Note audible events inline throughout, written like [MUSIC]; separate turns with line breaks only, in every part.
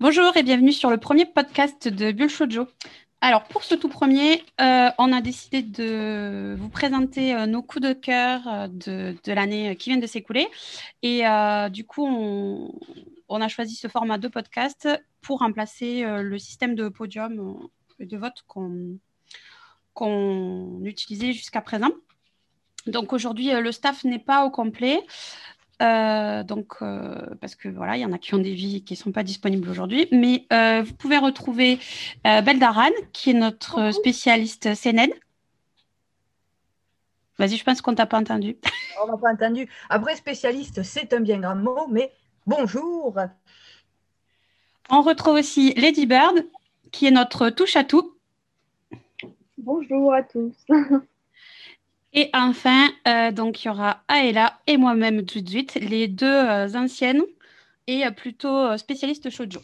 Bonjour et bienvenue sur le premier podcast de Bulle Shoujo. Alors, pour ce tout premier, euh, on a décidé de vous présenter euh, nos coups de cœur euh, de, l'année qui vient de s'écouler. Et du coup, on, a choisi ce format de podcast pour remplacer le système de podium et de vote qu'on utilisait jusqu'à présent. Donc aujourd'hui, le staff n'est pas au complet. Euh, donc, euh, parce que voilà, il y en a qui ont des vies qui ne sont pas disponibles aujourd'hui. Mais euh, vous pouvez retrouver Beldaran, qui est notre spécialiste CNN. Vas-y, je pense qu'on t'a pas entendu.
On n'a pas entendu. Après, spécialiste, c'est un bien grand mot, mais bonjour.
On retrouve aussi Lady Bird, qui est notre touche à tout.
Bonjour à tous. [LAUGHS]
Et enfin, euh, donc il y aura Aela et moi-même tout de suite, les deux euh, anciennes et euh, plutôt spécialistes shoujo.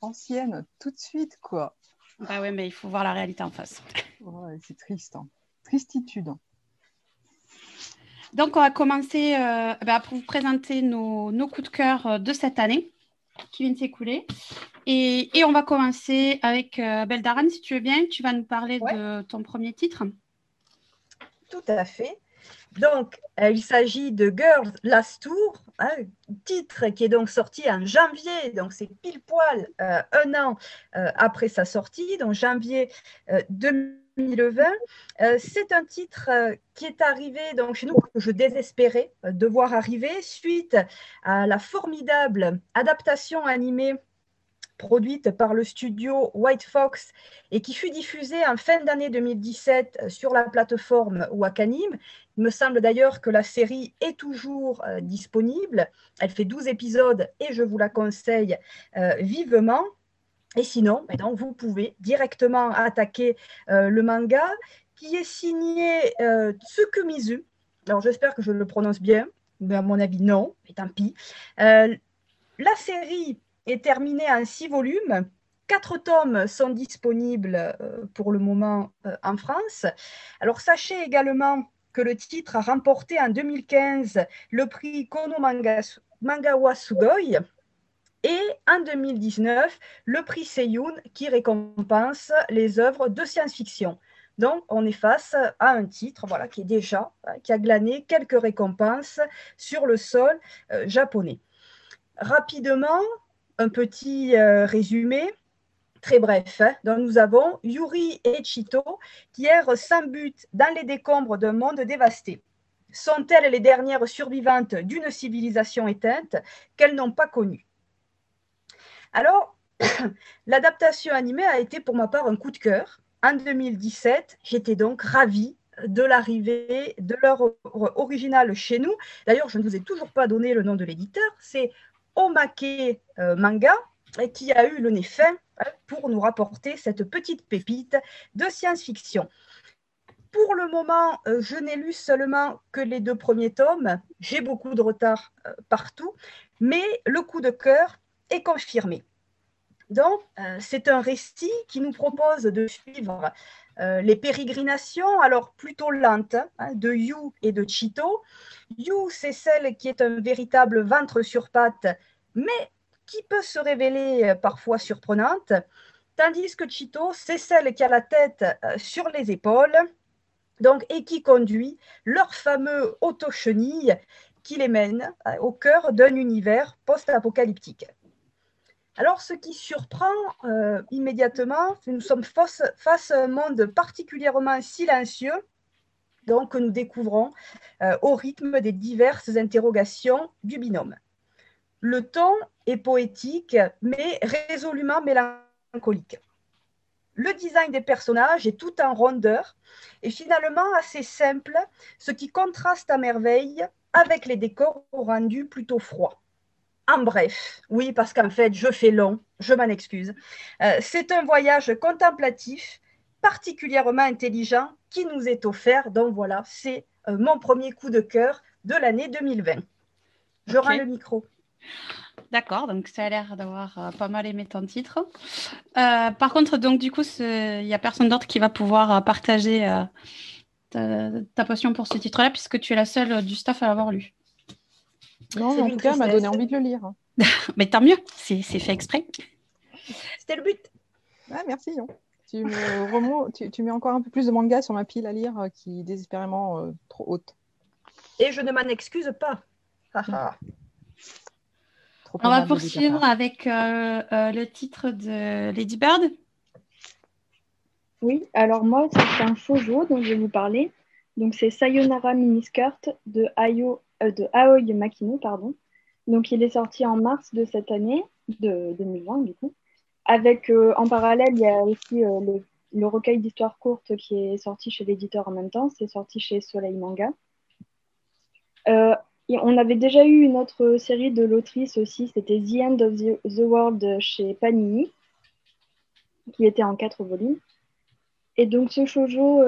anciennes, tout de suite quoi.
Bah ouais, mais il faut voir la réalité en face.
Ouais, c'est triste, hein. tristitude.
Donc on va commencer bah, pour vous présenter nos, coups de cœur de cette année qui viennent s'écouler. Et, on va commencer avec Beldaran, si tu veux bien. Tu vas nous parler de ton premier titre.
Tout à fait. Donc, euh, il s'agit de Girls Last Tour, un titre qui est donc sorti en janvier, donc c'est pile poil euh, un an euh, après sa sortie, donc janvier 2020. c'est un titre qui est arrivé donc chez nous que je désespérais de voir arriver suite à la formidable adaptation animée produite par le studio White Fox et qui fut diffusée en fin d'année 2017 sur la plateforme Wakanim. Il me semble d'ailleurs que la série est toujours euh, disponible. Elle fait 12 épisodes et je vous la conseille euh, vivement. Et sinon, eh vous pouvez directement attaquer euh, le manga qui est signé Tsukumizu. Alors j'espère que je le prononce bien, mais à mon avis non, mais tant pis. la série est terminé en six volumes. Quatre tomes sont disponibles euh, pour le moment euh, en France. Alors sachez également que le titre a remporté en 2015 le prix Kono Mangawa Sugoi et en 2019 le prix Seiyun qui récompense les œuvres de science-fiction. Donc, on est face à un titre voilà, qui est déjà, euh, qui a glané quelques récompenses sur le sol japonais. Rapidement, un petit euh, résumé très bref. Hein. Donc, nous avons Yuri et Chito qui errent sans but dans les décombres d'un monde dévasté. Sont-elles les dernières survivantes d'une civilisation éteinte qu'elles n'ont pas connue? Alors, [COUGHS] l'adaptation animée a été pour ma part un coup de cœur. En 2017, j'étais donc ravie de l'arrivée de leur original chez nous. D'ailleurs, je ne vous ai toujours pas donné le nom de l'éditeur, c'est Omake euh, Manga, qui a eu le nez fin hein, pour nous rapporter cette petite pépite de science-fiction. Pour le moment, euh, je n'ai lu seulement que les deux premiers tomes. J'ai beaucoup de retard euh, partout, mais le coup de cœur est confirmé. Donc, c'est un récit qui nous propose de suivre les pérégrinations, alors plutôt lentes, hein, de Yu et de Chito. Yu, c'est celle qui est un véritable ventre sur pattes, mais qui peut se révéler euh, parfois surprenante, tandis que Chito, c'est celle qui a la tête euh, sur les épaules donc, et qui conduit leur fameux auto-chenille qui les mène euh, au cœur d'un univers post-apocalyptique. Alors, ce qui surprend immédiatement, nous sommes face, à un monde particulièrement silencieux, donc que nous découvrons au rythme des diverses interrogations du binôme. Le ton est poétique, mais résolument mélancolique. Le design des personnages est tout en rondeur et finalement assez simple, ce qui contraste à merveille avec les décors rendus plutôt froids. En bref, oui, parce qu'en fait, je fais long, je m'en excuse. Euh, c'est un voyage contemplatif, particulièrement intelligent, qui nous est offert. Donc voilà, c'est euh, mon premier coup de cœur de l'année 2020. Je rends le micro.
D'accord, donc ça a l'air d'avoir euh, pas mal aimé ton titre. Par contre, donc du coup, il n'y a personne d'autre qui va pouvoir partager ta, passion pour ce titre-là, puisque tu es la seule du staff à l'avoir lu.
Non, en tout cas, m'a donné envie de le lire. [LAUGHS]
Mais tant mieux, c'est fait exprès.
C'était le but.
Ah, merci. Hein. Tu, me tu, mets encore un peu plus de manga sur ma pile à lire euh, qui est désespérément euh, trop haute.
Et je ne m'en excuse pas.
On va poursuivre avec euh, le titre de Lady Bird.
Oui, alors moi, c'est un shoujo dont je vais vous parler. Donc, c'est Sayonara Miniskirt de, Ayo, de Aoi Makino. Pardon. Donc, il est sorti en mars de cette année, de 2020 du coup. Avec, euh, en parallèle, il y a aussi euh, le, recueil d'histoires courtes qui est sorti chez l'éditeur en même temps. C'est sorti chez Soleil Manga. Euh, on avait déjà eu une autre série de l'autrice aussi, c'était The End of the, World chez Panini, qui était en quatre volumes. Et donc ce shoujo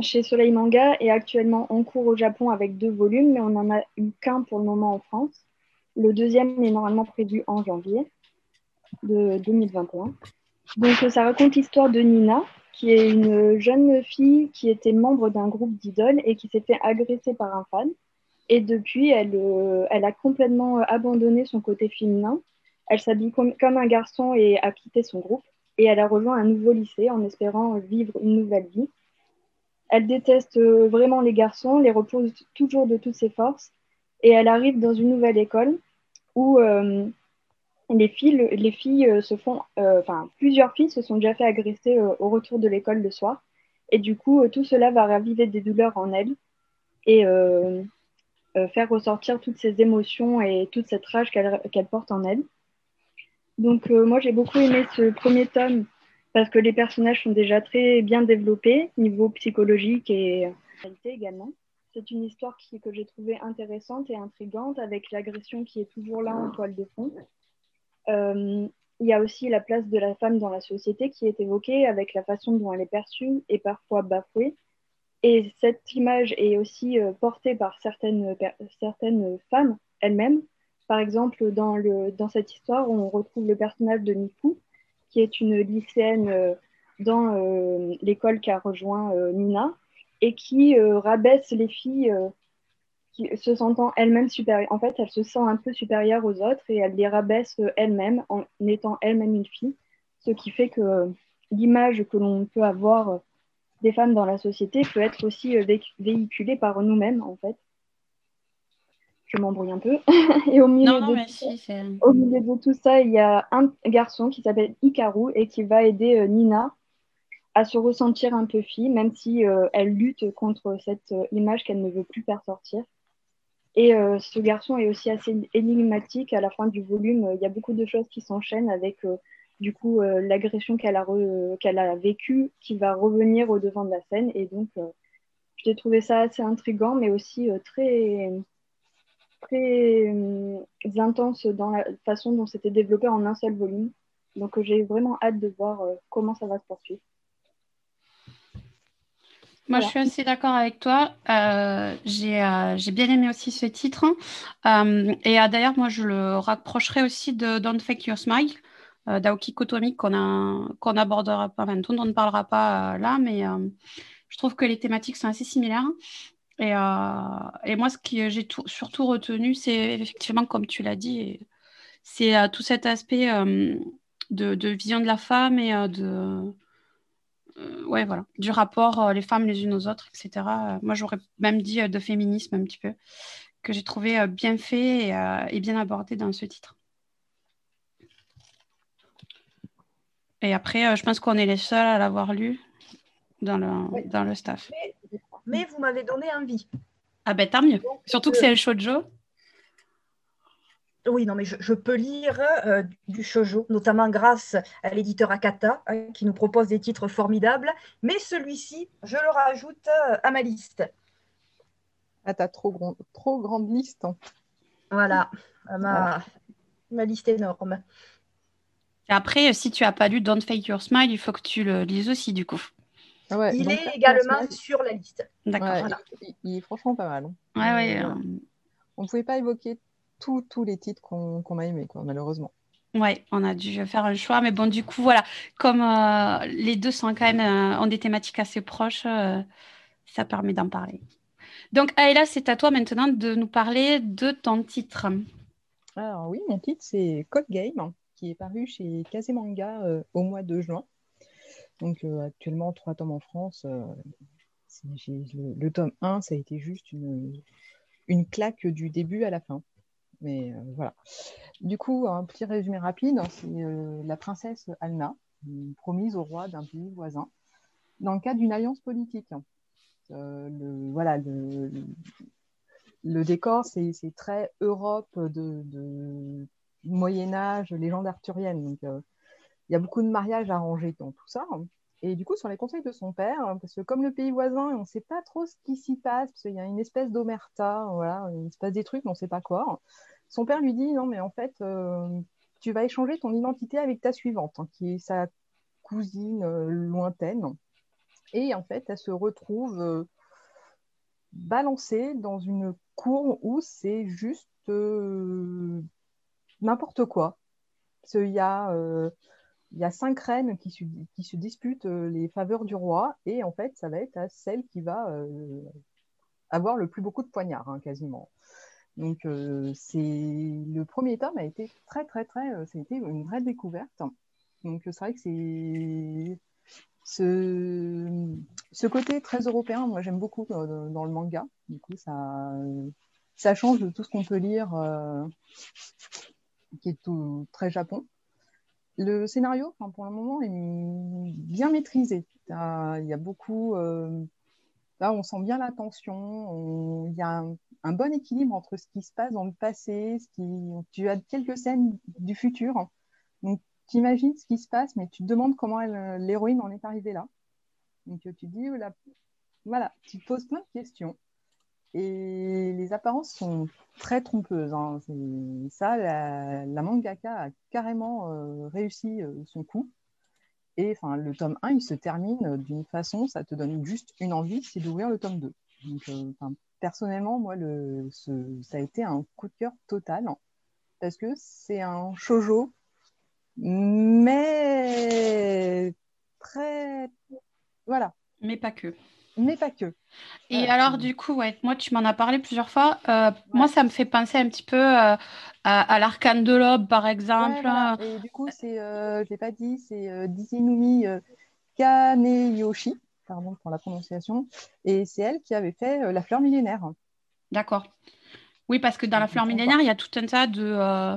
chez Soleil Manga est actuellement en cours au Japon avec deux volumes, mais on n'en a eu qu'un pour le moment en France. Le deuxième est normalement prévu en janvier de 2021. Donc ça raconte l'histoire de Nina, qui est une jeune fille qui était membre d'un groupe d'idoles et qui s'est fait agresser par un fan. Et depuis, elle, euh, elle a complètement abandonné son côté féminin. Elle s'habille comme, un garçon et a quitté son groupe. Et elle a rejoint un nouveau lycée en espérant vivre une nouvelle vie. Elle déteste euh, vraiment les garçons, les repose toujours de toutes ses forces. Et elle arrive dans une nouvelle école où euh, les filles, les filles euh, se font, enfin, plusieurs filles se sont déjà fait agresser au retour de l'école le soir. Et du coup, tout cela va raviver des douleurs en elles et faire ressortir toutes ces émotions et toute cette rage qu'elle porte en elle. Donc, moi, j'ai beaucoup aimé ce premier tome parce que les personnages sont déjà très bien développés, niveau psychologique et réalité également. C'est une histoire que j'ai trouvée intéressante et intrigante, avec l'agression qui est toujours là en toile de fond. Euh, il y a aussi la place de la femme dans la société qui est évoquée avec la façon dont elle est perçue et parfois bafouée. Et cette image est aussi euh, portée par certaines, certaines femmes elles-mêmes. Par exemple, dans, le, dans cette histoire, on retrouve le personnage de Miku, qui est une lycéenne euh, dans l'école qu'a rejoint Nina et qui rabaisse les filles se sentant elle-même supérieure. En fait, elle se sent un peu supérieure aux autres et elle les rabaisse elle-même en étant elle-même une fille. Ce qui fait que l'image que l'on peut avoir des femmes dans la société peut être aussi véhiculée par nous-mêmes, en fait. Je m'embrouille un peu. [LAUGHS] et au milieu, de au milieu de tout ça, il y a un garçon qui s'appelle Hikaru et qui va aider euh, Nina à se ressentir un peu fille, même si euh, elle lutte contre cette euh, image qu'elle ne veut plus faire sortir. Et euh, ce garçon est aussi assez énigmatique. À la fin du volume, il y a beaucoup de choses qui s'enchaînent avec du coup l'agression qu'elle a, qu'elle a vécue qui va revenir au devant de la scène. Et donc, j'ai trouvé ça assez intrigant, mais aussi très, très intense dans la façon dont c'était développé en un seul volume. Donc, j'ai vraiment hâte de voir comment ça va se poursuivre.
Moi, je suis assez d'accord avec toi. Euh, euh, j'ai bien aimé aussi ce titre. Euh, et d'ailleurs, moi, je le rapprocherai aussi de Don't Fake Your Smile d'Aoki Kotomi qu'on qu'on abordera pas, enfin, on ne parlera pas là, mais je trouve que les thématiques sont assez similaires. Et, et moi, ce que j'ai surtout retenu, c'est effectivement, comme tu l'as dit, c'est tout cet aspect de, de, vision de la femme et de euh, ouais, voilà, du rapport euh, les femmes les unes aux autres, etc. Euh, moi, j'aurais même dit de féminisme un petit peu, que j'ai trouvé bien fait et, bien abordé dans ce titre. Et après, je pense qu'on est les seuls à l'avoir lu dans le, dans le staff.
Mais, vous m'avez donné envie.
Ah ben tant mieux. Surtout que c'est le shoujo.
Oui, non, mais je, peux lire euh, du shojo, notamment grâce à l'éditeur Akata, hein, qui nous propose des titres formidables. Mais celui-ci, je le rajoute euh, à ma liste.
Ah, t'as trop, trop grande liste. Hein.
Voilà, ma, ma liste énorme.
après, si tu n'as pas lu Don't Fake Your Smile, il faut que tu le lises aussi, du coup.
Ah il est également sur la liste.
D'accord.
il, est franchement pas mal.
Hein. Ouais, ouais,
euh, On ne pouvait pas évoquer tous les titres qu'on a aimés, quoi, malheureusement.
Ouais, on a dû faire un choix, mais bon, du coup, voilà, comme euh, les deux sont quand même euh, ont des thématiques assez proches, euh, ça permet d'en parler. Donc, Aïla, c'est à toi maintenant de nous parler de ton titre.
Alors oui, mon titre c'est Code Game, qui est paru chez Kazemanga euh, au mois de juin. Donc euh, actuellement, trois tomes en France. Euh, le, tome 1, ça a été juste une, une claque du début à la fin. Mais voilà. Du coup, un petit résumé rapide, c'est la princesse Alna, promise au roi d'un pays voisin, dans le cadre d'une alliance politique. le, voilà, le, décor, c'est très Europe de, Moyen Âge, légende arthurienne. Euh, il y a beaucoup de mariages arrangés dans tout ça. Et du coup, sur les conseils de son père, parce que comme le pays voisin, on ne sait pas trop ce qui s'y passe, parce qu'il y a une espèce d'omerta, voilà, il se passe des trucs, mais on ne sait pas quoi. Son père lui dit, non, mais en fait, euh, tu vas échanger ton identité avec ta suivante, hein, qui est sa cousine euh, lointaine. Et en fait, elle se retrouve balancée dans une cour où c'est juste euh, n'importe quoi. il y a, euh, il y a cinq reines qui se, disputent euh, les faveurs du roi et en fait, ça va être à celle qui va avoir le plus beaucoup de poignards, hein, quasiment. Donc, c'est le premier tome a été très, très, très. été une vraie découverte. Donc, c'est vrai que c'est ce, côté très européen, moi j'aime beaucoup dans, le manga. Du coup, ça, ça change de tout ce qu'on peut lire, euh, qui est tout très Japon. Le scénario, pour le moment, est bien maîtrisé. Il y a beaucoup. Euh, là, on sent bien la tension. Il y a un, bon équilibre entre ce qui se passe dans le passé, ce qui, tu as quelques scènes du futur. Donc, tu imagines ce qui se passe, mais tu te demandes comment l'héroïne en est arrivée là. Donc tu te dis, voilà, tu te poses plein de questions. Et les apparences sont très trompeuses. Hein. Ça, la, mangaka a carrément euh, réussi euh, son coup. Et enfin, le tome 1, il se termine d'une façon, ça te donne juste une envie, c'est d'ouvrir le tome 2. Donc, euh, personnellement, moi, le, ça a été un coup de cœur total. parce que c'est un shojo mais très. Voilà.
Mais pas que.
Mais pas que.
Et alors, du coup, ouais, moi, tu m'en as parlé plusieurs fois. Euh, moi, ça me fait penser un petit peu euh, à, l'arcane de l'aube, par exemple.
Et du coup, c'est, euh, je ne l'ai pas dit, c'est Dizinumi Kaneyoshi, pardon pour la prononciation. Et c'est elle qui avait fait La fleur millénaire.
D'accord. Oui, parce que dans La fleur millénaire, il y a tout un tas de euh,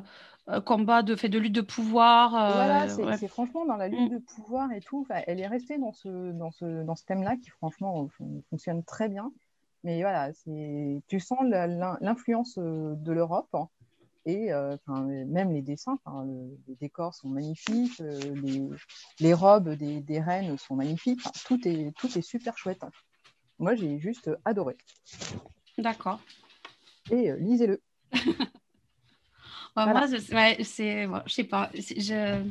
combat de fait de lutte de pouvoir.
Euh, voilà, c'est franchement dans la lutte mm. de pouvoir et tout. Elle est restée dans ce, dans ce, dans ce thème-là qui franchement fonctionne très bien. Mais voilà, tu sens l'influence euh, de l'Europe. Hein. et même les dessins, les décors sont magnifiques, les, les, robes des, des, reines sont magnifiques, tout, est, tout est super chouette. Moi, j'ai juste adoré.
D'accord.
Et lisez-le. [LAUGHS]
Moi, c'est, je sais pas, je...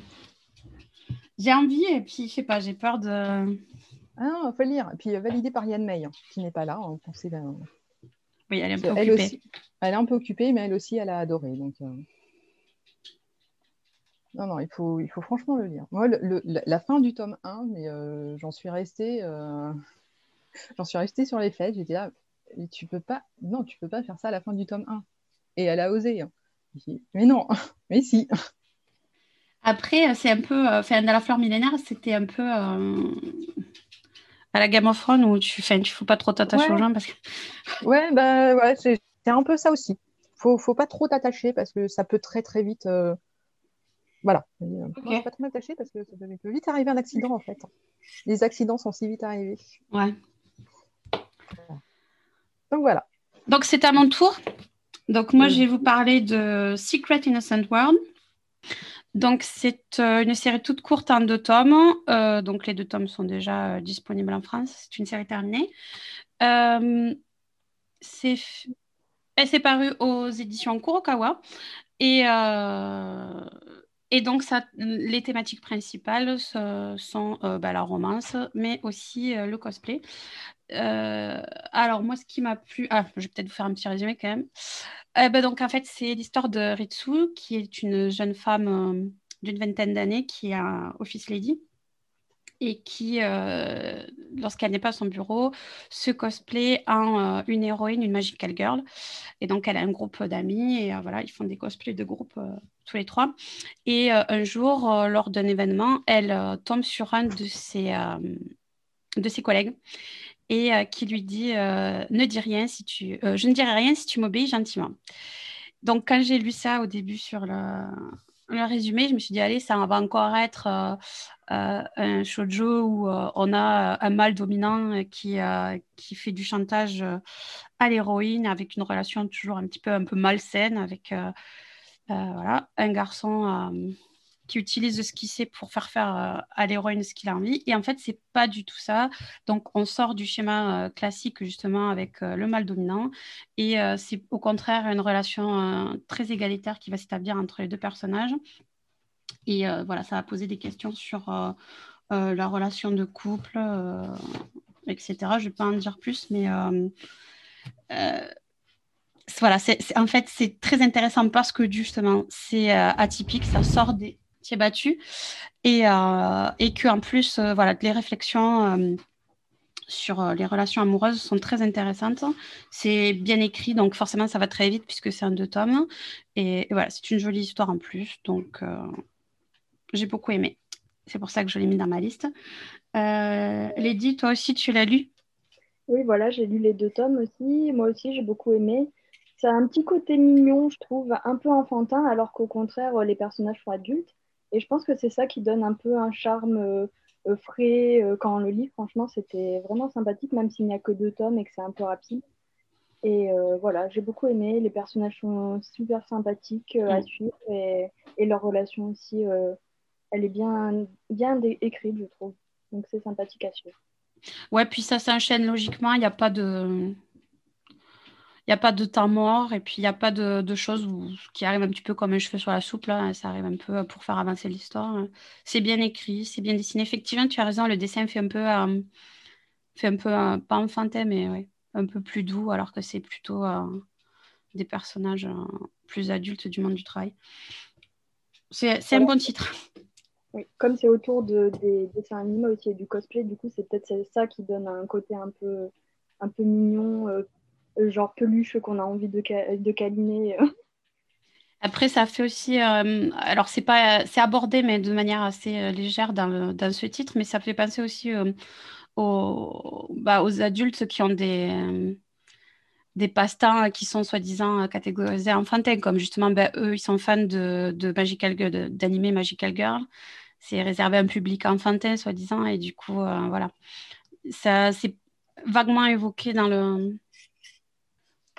j'ai envie et puis je sais pas, j'ai peur de.
Ah non, faut le lire. Et puis euh, validé par Yann May, hein, qui n'est pas là. On pensait,
Oui, elle est un peu elle occupée.
Aussi, elle est un peu occupée, mais elle aussi, elle a adoré. Donc, euh. Non, non, il faut, il faut franchement le lire. Moi, le, la fin du tome 1, mais euh, j'en suis restée, j'en suis restée sur les fêtes. J'étais là, tu peux pas, non, tu peux pas faire ça à la fin du tome 1. Et elle a osé. Hein. Mais non, [LAUGHS] mais si.
Après, c'est un peu, euh, enfin, dans la fleur millénaire, c'était un peu euh, à la Game of Thrones où tu, fais, tu faut pas trop t'attacher aux gens parce que. [LAUGHS]
ouais, bah ouais, c'est un peu ça aussi. Faut, faut pas trop t'attacher parce que ça peut très très vite. Euh, voilà. Faut pas trop m'attacher parce que ça peut vite arriver un accident en fait. Les accidents sont si vite arrivés.
Ouais.
Donc voilà.
Donc c'est à mon tour. Donc, moi, je vais vous parler de Secret Innocent World. Donc, c'est euh, une série toute courte en deux tomes. Euh, donc, les deux tomes sont déjà euh, disponibles en France. C'est une série terminée. c'est... Elle s'est parue aux éditions Kurokawa. Et, et donc, ça, les thématiques principales sont bah, la romance, mais aussi le cosplay. Alors, moi, ce qui m'a plu... Ah, je vais peut-être vous faire un petit résumé quand même. Euh, bah, donc, en fait, c'est l'histoire de Ritsu, qui est une jeune femme euh, d'une vingtaine d'années qui est un office lady et qui, lorsqu'elle n'est pas à son bureau, se cosplay en une héroïne, une magical girl. Et donc, elle a un groupe d'amis et voilà, ils font des cosplays de groupe tous les trois. Et un jour, lors d'un événement, elle tombe sur un de ses, de ses collègues et qui lui dit ne dis rien si tu je ne dirai rien si tu m'obéis gentiment. Donc quand j'ai lu ça au début sur le, résumé, je me suis dit, allez, ça va encore être euh, euh, un shoujo où euh, on a un mâle dominant qui, qui fait du chantage à l'héroïne avec une relation toujours un petit peu, un peu malsaine avec voilà, un garçon qui utilise ce qu'il sait pour faire faire euh, à l'héroïne ce qu'il a envie. Et en fait, c'est pas du tout ça. Donc, on sort du schéma euh, classique justement avec euh, le mal dominant. Et c'est au contraire une relation très égalitaire qui va s'établir entre les deux personnages. Et voilà, ça va poser des questions sur la relation de couple, etc. Je vais pas en dire plus, mais voilà, en fait, c'est très intéressant parce que justement, c'est atypique, ça sort des, battu et, euh, et que en plus euh, voilà les réflexions euh, sur les relations amoureuses sont très intéressantes. C'est bien écrit, donc forcément ça va très vite puisque c'est un deux tomes. Et, voilà, c'est une jolie histoire en plus, donc j'ai beaucoup aimé. C'est pour ça que je l'ai mis dans ma liste. Lady, toi aussi tu l'as lu?
Oui, voilà, j'ai lu les deux tomes aussi. Moi aussi j'ai beaucoup aimé. Ça a un petit côté mignon, je trouve, un peu enfantin, alors qu'au contraire, les personnages sont adultes. Et je pense que c'est ça qui donne un peu un charme euh, euh, frais euh, quand on le lit. Franchement, c'était vraiment sympathique, même s'il n'y a que deux tomes et que c'est un peu rapide. Et voilà, j'ai beaucoup aimé. Les personnages sont super sympathiques à mm. suivre et, et, leur relation aussi, elle est bien, bien écrite, je trouve. Donc c'est sympathique à suivre.
Ouais, puis ça s'enchaîne logiquement. Il n'y a pas de n'y a pas de temps mort et puis il n'y a pas de, choses qui arrivent un petit peu comme un cheveu sur la soupe. Là. Ça arrive un peu pour faire avancer l'histoire. C'est bien écrit, c'est bien dessiné. Effectivement, tu as raison, le dessin fait un peu, euh, fait un peu euh, pas enfantin, mais ouais, un peu plus doux, alors que c'est plutôt euh, des personnages plus adultes du monde du travail. C'est un bon titre.
Oui, comme c'est autour de, des dessins animés aussi et du cosplay, du coup, c'est peut-être ça qui donne un côté un peu, un peu mignon, euh, genre peluche qu'on a envie de, de câliner. Euh.
Après, ça fait aussi. Euh, alors, c'est pas, c'est abordé, mais de manière assez légère dans, dans, ce titre, mais ça fait penser aussi aux, bah, aux, adultes qui ont des, des passe-temps qui sont soi-disant catégorisés enfantins, comme justement, ben, eux, ils sont fans de, de Magical d'animé Magical Girl. C'est réservé à un public enfantin, soi-disant, et du coup, voilà. Ça, c'est vaguement évoqué dans le,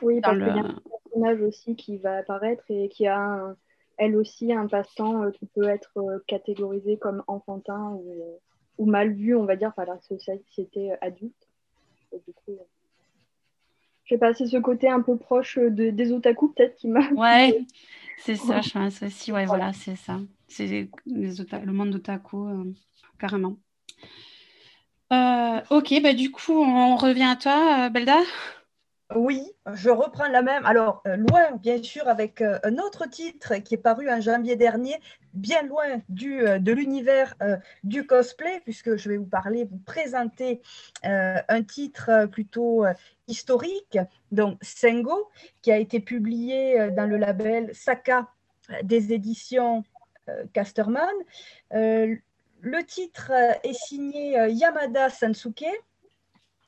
oui, parce qu'il y a un personnage aussi qui va apparaître et qui a, elle aussi, un passe-temps euh, qui peut être euh, catégorisé comme enfantin ou, ou, mal vu, on va dire, par la société adulte. Et du coup, je sais pas, c'est ce côté un peu proche de, des otaku, peut-être, qui m'a.
Ouais, c'est ça, je pense aussi. Ouais, voilà, c'est ça. C'est le monde d'otaku, euh, carrément. ok, bah, du coup, on revient à toi, Belda.
Oui, je reprends la même. Alors, euh, loin, bien sûr, avec euh, un autre titre qui est paru en janvier dernier, bien loin du, euh, de l'univers du cosplay, puisque je vais vous parler, vous présenter un titre plutôt historique, donc Sengo, qui a été publié dans le label Saka des éditions Casterman. le titre est signé Yamada Sansuke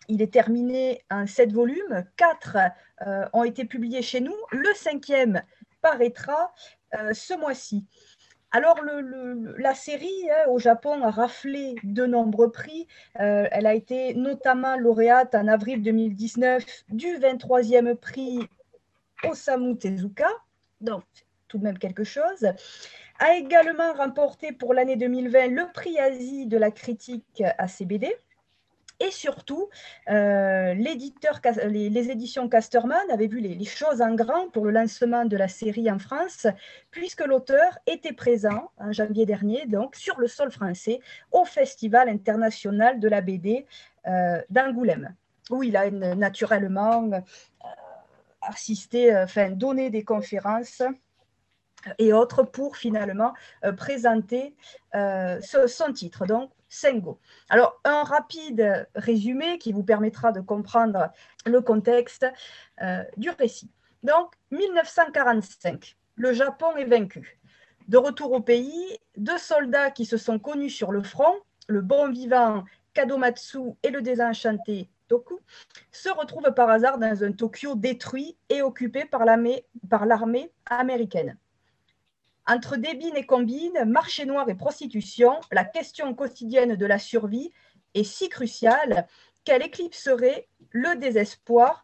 il est terminé en sept volumes. Quatre euh, ont été publiés chez nous. Le cinquième paraîtra euh, ce mois-ci. Alors, la série hein, au Japon a raflé de nombreux prix. Euh, elle a été notamment lauréate en avril 2019 du 23e prix Osamu Tezuka, donc tout de même quelque chose. A également remporté pour l'année 2020 le prix Asie de la critique ACBD. Et surtout, euh, les, éditions Casterman avaient vu les, choses en grand pour le lancement de la série en France, puisque l'auteur était présent en janvier dernier, donc sur le sol français, au Festival international de la BD euh, d'Angoulême, où il a naturellement euh, assisté, enfin donné des conférences et autres pour finalement présenter son titre, donc Sengo. Alors, un rapide résumé qui vous permettra de comprendre le contexte du récit. Donc, 1945, le Japon est vaincu. De retour au pays, deux soldats qui se sont connus sur le front, le bon vivant Kadomatsu et le désenchanté Toku, se retrouvent par hasard dans un Tokyo détruit et occupé par l'armée américaine. Entre débine et combine, marché noir et prostitution, la question quotidienne de la survie est si cruciale qu'elle éclipserait le désespoir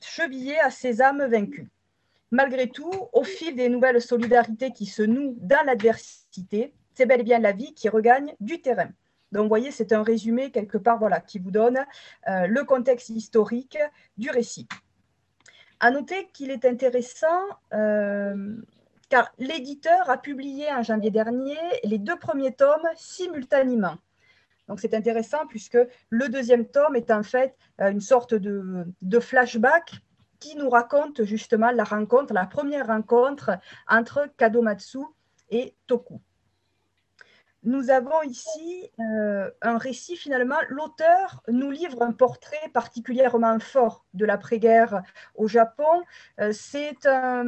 chevillé à ces âmes vaincues. Malgré tout, au fil des nouvelles solidarités qui se nouent dans l'adversité, c'est bel et bien la vie qui regagne du terrain. Donc, vous voyez, c'est un résumé quelque part voilà, qui vous donne euh, le contexte historique du récit. À noter qu'il est intéressant, euh, car l'éditeur a publié en janvier dernier les deux premiers tomes simultanément. Donc, c'est intéressant puisque le deuxième tome est en fait euh, une sorte de, de flashback qui nous raconte justement la rencontre, la première rencontre entre Kadomatsu et Toku. Nous avons ici euh, un récit finalement. L'auteur nous livre un portrait particulièrement fort de l'après-guerre au Japon. Euh, c'est un,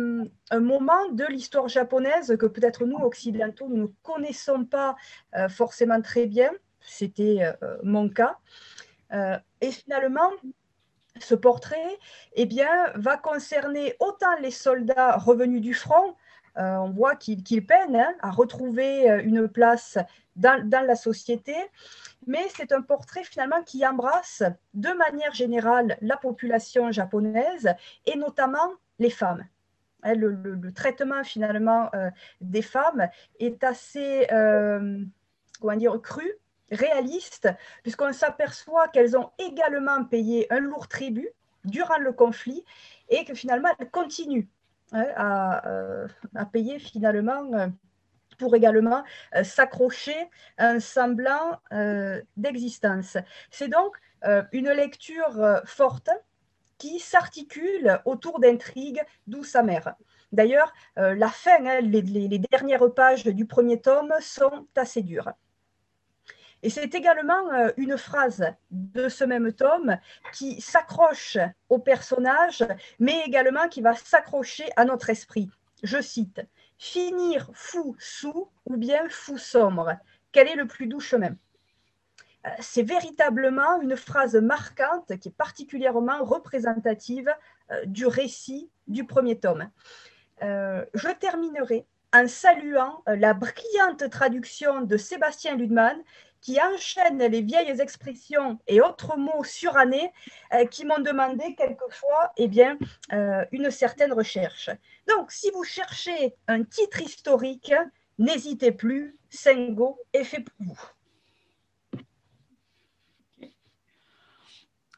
moment de l'histoire japonaise que peut-être nous, occidentaux, nous ne connaissons pas euh, forcément très bien. C'était mon cas. et finalement, ce portrait eh bien, va concerner autant les soldats revenus du front, euh, on voit qu'ils peinent hein, à retrouver euh, une place dans, la société, mais c'est un portrait finalement qui embrasse de manière générale la population japonaise et notamment les femmes. Hein, le, traitement finalement euh, des femmes est assez, comment dire, cru réaliste, puisqu'on s'aperçoit qu'elles ont également payé un lourd tribut durant le conflit et que finalement elles continuent hein, euh, à, payer finalement euh, pour également euh, s'accrocher à un semblant d'existence. C'est donc une lecture forte qui s'articule autour d'intrigues douces amères. D'ailleurs, la fin, hein, les dernières pages du premier tome sont assez dures. Et c'est également euh, une phrase de ce même tome qui s'accroche au personnage, mais également qui va s'accrocher à notre esprit. Je cite Finir fou sous ou bien fou sombre, quel est le plus doux chemin? Euh, c'est véritablement une phrase marquante qui est particulièrement représentative euh, du récit du premier tome. je terminerai en saluant la brillante traduction de Sébastien Ludman qui enchaîne les vieilles expressions et autres mots surannés euh, qui m'ont demandé quelquefois eh bien, euh, une certaine recherche. Donc, si vous cherchez un titre historique, n'hésitez plus, Sengo est fait pour vous.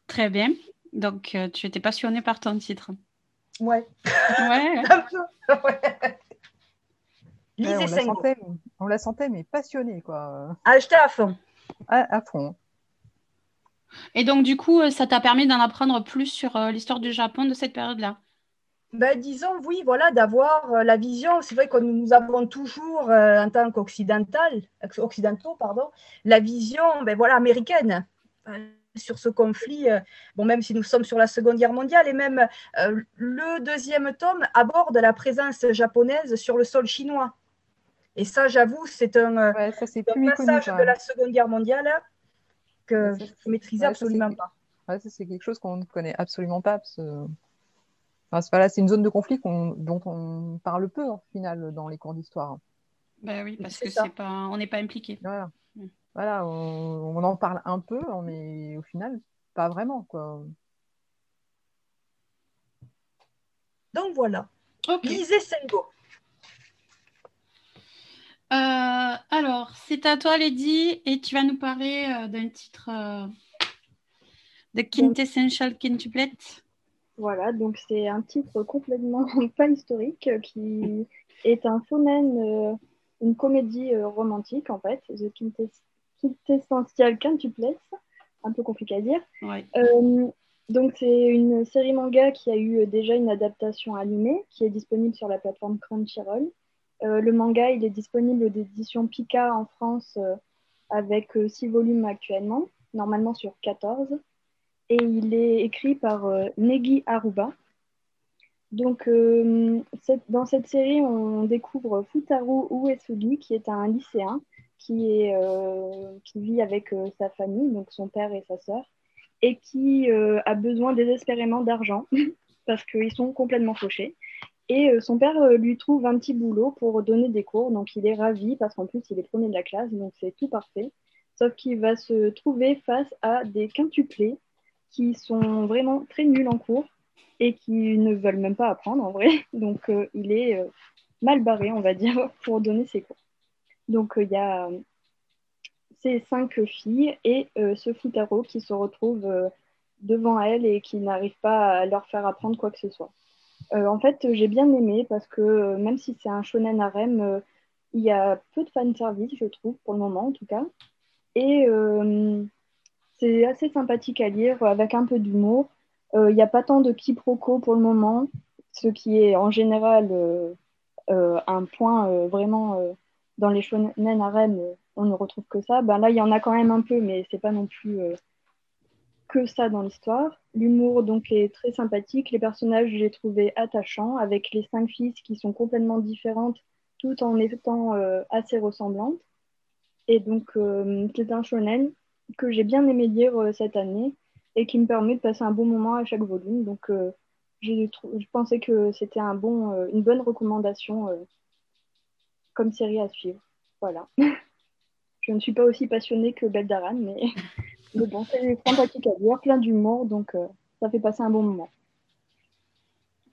Très bien. Donc, euh, tu étais passionné par ton titre.
Ouais.
Ouais. [LAUGHS]
ouais
on, la sentait, on la sentait, mais passionnée, quoi.
Acheter à fond.
À, fond.
Et donc, du coup, euh, ça t'a permis d'en apprendre plus sur euh, l'histoire du Japon de cette période-là?
Ben, disons, oui, voilà, d'avoir euh, la vision. C'est vrai que nous avons toujours, en tant qu'occidentaux, pardon, la vision ben, voilà, américaine sur ce conflit. bon, même si nous sommes sur la Seconde Guerre mondiale, et même le deuxième tome aborde la présence japonaise sur le sol chinois. Et ça, j'avoue, c'est un, euh, passage de la Seconde Guerre mondiale que je ne maîtrisais absolument pas.
c'est quelque chose qu'on ne connaît absolument pas. c'est une zone de conflit dont on parle peu, au final, dans les cours d'histoire.
Ben oui, parce que c'est pas, on n'est pas impliqué.
Voilà, mm. voilà on, en parle un peu, mais au final, pas vraiment. Quoi.
Donc voilà. Lisez Sengo.
Euh, alors, c'est à toi, Lady, et tu vas nous parler euh, d'un titre euh, de Quintessential Quintuplet.
Voilà, donc c'est un titre complètement [LAUGHS] pas historique qui est un phénomène, une comédie romantique en fait, The Quintessential Quintuplet, un peu compliqué à dire. donc c'est une série manga qui a eu déjà une adaptation animée qui est disponible sur la plateforme Crunchyroll le manga, il est disponible d'édition Pika en France avec 6 volumes actuellement, normalement sur 14. Et il est écrit par Negi Aruba. Donc, dans cette série, on découvre Futaro Uesugi, qui est un lycéen qui vit avec sa famille, donc son père et sa sœur, et qui a besoin désespérément d'argent [LAUGHS] parce qu'ils sont complètement fauchés. Et euh, son père euh, lui trouve un petit boulot pour donner des cours, donc il est ravi parce qu'en plus il est premier de la classe, donc c'est tout parfait. Sauf qu'il va se trouver face à des quintuplés qui sont vraiment très nuls en cours et qui ne veulent même pas apprendre en vrai. [LAUGHS] Donc euh, il est mal barré, on va dire, [LAUGHS] pour donner ses cours. Donc il y a ces cinq filles et ce Futaro qui se retrouve devant elles et qui n'arrive pas à leur faire apprendre quoi que ce soit. Euh, en fait, j'ai bien aimé parce que euh, même si c'est un shonen harem, euh, il y a peu de fan service, je trouve, pour le moment en tout cas. Et c'est assez sympathique à lire avec un peu d'humour. Il n'y a pas tant de quiproquos pour le moment, ce qui est en général un point vraiment dans les shonen harem, on ne retrouve que ça. Ben là, il y en a quand même un peu, mais c'est pas non plus que ça dans l'histoire. L'humour donc est très sympathique. Les personnages, j'ai trouvé attachants, avec les cinq filles qui sont complètement différentes, tout en étant euh, assez ressemblantes. Et donc, euh, c'est un shonen que j'ai bien aimé lire euh, cette année et qui me permet de passer un bon moment à chaque volume. Donc, je pensais que c'était un bon, une bonne recommandation comme série à suivre. Voilà. [LAUGHS] je ne suis pas aussi passionnée que Beldaran, mais [LAUGHS] Mais bon, c'est sympathique à lire, plein d'humour, donc euh, ça fait passer un bon moment.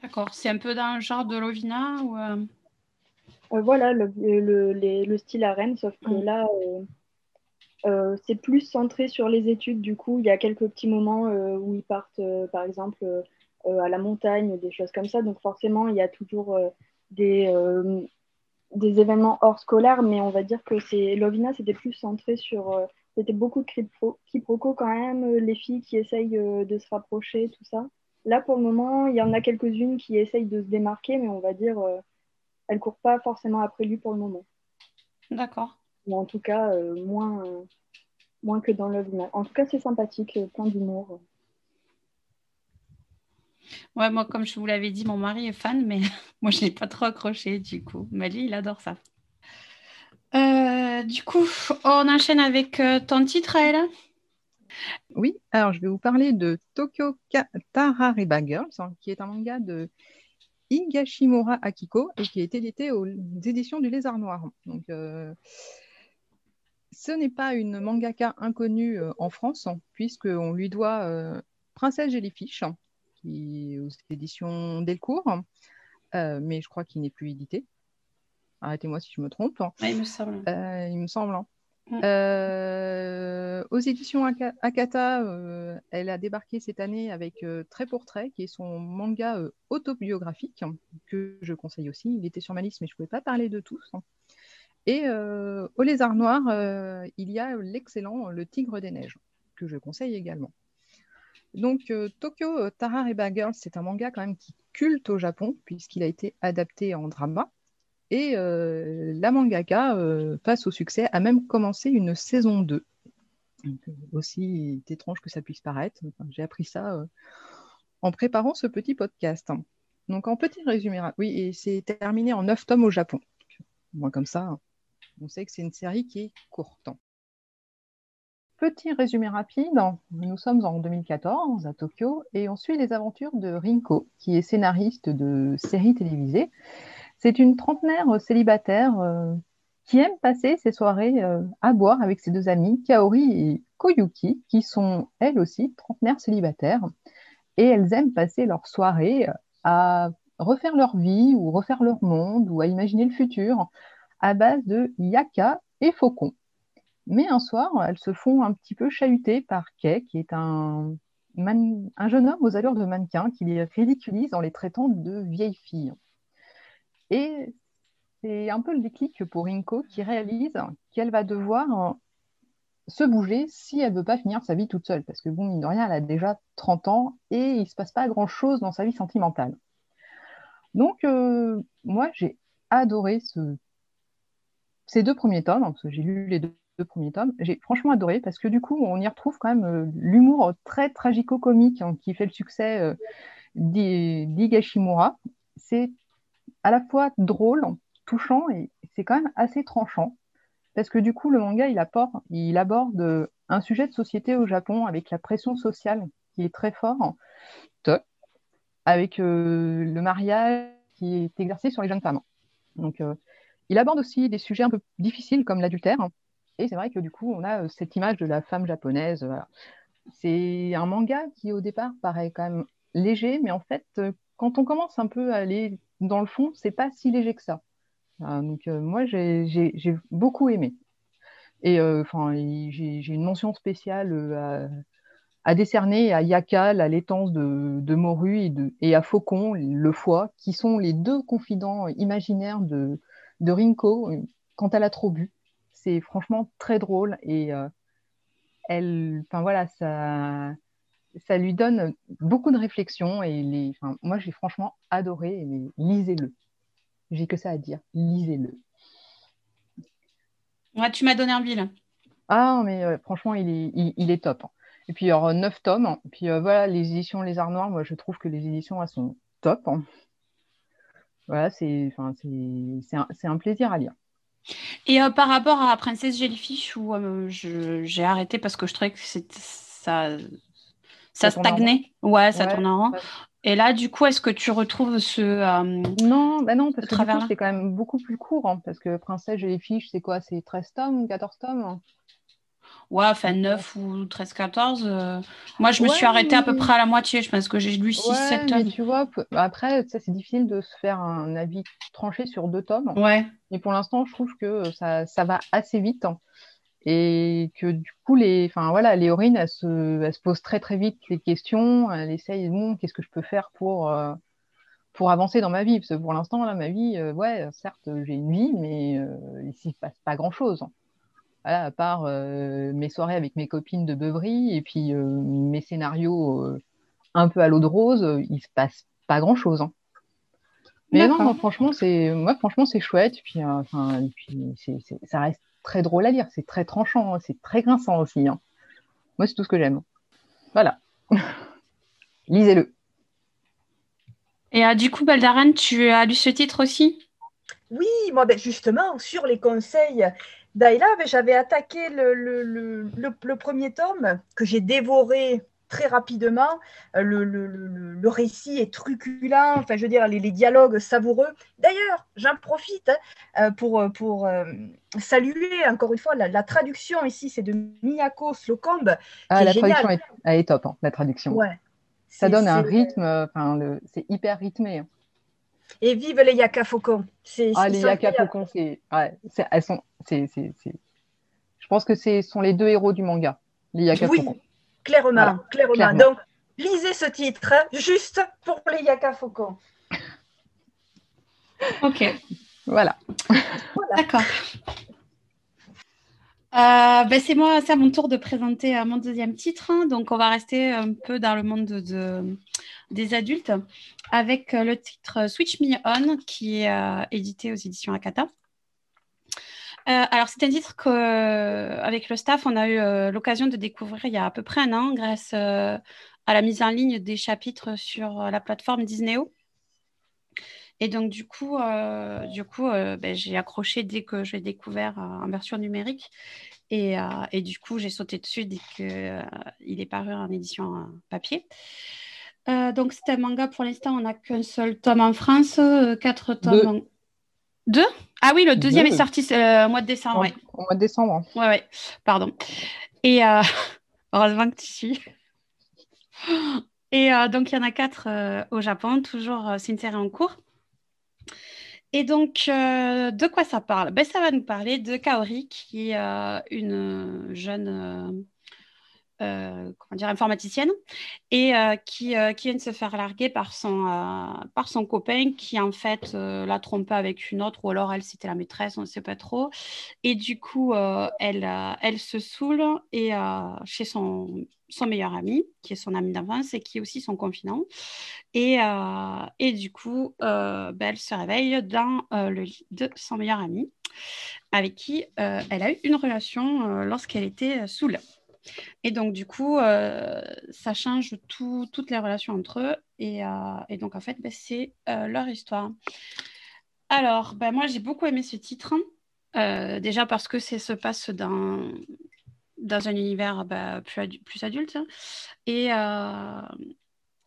D'accord, c'est un peu dans le genre de Lovina ou euh?
Euh, Voilà, le, le, style harem, sauf que mm. là, c'est plus centré sur les études. Du coup, il y a quelques petits moments où ils partent, par exemple, à la montagne, des choses comme ça. Donc forcément, il y a toujours des, des événements hors scolaires, mais on va dire que c'est Lovina, c'était plus centré sur c'était beaucoup de quiproquos quand même, euh, les filles qui essayent euh, de se rapprocher, tout ça. Là, pour le moment, il y en a quelques-unes qui essayent de se démarquer, mais on va dire, euh, elles ne courent pas forcément après lui pour le moment.
D'accord.
Ou en tout cas, moins, moins que dans Love En tout cas, c'est sympathique, plein d'humour.
Ouais, moi, comme je vous l'avais dit, mon mari est fan, mais [LAUGHS] moi, je n'ai pas trop accroché du coup. Mais lui, il adore ça. Euh, du coup, on enchaîne avec euh, ton titre, elle
Oui, alors je vais vous parler de Tokyo Tarareba Girls, hein, qui est un manga de Higashimura Akiko et qui été édité aux éditions du Lézard Noir. Donc, euh, ce n'est pas une mangaka inconnue en France, hein, puisqu'on lui doit Princesse Jellyfish, qui est aux éditions Delcourt, mais je crois qu'il n'est plus édité. Arrêtez-moi si je me trompe.
il me semble.
Euh, il me semble. Hein. Mm. Euh, aux éditions Akata, euh, elle a débarqué cette année avec Trait pour Trait, qui est son manga autobiographique, que je conseille aussi. Il était sur ma liste, mais je ne pouvais pas parler de tous. Hein. Et au Lézard Noir, il y a l'excellent Le Tigre des Neiges, que je conseille également. Donc, Tokyo Tara Reba Girls, c'est un manga quand même qui culte au Japon, puisqu'il a été adapté en drama. Et euh, la mangaka, euh, face au succès, a même commencé une saison 2. Euh, aussi étrange que ça puisse paraître, j'ai appris ça en préparant ce petit podcast. Donc en petit résumé, oui, et c'est terminé en 9 tomes au Japon. Moi comme ça, on sait que c'est une série qui est courte. Petit résumé rapide, nous sommes en 2014 à Tokyo et on suit les aventures de Rinko, qui est scénariste de séries télévisées c'est une trentenaire célibataire euh, qui aime passer ses soirées euh, à boire avec ses deux amies, Kaori et Koyuki, qui sont elles aussi trentenaires célibataires. Et elles aiment passer leurs soirées à refaire leur vie ou refaire leur monde ou à imaginer le futur à base de yaka et faucon. Mais un soir, elles se font un petit peu chahuter par Kei, qui est un, un jeune homme aux allures de mannequin qui les ridiculise en les traitant de vieilles filles. Et c'est un peu le déclic pour Inko qui réalise qu'elle va devoir euh, se bouger si elle ne veut pas finir sa vie toute seule. Parce que, bon, mine de rien, elle a déjà 30 ans et il ne se passe pas grand-chose dans sa vie sentimentale. Donc, euh, moi, j'ai adoré ce... ces deux premiers tomes, parce que j'ai lu les deux, premiers tomes. J'ai franchement adoré parce que du coup, on y retrouve quand même l'humour très tragico-comique hein, qui fait le succès d'Higashimura. C'est à la fois drôle, touchant et c'est quand même assez tranchant. Parce que du coup, le manga, il, apporte, il aborde un sujet de société au Japon avec la pression sociale qui est très fort, avec euh, le mariage qui est exercé sur les jeunes femmes. Donc, euh, il aborde aussi des sujets un peu difficiles comme l'adultère. Et c'est vrai que du coup, on a euh, cette image de la femme japonaise. C'est un manga qui, au départ, paraît quand même léger, mais en fait, quand on commence un peu à aller dans le fond, c'est pas si léger que ça. donc, moi, j'ai beaucoup aimé. Et enfin, j'ai une mention spéciale à décerner à Yakal, à l'étance de, de Morue et, à Faucon, le foie, qui sont les deux confidents imaginaires de, de Rinko quand elle a trop bu. C'est franchement très drôle et euh, elle, enfin voilà, ça, ça lui donne beaucoup de réflexion et les, enfin, moi j'ai franchement adoré. lisez-le. J'ai que ça à dire. Lisez-le.
Ouais, tu m'as donné envie là.
Ah, mais euh, franchement, il est, il, il est top. Et puis, il y aura neuf tomes. Et puis, euh, voilà, les éditions Les Arts Noirs, moi, je trouve que les éditions, elles sont top. Voilà, c'est un, un plaisir à lire.
Et euh, par rapport à Princesse Jellyfish, où euh, j'ai arrêté parce que je trouvais que ça, ça, stagnait. Ouais, ça tourne en rond. Et là, du coup, est-ce que tu retrouves ce.
non, bah non, parce que c'est quand même beaucoup plus court. Hein, parce que Princesse Jellyfish, c'est quoi? C'est 13 tomes, 14 tomes?
Ouais, enfin 9 ou 13, 14. Euh, moi, je me suis arrêtée à peu près à la moitié. Je pense que j'ai lu 6, 7
tomes. tu vois, après, c'est difficile de se faire un avis tranché sur deux tomes.
Ouais.
Et pour l'instant, je trouve que ça, ça va assez vite. Hein. Et que du coup, les, enfin, voilà, Léorine, elle se, elle se pose très très vite les questions. Elle essaye, bon, qu'est-ce que je peux faire pour, euh, pour avancer dans ma vie? Parce que pour l'instant, là, ma vie, euh, ouais, certes, j'ai une vie, mais ici, il ne se passe pas grand-chose à part euh, mes soirées avec mes copines de beuverie et puis euh, mes scénarios euh, un peu à l'eau de rose, il se passe pas grand chose. Hein. Mais non, franchement, c'est moi, franchement, c'est chouette. Puis, enfin, puis ça reste très drôle à lire. C'est très tranchant, hein. c'est très grinçant aussi. Hein. Moi, c'est tout ce que j'aime. Voilà. [LAUGHS] Lisez-le.
Et du coup, Baldaran, tu as lu ce titre aussi?
Oui, moi, ben, justement, sur les conseils Daïla, j'avais attaqué le, premier tome que j'ai dévoré très rapidement. Euh, le, récit est truculent, enfin, je veux dire, les, dialogues savoureux. D'ailleurs, j'en profite hein, euh, pour, pour euh, saluer encore une fois la, traduction ici, c'est de Miyako Slocombe.
Ah, la traduction est, elle est top, hein, la traduction. Ouais. Ça donne un rythme, c'est hyper rythmé. Hein.
Et vive les Yaka Faucon.
Ah, les Yaka Faucon, c'est, elles sont, c'est, je pense que ce sont les deux héros du manga, les Yaka
oui, Clairement, clairement, Donc, lisez ce titre hein, juste pour les Yaka Faucon. [LAUGHS]
ok.
Voilà.
D'accord. Euh, ben c'est moi, c'est à mon tour de présenter euh, mon deuxième titre. Hein. Donc, on va rester un peu dans le monde de, des adultes avec euh, le titre Switch Me On qui est édité aux éditions Akata. Alors, c'est un titre qu'avec le staff, on a eu l'occasion de découvrir il y a à peu près un an grâce à la mise en ligne des chapitres sur la plateforme Disneyo. Et donc, du coup, euh, du coup euh, ben, j'ai accroché dès que je l'ai découvert euh, en version numérique. Et, et du coup, j'ai sauté dessus dès qu'il est paru en édition papier. donc, c'est un manga pour l'instant, on n'a qu'un seul tome en France, quatre tomes. Deux. Ah oui, le deuxième est sorti au mois de décembre. Ouais.
Au mois de décembre.
Ouais, ouais, pardon. Et [LAUGHS] heureusement que tu suis. Et donc, il y en a quatre au Japon, toujours, c'est une série en cours. Et donc, euh, de quoi ça parle? Ben, Ça va nous parler de Kaori, qui est euh, une jeune comment dire, informaticienne et qui, qui vient de se faire larguer par son, par son copain qui en fait l'a trompée avec une autre ou alors elle c'était la maîtresse, on ne sait pas trop. Et du coup, elle, elle se saoule et chez son, son meilleur ami, qui est son ami d'enfance et qui est aussi son confident. Et, et du coup, ben, elle se réveille dans le lit de son meilleur ami avec qui elle a eu une relation lorsqu'elle était saoule. Et donc, du coup, euh, ça change toutes les relations entre eux. Et, euh, donc, en fait, ben, c'est euh, leur histoire. Alors, ben, moi, j'ai beaucoup aimé ce titre. déjà parce que ça se passe dans, dans un univers ben, plus, plus, adulte. Et,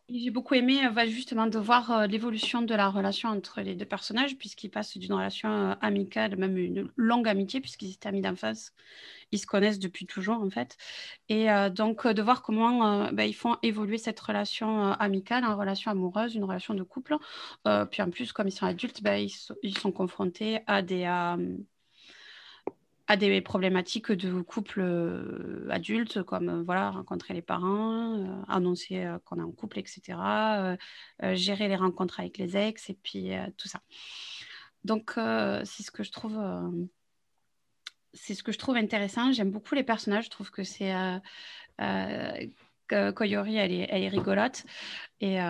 j'ai beaucoup aimé justement de voir l'évolution de la relation entre les deux personnages, puisqu'ils passent d'une relation amicale, même une longue amitié, puisqu'ils étaient amis d'enfance ils se connaissent depuis toujours en fait. Et euh, donc euh, de voir comment euh, bah, ils font évoluer cette relation amicale en relation amoureuse, une relation de couple. puis en plus, comme ils sont adultes, bah, ils, sont confrontés à des à des problématiques de couple adulte, comme voilà, rencontrer les parents, annoncer qu'on est en couple, etc., gérer les rencontres avec les ex, et puis tout ça. Donc, c'est ce que je trouve c'est ce que je trouve intéressant. J'aime beaucoup les personnages. Je trouve que c'est. Euh, euh, Koyori, elle est, elle est rigolote. Et, euh,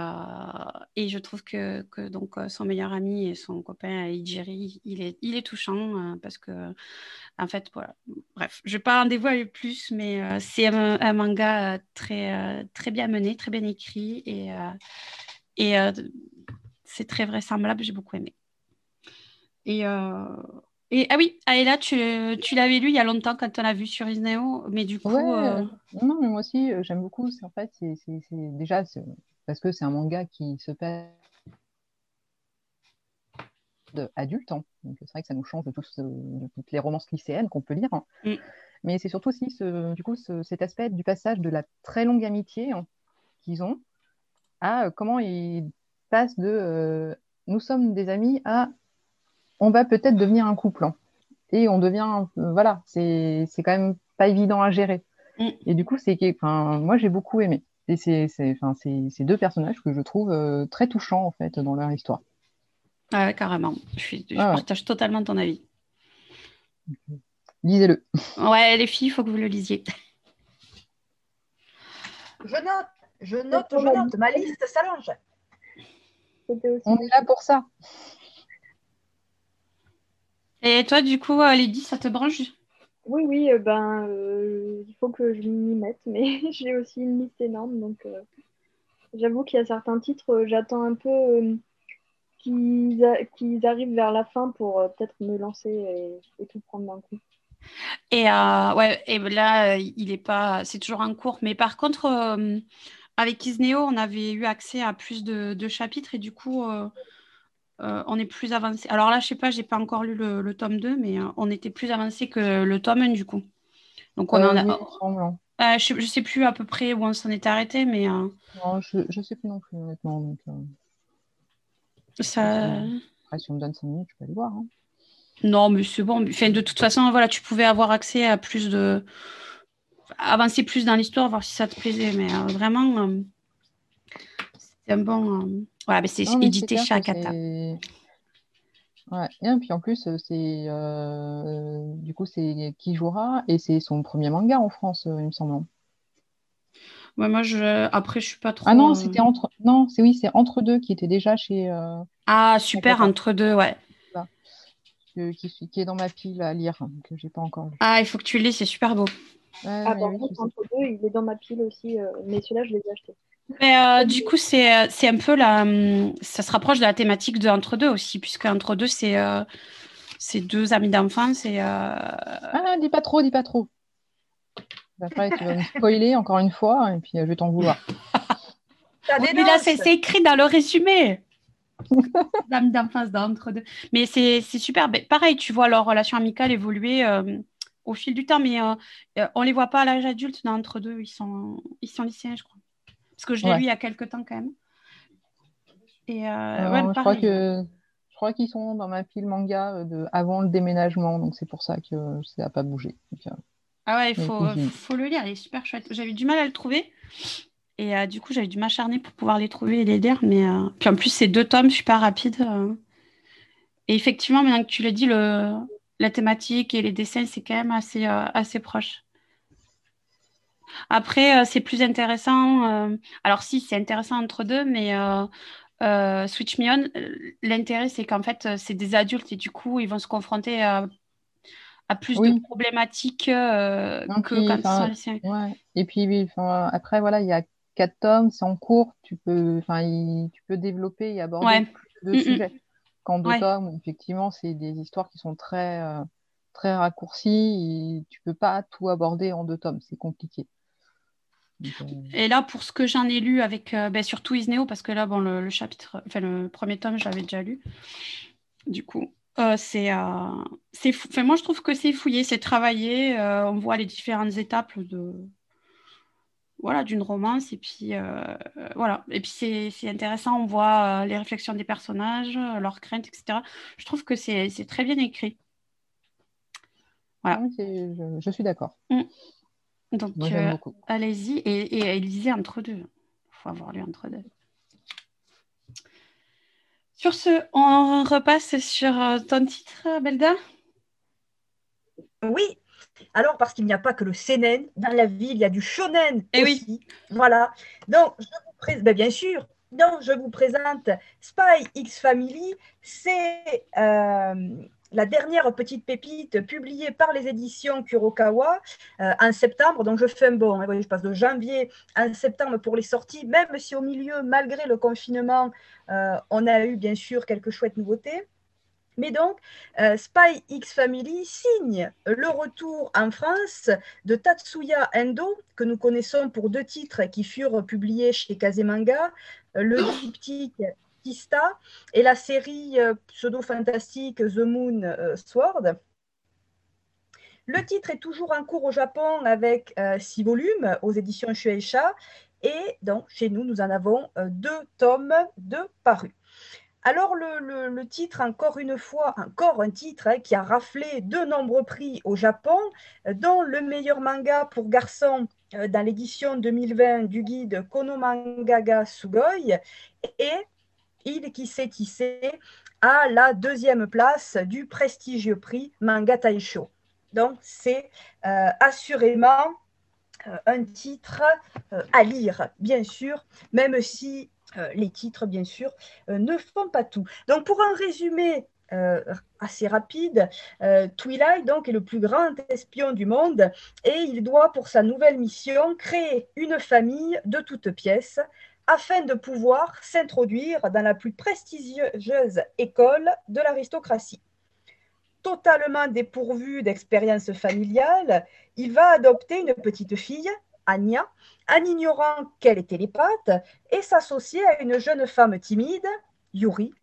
et je trouve que, que, donc, son meilleur ami et son copain Ijiri, il est, il est touchant parce que, en fait, voilà. Bref, je ne vais pas en dévoiler plus, mais c'est un, manga très, très bien mené, très bien écrit et, et c'est très vraisemblable. J'ai beaucoup aimé. Et et ah oui, Aïla, tu, tu l'avais lu il y a longtemps quand on l'a vu sur Isneo, mais du coup.
Euh, non, mais moi aussi, euh, j'aime beaucoup. En fait, c'est déjà parce que c'est un manga qui se passe adulte. Hein. Donc c'est vrai que ça nous change de, de toutes les romances lycéennes qu'on peut lire. Hein. Mm. Mais c'est surtout aussi ce, du coup cet aspect du passage de la très longue amitié hein, qu'ils ont à euh, comment ils passent de nous sommes des amis à on va peut-être devenir un couple. Hein. Et on devient, euh, voilà, c'est quand même pas évident à gérer. Mm. Et du coup, c'est enfin, moi j'ai beaucoup aimé. Et c'est ces deux personnages que je trouve euh, très touchants en fait dans leur histoire.
Ah carrément. Je, partage totalement ton avis.
Lisez-le. [LAUGHS]
Ouais, les filles, il faut que vous le lisiez.
Je note, je note, je note. Ma liste s'allonge.
On est là pour ça.
Et toi, du coup, euh, Lydie, ça te branche?
Oui, oui, euh, ben, euh, il faut que je m'y mette, [LAUGHS] mais j'ai aussi une liste énorme, donc j'avoue qu'il y a certains titres, j'attends un peu qu'ils arrivent vers la fin pour peut-être me lancer et, tout prendre d'un coup.
Et ouais, et là, il est pas, c'est toujours en cours, mais par contre, avec Isneo, on avait eu accès à plus de, de chapitres et du coup euh, on est plus avancé. Alors là, je sais pas, j'ai pas encore lu le, tome 2, mais euh, on était plus avancé que le tome 1 du coup. Donc on en a. Euh, je, ne sais plus à peu près où on s'en est arrêté, mais. Non,
je, ne sais plus non plus, honnêtement. Donc,
ça.
Après, si on me donne 5 minutes, je peux aller voir. Hein.
Non, mais c'est bon. Enfin, de toute façon, voilà, tu pouvais avoir accès à plus de. avancer plus dans l'histoire, voir si ça te plaisait. Mais vraiment, c'est un bon. Voilà, mais c'est édité chez Akata.
Ouais. Et puis en plus, c'est euh, du coup c'est Kijura et c'est son premier manga en France, euh, il me semble.
Ouais, moi je après je suis pas trop.
Ah non, c'était entre non, c'est oui, c'est entre deux qui était déjà chez. Euh,
ah super, entre deux, ouais.
qui, qui, est dans ma pile à lire, hein, que j'ai pas encore lu.
Ah, il faut que tu le lis, c'est super beau.
ah, bah, entre deux, il est dans ma pile aussi, mais celui-là, je l'ai acheté.
Mais euh, du coup, c'est, c'est un peu la. Ça se rapproche de la thématique de Entre deux aussi, puisque Entre deux, c'est, euh, c'est deux amis d'enfance. Et, euh...
Ah, dis pas trop, dis pas trop. Après, tu vas me spoiler encore une fois, et puis euh, je vais t'en vouloir.
mais là, c'est, c'est écrit dans le résumé. Amis d'enfance d'entre deux. Mais c'est, c'est super. Ben, pareil, tu vois leur relation amicale évoluer au fil du temps, mais on les voit pas à l'âge adulte d'entre deux. Ils sont, ils sont lycéens, je crois. Parce que je l'ai lu il y a quelques temps quand même. Et euh,
je crois que je crois qu'ils sont dans ma pile manga euh, de avant le déménagement, donc c'est pour ça que ça n'a pas bougé. Euh,
Ah ouais, il faut, faut le lire, il est super chouette. J'avais du mal à le trouver. Et euh, du coup, j'avais dû m'acharner pour pouvoir les trouver et les lire. Mais euh, puis en plus, c'est deux tomes super rapides. euh. Et effectivement, maintenant que tu dis, le... la thématique et les dessins, c'est quand même assez, euh, assez proche. Après, euh, c'est plus intéressant. euh, Alors si, c'est intéressant entre deux, mais euh, Switch Me On, l'intérêt, c'est qu'en fait, c'est des adultes et du coup, ils vont se confronter à, à plus de
Oui.
problématiques euh,
Non,
que
puis,
quand ils sont.
Ouais. Et puis, oui, après, voilà, il y a quatre tomes, c'est en cours. Tu peux, tu peux développer et aborder
Ouais.
plus de
Mm, mm.
sujets. Qu'en deux
Ouais.
tomes, effectivement, c'est des histoires qui sont très, euh, très raccourcies et tu peux pas tout aborder en deux tomes. C'est compliqué.
Et là, pour ce que j'en ai lu avec euh, ben, surtout Isneo, parce que là, bon, le, le chapitre, enfin le premier tome, je l'avais déjà lu. Du coup, euh, c'est, euh, c'est fou- enfin, moi, je trouve que c'est fouillé, c'est travaillé. euh, on voit les différentes étapes de, voilà, d'une romance. Et puis, voilà. Et puis, c'est, c'est intéressant. On voit euh, les réflexions des personnages, leurs craintes, etc. Je trouve que c'est, c'est très bien écrit. Voilà.
je, je suis d'accord.
Donc, euh, allez-y et, et, et lisez entre deux. Il faut avoir lu entre deux. Sur ce, on repasse sur euh, ton titre, Belda?
Oui, alors parce qu'il n'y a pas que le seinen dans la vie, il y a du shonen
Eh oui.
aussi. Voilà. Donc, je vous présente, ben, bien sûr, donc je vous présente Spy X Family. C'est euh, la dernière petite pépite publiée par les éditions Kurokawa euh, en septembre. Donc, je fais un bon, hein, voyez, je passe de janvier à septembre pour les sorties, même si au milieu, malgré le confinement, euh, on a eu bien sûr quelques chouettes nouveautés. Mais donc, euh, Spy X Family signe le retour en France de Tatsuya Endo, que nous connaissons pour deux titres qui furent publiés chez Kazemanga, euh, le diptyque Et la série euh, pseudo-fantastique The Moon euh, Sword. Le titre est toujours en cours au Japon avec euh, six volumes aux éditions Shueisha et donc chez nous, nous en avons deux tomes de parus. Alors le, titre, encore une fois, encore un titre hein, qui a raflé de nombreux prix au Japon, dont le meilleur manga pour garçons dans l'édition 2020 du guide Kono Mangaga Sugoi, et il qui s'est tissé à la deuxième place du prestigieux prix Manga Taisho. Donc c'est euh, assurément euh, un titre euh, à lire, bien sûr, même si les titres, bien sûr, ne font pas tout. Donc, pour un résumé assez rapide, Twilight donc, est le plus grand espion du monde et il doit, pour sa nouvelle mission, créer une famille de toutes pièces afin de pouvoir s'introduire dans la plus prestigieuse école de l'aristocratie. Totalement dépourvu d'expérience familiale, il va adopter une petite fille, Anya, en ignorant qu'elle est télépathe, et s'associer à une jeune femme timide, Yuri,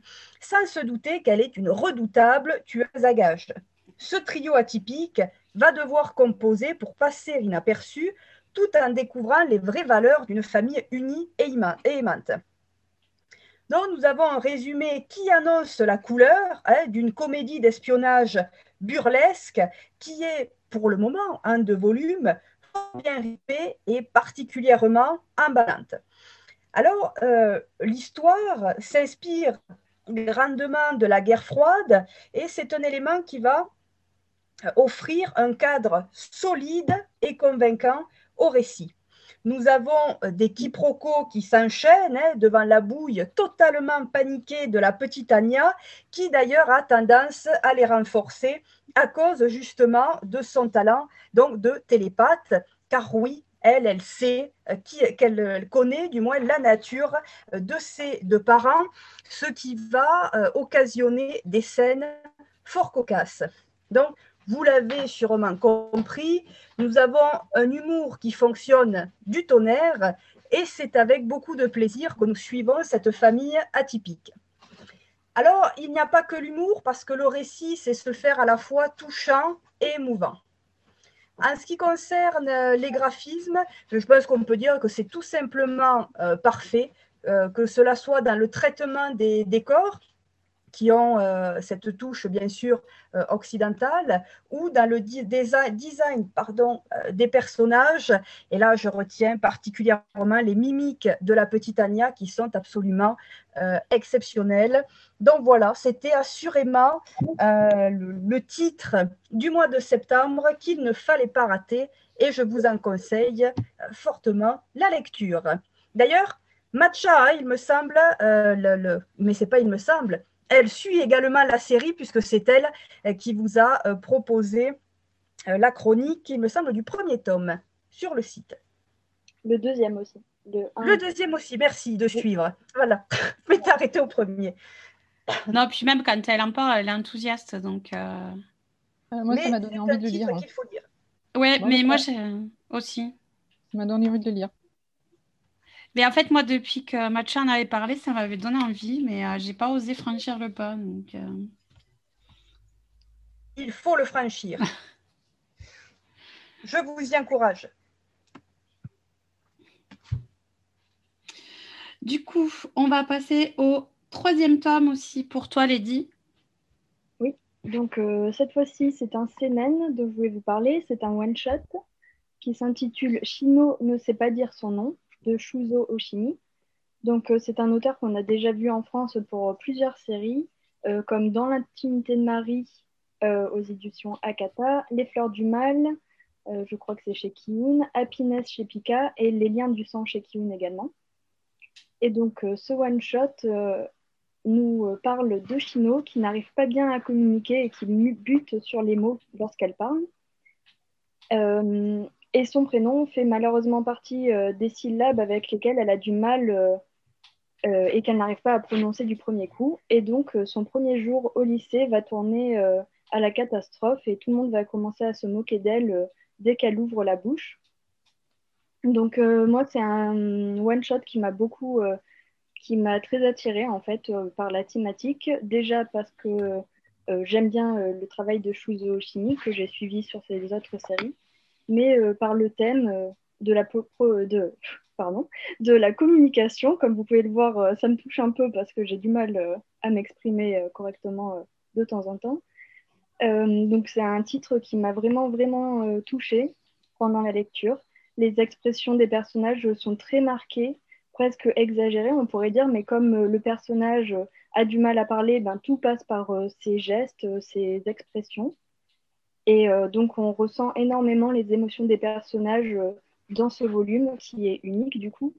sans se douter qu'elle est une redoutable tueuse à gages. Ce trio atypique va devoir composer pour passer inaperçu tout en découvrant les vraies valeurs d'une famille unie et aimante. Donc, nous avons un résumé qui annonce la couleur hein, d'une comédie d'espionnage burlesque qui est, pour le moment, en deux volumes, bien ripée et particulièrement emballante. Alors, euh, l'histoire s'inspire grandement de la guerre froide et c'est un élément qui va offrir un cadre solide et convaincant au récit. Nous avons des quiproquos qui s'enchaînent hein, devant la bouille totalement paniquée de la petite Anya, qui d'ailleurs a tendance à les renforcer à cause justement de son talent donc de télépathe, car oui, elle, elle sait qu'elle connaît du moins la nature de ses deux parents, ce qui va occasionner des scènes fort cocasses. Donc, vous l'avez sûrement compris, nous avons un humour qui fonctionne du tonnerre et c'est avec beaucoup de plaisir que nous suivons cette famille atypique. Alors, il n'y a pas que l'humour parce que le récit, c'est se faire à la fois touchant et émouvant. En ce qui concerne les graphismes, je pense qu'on peut dire que c'est tout simplement euh, parfait, euh, que cela soit dans le traitement des décors, qui ont euh, cette touche, bien sûr, euh, occidentale, ou dans le design euh, des personnages. Et là, je retiens particulièrement les mimiques de la petite Anya qui sont absolument exceptionnelles. Donc voilà, c'était assurément le, titre du mois de septembre qu'il ne fallait pas rater et je vous en conseille fortement la lecture. D'ailleurs, Matcha, il me semble, le, le, mais c'est pas il me semble, elle suit également la série puisque c'est elle euh, qui vous a euh, proposé euh, la chronique, il me semble, du premier tome sur le site.
Le deuxième aussi.
Le, deuxième aussi, merci de suivre. Voilà, [LAUGHS] mais arrêté au premier.
Non, puis même quand elle en parle, elle est enthousiaste. Donc,
moi, ça m'a donné envie de le lire.
Oui, mais moi, j'ai aussi.
Ça m'a donné envie de le lire.
Mais en fait, moi, depuis que Matcha en avait parlé, ça m'avait donné envie, mais je euh, j'ai pas osé franchir le pas. Donc, euh.
Il faut le franchir. [LAUGHS] je vous y encourage.
Du coup, on va passer au troisième tome aussi pour toi, Lady.
Oui, donc euh, cette fois-ci, c'est un seinen dont je voulais vous parler. C'est un one-shot qui s'intitule Shino ne sait pas dire son nom de Shuzo Oshimi. Donc, euh, c'est un auteur qu'on a déjà vu en France pour plusieurs séries, euh, comme Dans l'intimité de Marie euh, aux éditions Akata, Les fleurs du mal, je crois que c'est chez Kiyun, Happiness chez Pika et Les liens du sang chez Kiyun également. Et donc, ce one-shot nous parle de Shino qui n'arrive pas bien à communiquer et qui bute sur les mots lorsqu'elle parle. Et son prénom fait malheureusement partie euh, des syllabes avec lesquelles elle a du mal euh, euh, et qu'elle n'arrive pas à prononcer du premier coup. Et donc, son premier jour au lycée va tourner à la catastrophe et tout le monde va commencer à se moquer d'elle dès qu'elle ouvre la bouche. Donc, moi, c'est un one-shot qui m'a beaucoup, qui m'a très attirée en fait par la thématique. Déjà parce que j'aime bien le travail de Shuzo Oshimi que j'ai suivi sur ses autres séries mais euh, par le thème euh, de la, de, [LAUGHS] pardon, de la communication. Comme vous pouvez le voir, euh, ça me touche un peu parce que j'ai du mal à m'exprimer correctement de temps en temps. donc c'est un titre qui m'a vraiment, vraiment touchée pendant la lecture. Les expressions des personnages sont très marquées, presque exagérées, on pourrait dire, mais comme le personnage a du mal à parler, ben, tout passe par ses gestes, ses expressions. Et euh, donc, on ressent énormément les émotions des personnages euh, dans ce volume qui est unique du coup.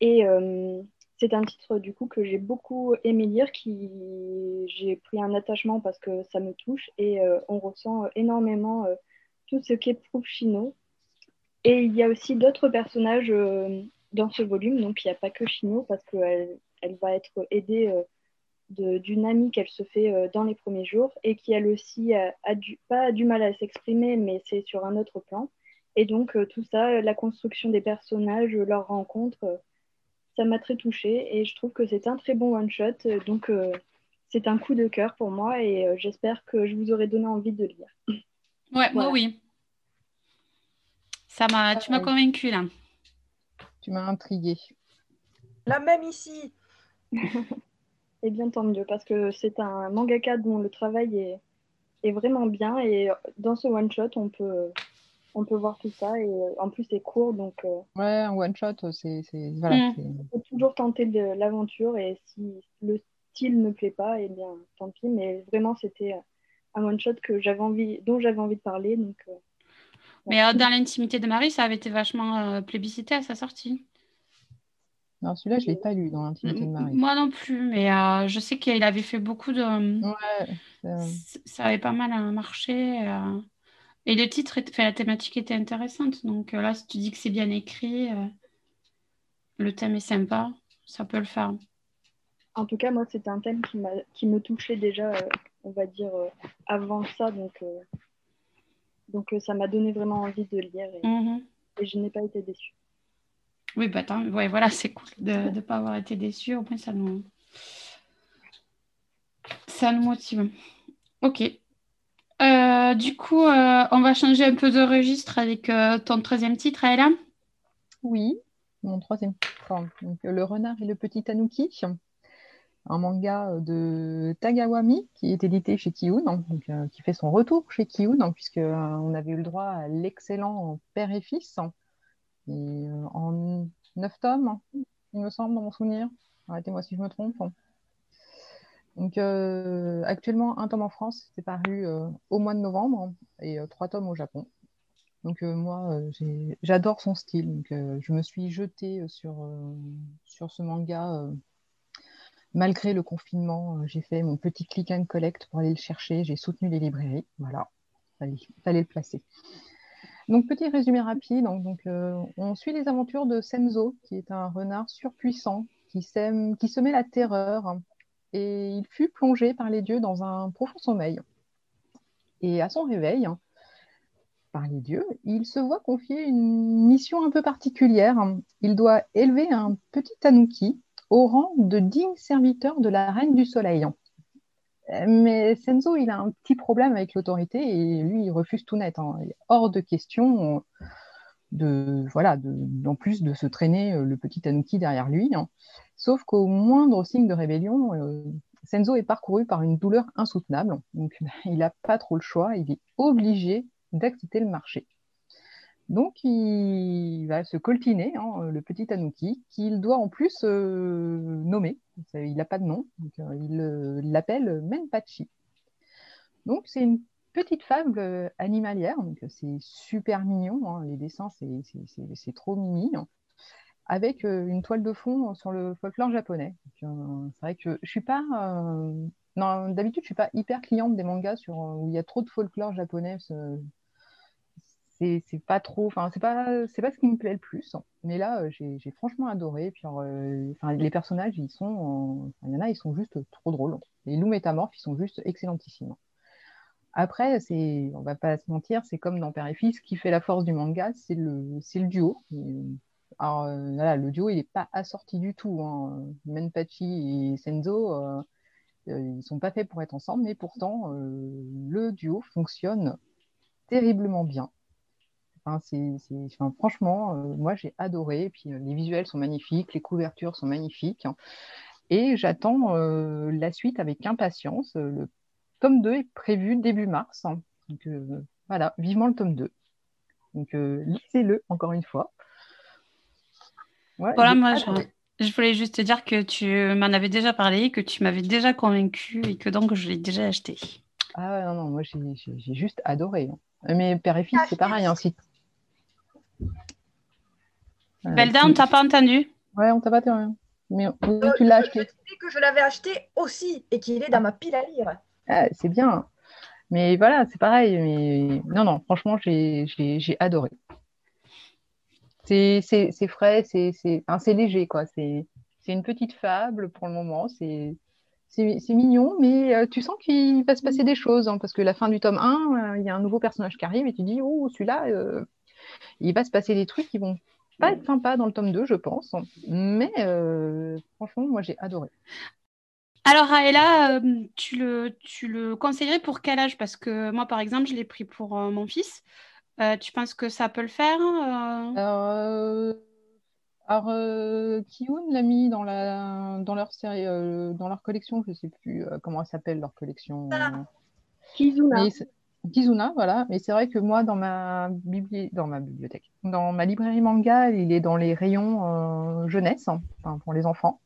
Et euh, c'est un titre du coup que j'ai beaucoup aimé lire, qui j'ai pris un attachement parce que ça me touche et on ressent énormément tout ce qu'éprouve Chino. Et il y a aussi d'autres personnages dans ce volume, donc il n'y a pas que Chino parce qu'elle elle va être aidée d'une amie qu'elle se fait euh, dans les premiers jours et qui elle aussi a, du, pas du mal à s'exprimer, mais c'est sur un autre plan. Et donc euh, tout ça, la construction des personnages, leur rencontre, euh, ça m'a très touchée et je trouve que c'est un très bon one-shot. Donc c'est un coup de cœur pour moi et j'espère que je vous aurai donné envie de lire. [LAUGHS]
Ouais, moi oui. Ça m'a, tu m'as convaincue là.
Tu m'as intriguée.
La même ici. [LAUGHS]
Et bien tant mieux, parce que c'est un mangaka dont le travail est, est vraiment bien. Et dans ce one-shot, on peut, on peut voir tout ça. Et en plus, c'est court. Donc, euh,
ouais, un one-shot, c'est. Voilà,
mm. faut toujours tenter de l'aventure. Et si le style ne plaît pas, et eh bien tant pis. Mais vraiment, c'était un one-shot que j'avais envie, dont j'avais envie de parler. Donc, euh,
Mais euh, dans l'intimité de Marie, ça avait été vachement plébiscité à sa sortie.
Non, celui-là, je ne l'ai pas lu dans l'intimité de Marie.
Moi non plus, mais euh, je sais qu'il avait fait beaucoup de. Ouais, ça avait pas mal euh, marché. Euh. Et le titre, fait, la thématique était intéressante. Donc là, si tu dis que c'est bien écrit, le thème est sympa, ça peut le faire.
En tout cas, moi, c'était un thème qui, qui me touchait déjà, on va dire, avant ça. Donc, donc ça m'a donné vraiment envie de lire et, mm-hmm. et je n'ai pas été déçue.
Oui, bah ouais, voilà, c'est cool de ne pas avoir été déçu. Au moins, ça nous, motive. Ok. Euh, du coup, euh, on va changer un peu de registre avec euh, ton troisième titre, Ella.
Oui, mon troisième titre. Donc, le renard et le petit tanuki. un manga de Tagawami qui est édité chez Kiun, hein, qui fait son retour chez Kiun, hein, puisque on avait eu le droit à l'excellent Père et Fils, et, en neuf tomes, il me semble, dans mon souvenir. Arrêtez-moi si je me trompe. Donc actuellement, un tome en France, c'est paru au mois de novembre, et trois tomes au Japon. Donc moi, j'adore son style. Donc je me suis jetée sur, sur ce manga malgré le confinement. j'ai fait mon petit click and collect pour aller le chercher. J'ai soutenu les librairies. Voilà, il fallait, le placer. Donc petit résumé rapide. Donc, on suit les aventures de Senzo, qui est un renard surpuissant qui, sème, qui semait la terreur. Et il fut plongé par les dieux dans un profond sommeil. Et à son réveil, par les dieux, il se voit confier une mission un peu particulière. Il doit élever un petit tanuki au rang de digne serviteur de la reine du soleil. Mais Senzo, il a un petit problème avec l'autorité et lui, il refuse tout net. Hein. Hors de question de, voilà, en plus de se traîner euh, le petit tanuki derrière lui. Hein. Sauf qu'au moindre signe de rébellion, euh, Senzo est parcouru par une douleur insoutenable. Donc, [LAUGHS] il n'a pas trop le choix. Il est obligé d'accepter le marché. Donc, il va se coltiner, hein, le petit Tanuki, qu'il doit en plus euh, nommer. Il n'a pas de nom, donc, euh, il l'appelle Menpachi. Donc, c'est une petite fable euh, animalière, donc c'est super mignon, hein, les dessins, c'est trop mimi, hein, avec une toile de fond sur le folklore japonais. c'est vrai que je suis pas... D'habitude, je suis pas hyper cliente des mangas où il y a trop de folklore japonais c'est pas trop, enfin c'est pas c'est pas ce qui me plaît le plus. Mais là, euh, j'ai franchement adoré. Puis euh, les personnages, ils sont, il y en a, ils sont juste trop drôles. Les loups métamorphes, ils sont juste excellentissimes. Après, c'est, on va pas se mentir, c'est comme dans Père et Fils, ce qui fait la force du manga, c'est le, c'est le duo. alors voilà, le duo, il n'est pas assorti du tout. Hein. Menpachi et Senzo, euh, ils sont pas faits pour être ensemble, mais pourtant, le duo fonctionne terriblement bien franchement, euh, moi j'ai adoré. Et puis euh, les visuels sont magnifiques, les couvertures sont magnifiques. et j'attends euh, la suite avec impatience. Le tome 2 est prévu début mars. donc voilà, vivement le tome 2. Donc lisez-le encore une fois.
voilà, moi je, voulais juste te dire que tu m'en avais déjà parlé, que tu m'avais déjà convaincu et que donc je l'ai déjà acheté.
Ah ouais, non, non, moi j'ai juste adoré. Hein. Mais Père et Fils, c'est pareil. Hein,
Belda, on t'a pas entendu
Ouais, on t'a pas entendu. Mais tu l'as acheté.
Je que je l'avais acheté aussi et qu'il est dans ma pile à lire.
Ah, c'est bien. Mais voilà, c'est pareil. Mais... Non, non, franchement, j'ai adoré. C'est frais, c'est léger, quoi. C'est une petite fable pour le moment. C'est mignon, mais euh, tu sens qu'il va se passer des choses. Hein, parce que la fin du tome 1, euh, il y a un nouveau personnage qui arrive et tu dis, oh, celui-là, euh, il va se passer des trucs qui vont pas être sympas dans le tome 2, je pense. Mais euh, franchement, moi, j'ai adoré.
Alors, Aëla, euh, tu, le, tu le conseillerais pour quel âge? Parce que moi, par exemple, je l'ai pris pour euh, mon fils. tu penses que ça peut le faire
Alors, Kiyun l'a mis dans, la, dans leur série, dans leur collection, je ne sais plus comment s'appelle leur collection.
Kizuna.
Kizuna, voilà. Mais c'est vrai que moi, dans ma, dans ma bibliothèque, dans ma librairie manga, il est dans les rayons euh, jeunesse, hein, pour les enfants.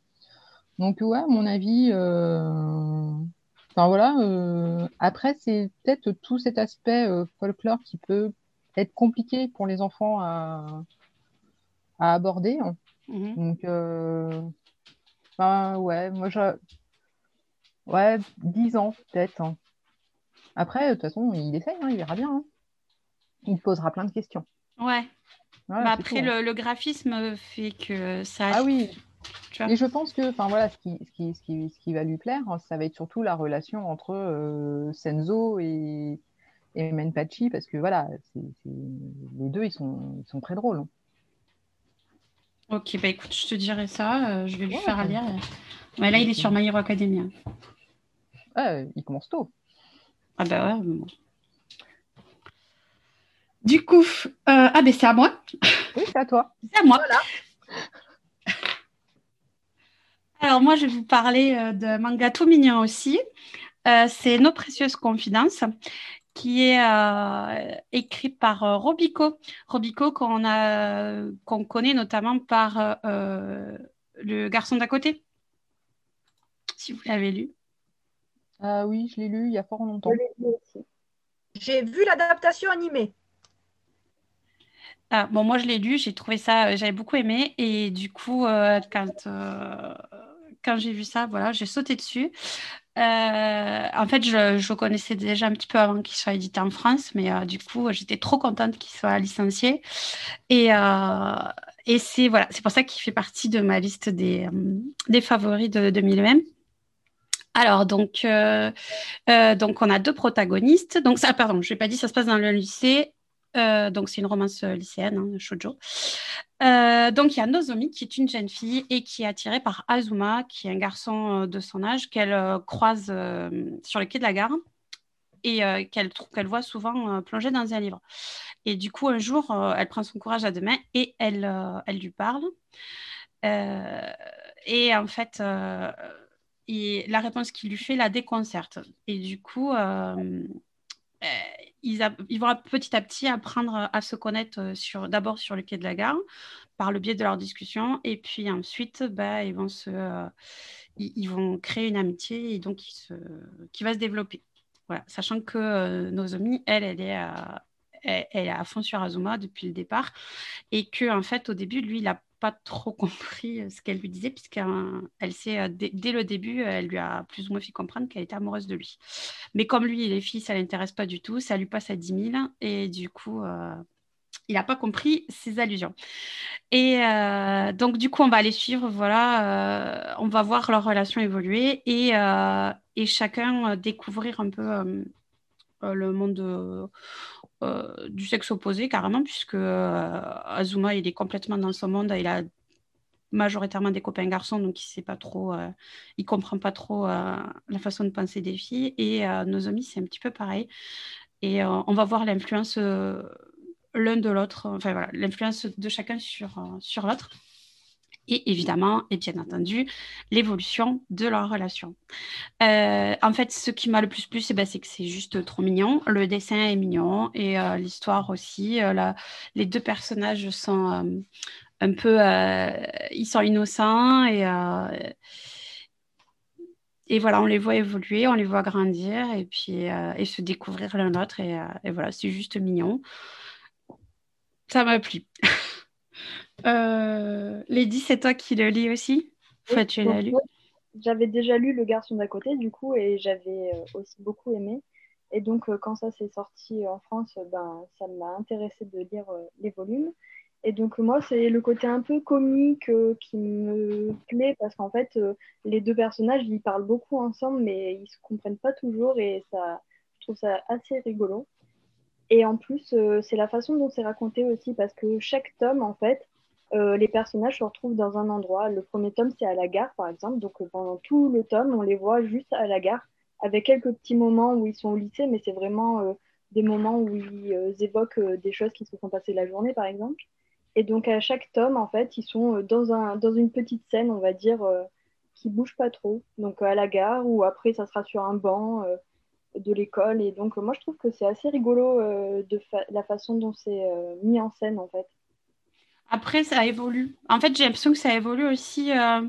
Donc, ouais, à mon avis, euh, enfin voilà. Euh, après, c'est peut-être tout cet aspect folklore qui peut être compliqué pour les enfants à, aborder. Hein. Mm-hmm. Donc, ouais, moi, je... ouais, 10 ans peut-être. Hein. Après, de toute façon, il essaye, hein, il verra bien. Hein. Il posera plein de questions.
Ouais. après, hein. le, graphisme fait que ça.
Ah oui. Et je pense que, enfin voilà, ce qui, ce, qui, ce, qui, va lui plaire, ça va être surtout la relation entre euh, Senzo et, et Menpachi, parce que voilà, les deux, ils sont, ils sont très drôles.
Ok, bah écoute, je te dirai ça, euh, je vais lui faire lire. Mais là, il est sur My Hero Academia.
Ouais, il commence tôt.
Ah bah ouais. Du coup, euh, ah ben c'est à moi.
Oui, c'est à toi. [LAUGHS]
C'est à moi. Voilà. [LAUGHS] Alors moi, je vais vous parler de manga tout mignon aussi. c'est Nos précieuses confidences qui est écrit par Robico. Robico qu'on qu'on connaît notamment par Le garçon d'à côté, si vous l'avez lu.
Ah oui, je l'ai lu il y a fort longtemps.
J'ai vu l'adaptation animée.
Ah, bon, moi je l'ai lu, j'ai trouvé ça, euh, j'avais beaucoup aimé. Et du coup, euh, quand, euh, quand j'ai vu ça, voilà, j'ai sauté dessus. en fait, je, je connaissais déjà un petit peu avant qu'il soit édité en France, mais du coup, j'étais trop contente qu'il soit licencié. Et, et c'est voilà, c'est pour ça qu'il fait partie de ma liste des, des favoris de 2020. Alors, donc, donc, on a deux protagonistes. Donc, ça, pardon, je n'ai pas dit, ça se passe dans le lycée. Euh, donc, c'est une romance euh, lycéenne, hein, shoujo. Euh, donc, il y a Nozomi, qui est une jeune fille et qui est attirée par Azuma, qui est un garçon de son âge qu'elle croise sur le quai de la gare et qu'elle qu'elle voit souvent plonger dans un livre. Et du coup, un jour, elle prend son courage à deux mains et elle, elle lui parle. et en fait, la réponse qu'il lui fait la déconcerte. Et du coup, ils, vont petit à petit apprendre à se connaître euh, sur, d'abord sur le quai de la gare par le biais de leur discussion et puis ensuite bah, ils, vont se, euh, ils, vont créer une amitié et donc qui va se développer. Voilà. Sachant que euh, Nozomi, elle, elle est, elle, est à fond sur Azuma depuis le départ et que en fait au début lui il a pas trop compris euh, ce qu'elle lui disait, puisqu'elle sait, euh, dès, le début, elle lui a plus ou moins fait comprendre qu'elle était amoureuse de lui. Mais comme lui, les filles, ça ne l'intéresse pas du tout, ça lui passe à 10 000, et du coup, euh, il n'a pas compris ses allusions. Et donc, du coup, on va les suivre, voilà, on va voir leur relation évoluer, et, et chacun découvrir un peu le monde euh, du sexe opposé carrément, puisque euh, Azuma il est complètement dans son monde, il a majoritairement des copains garçons, donc il sait pas trop, euh, il comprend pas trop la façon de penser des filles. Et Nozomi c'est un petit peu pareil. Et on va voir l'influence l'un de l'autre, enfin voilà, l'influence de chacun sur l'autre et évidemment, et bien entendu, l'évolution de leur relation. Euh, en fait, ce qui m'a le plus plu, ben, c'est que c'est juste trop mignon. Le dessin est mignon et euh, l'histoire aussi. Euh, les deux personnages sont un peu, ils sont innocents et et voilà, on les voit évoluer, on les voit grandir et puis et se découvrir l'un l'autre et, et voilà, c'est juste mignon. Ça m'a plu. [LAUGHS] Euh, Lady, c'est toi qui le lis aussi? Tu l'as lu
J'avais déjà lu Le garçon d'à côté, du coup, et j'avais euh, aussi beaucoup aimé. Et donc, euh, quand ça s'est sorti en France, ben, ça m'a intéressé de lire les volumes. Et donc, moi, c'est le côté un peu comique qui me plaît parce qu'en fait, les deux personnages, ils parlent beaucoup ensemble, mais ils se comprennent pas toujours et ça, je trouve ça assez rigolo. Et en plus, c'est la façon dont c'est raconté aussi parce que chaque tome, en fait, euh, les personnages se retrouvent dans un endroit. Le premier tome, c'est à la gare, par exemple. Donc, euh, pendant tout le tome, on les voit juste à la gare, avec quelques petits moments où ils sont au lycée, mais c'est vraiment euh, des moments où ils évoquent des choses qui se sont passées la journée, par exemple. Et donc, à chaque tome, en fait, ils sont dans, un, dans une petite scène, on va dire, qui bouge pas trop. Donc, à la gare, ou après, ça sera sur un banc de l'école. Et donc, moi, je trouve que c'est assez rigolo de la façon dont c'est mis en scène, en fait.
Après, ça évolue. En fait, j'ai l'impression que ça évolue aussi. Euh,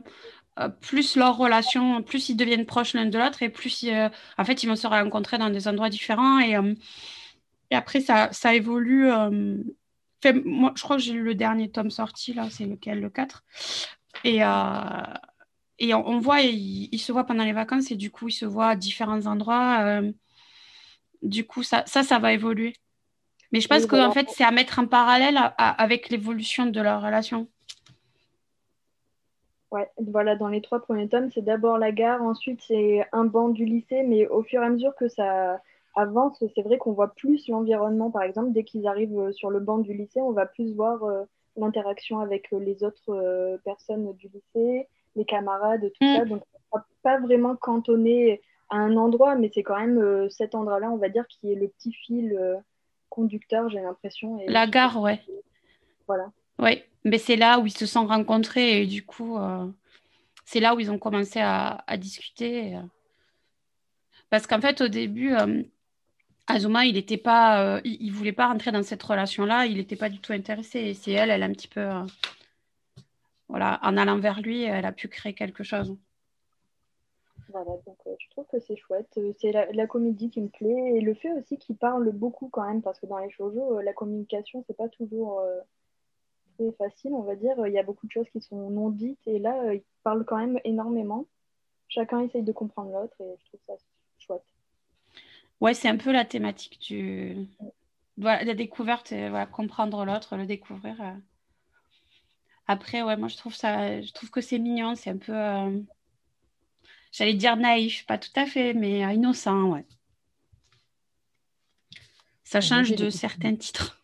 euh, plus leur relation, plus ils deviennent proches l'un de l'autre et plus euh, en fait ils vont se rencontrer dans des endroits différents et, et après ça, ça évolue. moi, je crois que j'ai lu le dernier tome sorti là, c'est lequel, le 4. Et, et on, voit, ils, se voient pendant les vacances et du coup ils se voient à différents endroits. du coup, ça, ça va évoluer. Mais je pense qu'en fait, c'est à mettre en parallèle avec l'évolution de leur relation.
Ouais, voilà, dans les trois premiers tomes, c'est d'abord la gare, ensuite c'est un banc du lycée, mais au fur et à mesure que ça avance, c'est vrai qu'on voit plus l'environnement, par exemple, dès qu'ils arrivent sur le banc du lycée, on va plus voir euh, l'interaction avec euh, les autres euh, personnes du lycée, les camarades, tout ça. Mm. Donc, pas vraiment cantonné à un endroit, mais c'est quand même cet endroit-là, on va dire, qui est le petit fil conducteur, j'ai l'impression.
La gare, ouais.
Voilà.
Oui, mais c'est là où ils se sont rencontrés et du coup, euh, c'est là où ils ont commencé à, discuter. Parce qu'en fait, au début, Azuma, il n'était pas, il, voulait pas rentrer dans cette relation-là, il n'était pas du tout intéressé. Et c'est elle, elle a un petit peu, voilà, en allant vers lui, elle a pu créer quelque chose.
Voilà, donc euh, je trouve que c'est chouette. Euh, c'est la, comédie qui me plaît et le fait aussi qu'il parle beaucoup quand même, parce que dans les shoujo, euh, la communication, c'est pas toujours très facile, on va dire. Il y a beaucoup de choses qui sont non dites et là, il parle quand même énormément. Chacun essaye de comprendre l'autre et je trouve ça chouette.
Ouais, c'est un peu la thématique du. La découverte, voilà, comprendre l'autre, le découvrir. Après, ouais, moi je trouve ça, je trouve que c'est mignon, c'est un peu J'allais dire naïf, pas tout à fait, mais euh, innocent, ouais. Ça change de certains titres.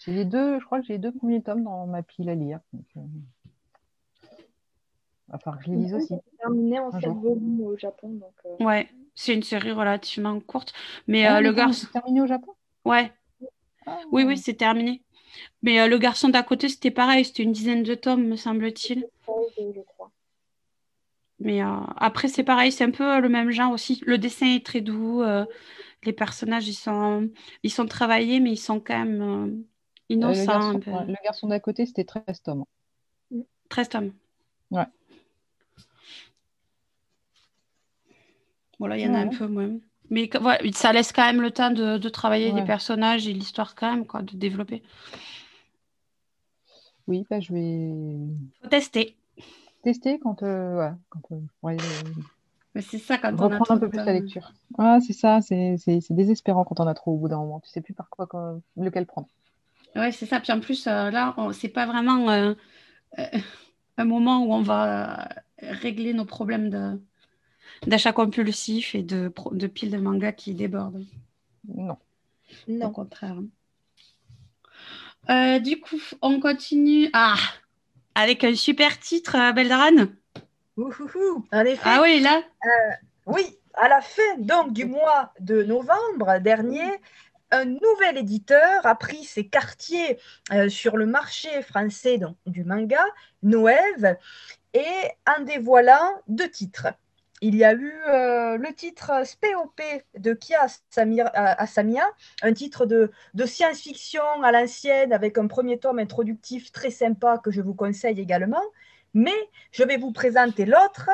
J'ai les deux, je crois que j'ai les deux premiers tomes dans ma pile à lire. Euh, enfin, je les lis aussi.
terminé en sept volumes au Japon. Donc,
euh. Ouais, c'est une série relativement courte. Mais ah, le garçon.
C'est terminé au Japon?
Ouais. Ah. Oui, oui, c'est terminé. Mais le garçon d'à côté, c'était pareil, c'était une dizaine de tomes, me semble-t-il. Je crois. Mais euh, après, c'est pareil, c'est un peu le même genre aussi. Le dessin est très doux. Euh, les personnages, ils sont, ils sont travaillés, mais ils sont quand même euh, innocents.
le garçon, d'à côté, c'était 13 tomes.
13 tomes.
Ouais.
Voilà, il y en a un peu moins. Mais ça laisse quand même le temps de, travailler les personnages et l'histoire quand même, quoi, de développer.
Oui, bah, je vais.
Faut tester
tester quand, euh, quand
euh, Mais c'est ça quand
on a un peu plus la lecture. Ah, c'est ça, c'est désespérant quand on a trop au bout d'un moment. Tu sais plus par quoi, lequel prendre.
Ouais, c'est ça. Puis en plus, euh, là, c'est pas vraiment [LAUGHS] un moment où on va régler nos problèmes de d'achat compulsif et de, de piles de manga qui débordent.
Non.
Non. Au contraire. du coup, on continue. Ah, avec un super titre, euh, Beldaran
En effet.
Ah oui, là
euh, Oui, à la fin donc du mois de novembre dernier, un nouvel éditeur a pris ses quartiers euh, sur le marché français donc, du manga, Noël, et en dévoilant deux titres il y a eu euh, le titre SPOP de Kia Asamia, un titre de, science-fiction à l'ancienne avec un premier tome introductif très sympa que je vous conseille également. Mais je vais vous présenter l'autre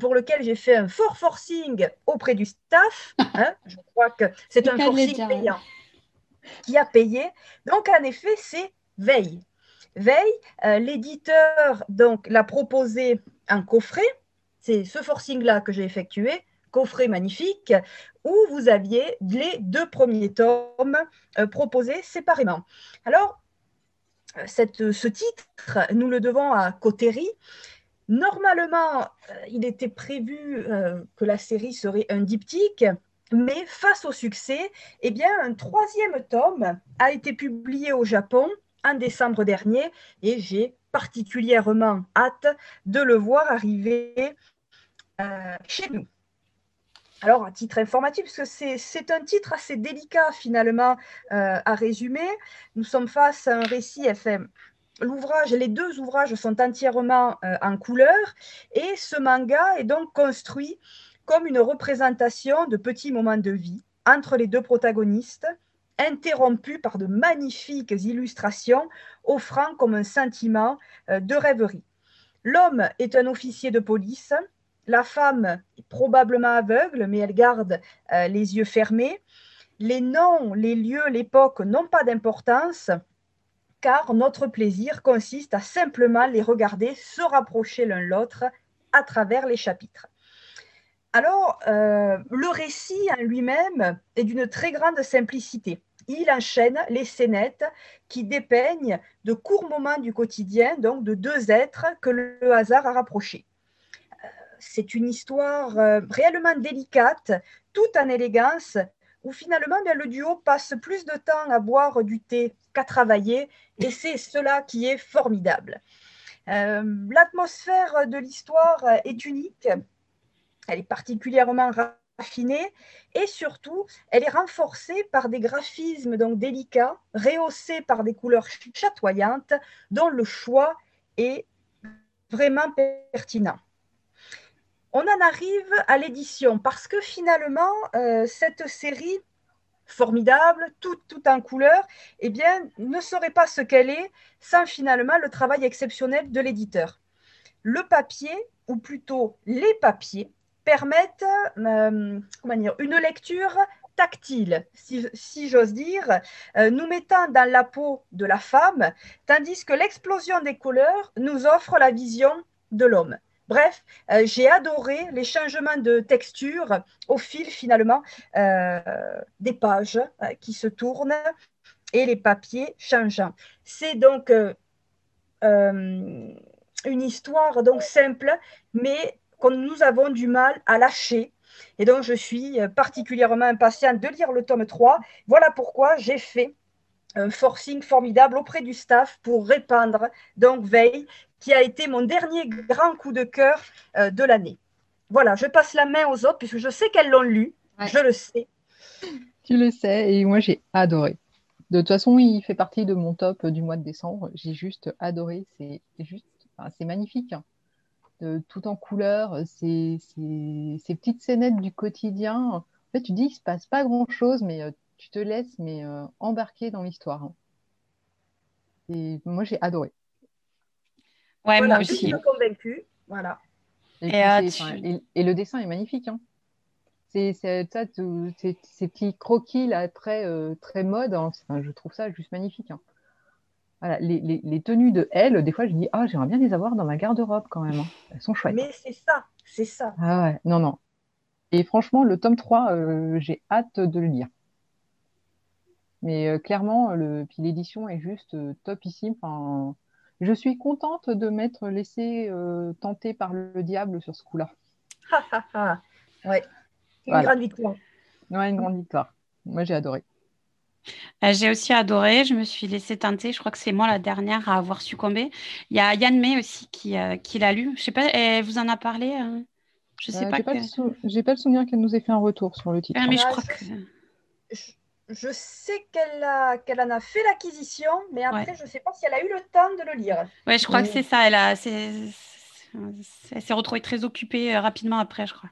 pour lequel j'ai fait un fort forcing auprès du staff. [LAUGHS] Hein. je crois que c'est un forcing payant qui a payé. Donc, en effet, c'est Veille. Veille, euh, l'éditeur donc l'a proposé un coffret c'est ce forcing-là que j'ai effectué, coffret magnifique, où vous aviez les deux premiers tomes euh, proposés séparément. Alors, ce titre, nous le devons à Coterie. Normalement, euh, il était prévu euh, que la série serait un diptyque, mais face au succès, eh bien, un troisième tome a été publié au Japon en décembre dernier et j'ai particulièrement hâte de le voir arriver chez nous. Alors, un titre informatif, parce que c'est un titre assez délicat finalement euh, à résumer. Nous sommes face à un récit FM. L'ouvrage, les deux ouvrages sont entièrement euh, en couleur et ce manga est donc construit comme une représentation de petits moments de vie entre les deux protagonistes, interrompus par de magnifiques illustrations offrant comme un sentiment de rêverie. L'homme est un officier de police la femme est probablement aveugle, mais elle garde euh, les yeux fermés. Les noms, les lieux, l'époque n'ont pas d'importance, car notre plaisir consiste à simplement les regarder se rapprocher l'un l'autre à travers les chapitres. Alors, euh, le récit en lui-même est d'une très grande simplicité. Il enchaîne les scénettes qui dépeignent de courts moments du quotidien, donc de deux êtres que le hasard a rapprochés c'est une histoire euh, réellement délicate, tout en élégance, où finalement ben, le duo passe plus de temps à boire du thé qu'à travailler, et c'est cela qui est formidable. Euh, l'atmosphère de l'histoire est unique, elle est particulièrement raffinée, et surtout, elle est renforcée par des graphismes donc délicats, rehaussés par des couleurs chatoyantes, dont le choix est vraiment pertinent. On en arrive à l'édition parce que finalement, euh, cette série formidable, toute tout en couleur, eh bien, ne serait pas ce qu'elle est sans finalement le travail exceptionnel de l'éditeur. Le papier, ou plutôt les papiers, permettent euh, une lecture tactile, si, j'ose dire, euh, nous mettant dans la peau de la femme, tandis que l'explosion des couleurs nous offre la vision de l'homme. Bref, euh, j'ai adoré les changements de texture au fil finalement euh, des pages qui se tournent et les papiers changeant. C'est donc une histoire donc simple, mais que nous avons du mal à lâcher et donc, je suis euh, particulièrement impatiente de lire le tome 3. Voilà pourquoi j'ai fait un forcing formidable auprès du staff pour répandre donc Veille, qui a été mon dernier grand coup de cœur euh, de l'année. Voilà, je passe la main aux autres puisque je sais qu'elles l'ont lu, je le sais.
Tu le sais, et moi j'ai adoré. De toute façon, il fait partie de mon top du mois de décembre. J'ai juste adoré, c'est juste, c'est magnifique tout en couleur, ces, ces, petites scénettes du quotidien. En fait, tu dis qu'il ne se passe pas grand-chose, mais euh, tu te laisses mais, euh, embarquer dans l'histoire. Hein. Et moi, j'ai adoré.
Ouais, moi aussi. Je
suis convaincue. Voilà.
Et, euh, et, le dessin est magnifique. Hein. C'est ces petits croquis là, très, très mode. Hein. je trouve ça juste magnifique. Hein les, tenues de elle, des fois, je dis, ah, j'aimerais bien les avoir dans ma garde-robe quand même. Hein. Elles sont chouettes.
Mais c'est ça, c'est ça.
Ah ouais, non, non. Et franchement, le tome 3, euh, j'ai hâte de le lire. Mais euh, clairement, le, puis l'édition est juste euh, topissime. Enfin, je suis contente de m'être laissée tenter par le diable sur ce coup-là.
ouais, une grande victoire.
Ouais, une grande victoire. Moi, j'ai adoré.
Euh, j'ai aussi adoré, je me suis laissée tenter. Je crois que c'est moi la dernière à avoir succombé. Il y a Yann May aussi qui, euh, qui l'a lu. Je sais pas, elle vous en a parlé euh? Je sais pas.
J'ai que... pas, le souvenir qu'elle nous ait fait un retour sur le titre.
Ah, mais je crois que.
Je, sais qu'elle qu'elle en a fait l'acquisition, mais après, je ne sais pas si elle a eu le temps de le lire.
Ouais, je crois que c'est ça. Elle, a... s'est retrouvée très occupée rapidement après, je crois.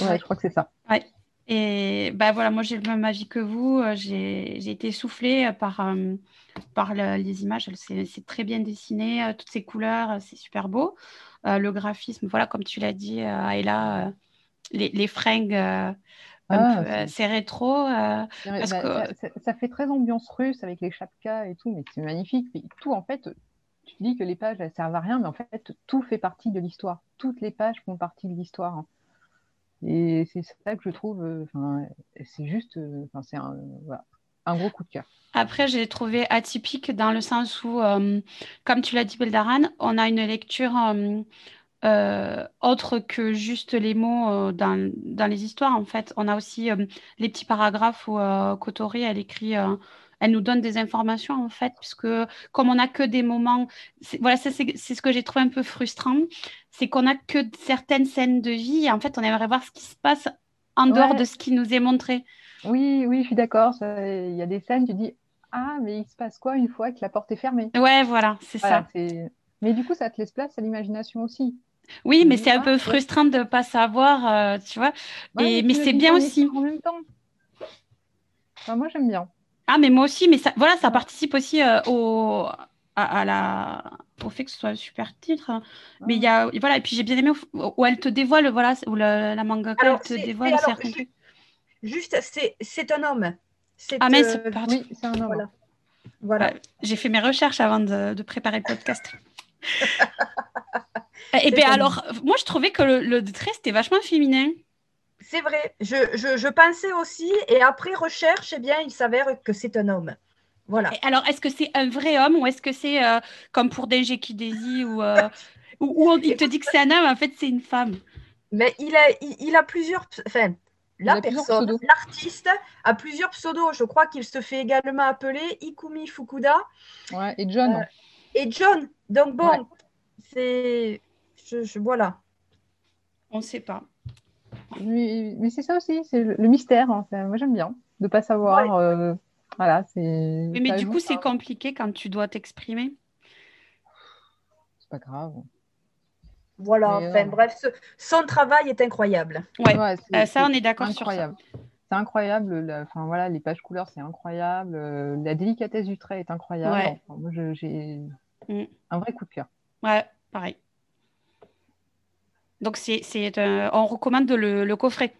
Ouais, je crois que c'est ça.
Ouais. Et bah voilà, moi j'ai le même avis que vous. Euh, j'ai été soufflée par, euh, par les images. C'est très bien dessiné, euh, toutes ces couleurs, c'est super beau. le graphisme, voilà, comme tu l'as dit, Ayla, les, les, fringues, ah, c'est rétro.
parce bah, que... ça, fait très ambiance russe avec les chapkas et tout, mais c'est magnifique. tout, en fait, tu dis que les pages, elles servent à rien, mais en fait, tout fait partie de l'histoire. Toutes les pages font partie de l'histoire. Hein. Et c'est ça que je trouve, euh, c'est juste, euh, c'est un, gros coup de cœur.
Après, j'ai trouvé atypique dans le sens où, euh, comme tu l'as dit, Beldaran, on a une lecture autre que juste les mots dans, dans, les histoires. En fait, on a aussi les petits paragraphes où Kotori, elle écrit elle nous donne des informations en fait, puisque comme on n'a que des moments, voilà, c'est ce que j'ai trouvé un peu frustrant, c'est qu'on n'a que certaines scènes de vie et en fait on aimerait voir ce qui se passe en dehors de ce qui nous est montré.
Oui, oui, je suis d'accord. Il y a des scènes, tu dis ah mais il se passe quoi une fois que la porte est fermée?
Ouais, voilà, c'est ça.
Mais du coup, ça te laisse place à l'imagination aussi.
Oui, mais c'est un peu frustrant de ne pas savoir, euh, tu vois. mais, c'est bien aussi.
En même temps. moi, j'aime bien.
Ah, mais moi aussi, mais ça, voilà, ça participe aussi euh, au, à, la, au fait que ce soit un super titre. Mais il y a, voilà, et puis j'ai bien aimé où, elle te dévoile, voilà, où la, la manga elle te dévoile certains trucs.
Juste, c'est un homme.
Ah, mais c'est euh,
oui, c'est un homme.
Voilà. voilà.
j'ai fait mes recherches avant de, de préparer le podcast. [LAUGHS] et bien alors, moi je trouvais que le, le trait c'était vachement féminin.
C'est vrai, je, je, pensais aussi, et après recherche, eh bien, il s'avère que c'est un homme. Voilà.
alors, est-ce que c'est un vrai homme ou est-ce que c'est euh, comme pour Denji Kidesi ou, euh, [LAUGHS] où, il te dit que c'est un homme, en fait, c'est une femme
Mais il a, il, a plusieurs. Enfin, la personne, l'artiste, a plusieurs pseudos. Je crois qu'il se fait également appeler Ikumi Fukuda.
Ouais, et John. Euh,
et John. Donc, bon, c'est. Je, voilà.
On ne sait pas.
Mais, c'est ça aussi, c'est le, mystère. Hein. Moi, j'aime bien de ne pas savoir. Euh, voilà, c'est.
Mais, du coup, c'est compliqué quand tu dois t'exprimer.
C'est pas grave.
Voilà,
Mais
enfin
non.
bref, ce- son travail est incroyable.
Ouais, euh, ça, on est d'accord sur ça.
incroyable. C'est incroyable. la- Enfin voilà, les pages couleurs, c'est incroyable. euh, la délicatesse du trait est incroyable.
Ouais.
Enfin, moi, je- j'ai
Mm.
un vrai coup de cœur.
Ouais, pareil. Donc, c'est, c'est, euh, on recommande le, le coffret.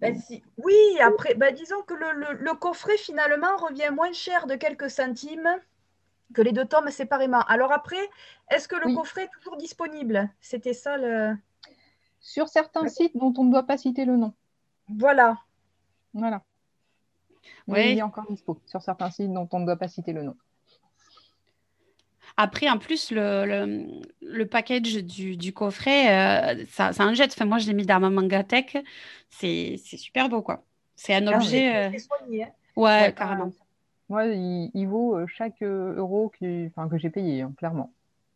Ben, si- Oui, après, ben, disons que le, le- le coffret finalement revient moins cher de quelques centimes que les deux tomes séparément. Alors après, est-ce que le
Oui.
coffret est toujours disponible? C'était ça le.
Sur certains sites dont on ne doit pas citer le nom.
Voilà.
Voilà. Mais
Ouais.
il est encore dispo sur certains sites dont on ne doit pas citer le nom.
Après, en plus, le, le, le package du, du coffret, euh, ça, ça en jette. Enfin, moi, je l'ai mis dans ma mangatech. C'est, c'est super beau, quoi. C'est un
Ah,
objet. euh,
soigné, hein.
Ouais,
Ouais,
carrément.
Moi, il, il vaut euh, chaque euh, euro enfin, que j'ai payé, hein, clairement.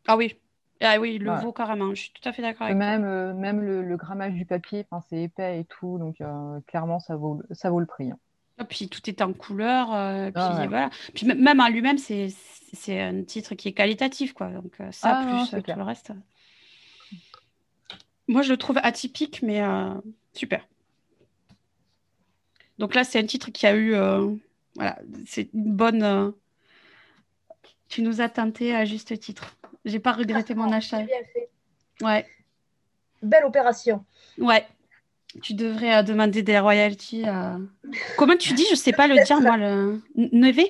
Ah oui. Ah oui, il le
Ouais.
vaut carrément. Je suis tout à fait d'accord avec toi.
Même, euh, même le, le grammage du papier, c'est épais et tout, donc euh, clairement, ça vaut, le- ça vaut le prix. hein.
Et puis tout est en couleur. euh, puis
Ah ouais.
voilà. Puis même en lui-même, c'est, c'est un titre qui est qualitatif, quoi. Donc euh, ça,
Ah non,
plus
c'est
euh, tout
clair.
le reste. Moi, je le trouve atypique, mais euh, super. Donc là, c'est un titre qui a eu. euh, voilà, c'est une bonne. euh, Tu nous as tenté à juste titre. J'ai pas regretté mon achat.
Bien fait.
Ouais,
Belle opération.
ouais. Tu devrais euh, demander des royalties. euh. Comment tu dis? Je sais pas le dire, moi. Le... N- Neve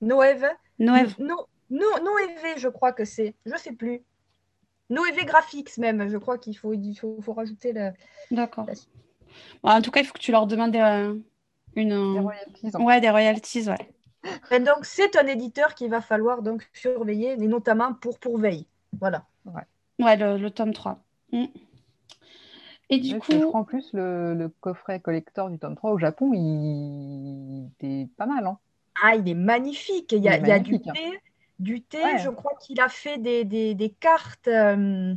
Noëve.
Noëv.
No, no, Noévé, je crois que c'est. Je sais plus. Noévé Graphics même, je crois qu'il faut, il faut, faut rajouter le.
D'accord.
La-
Bon, en tout cas, il faut que tu leur demandes euh, une.
Des royalties, hein.
Ouais, des royalties, ouais.
Et donc, c'est un éditeur qu'il va falloir donc surveiller, et notamment pour Pourveille. Voilà.
Ouais, le, le tome 3. Mm. Et du
je
coup,
crois en plus le, le coffret collector du tome 3 au Japon, il était pas mal. Hein.
Ah, il est magnifique. Il y a,
Il est
il y a du
hein.
thé. Du thé,
Ouais.
je crois qu'il a fait des, des- des cartes. euh,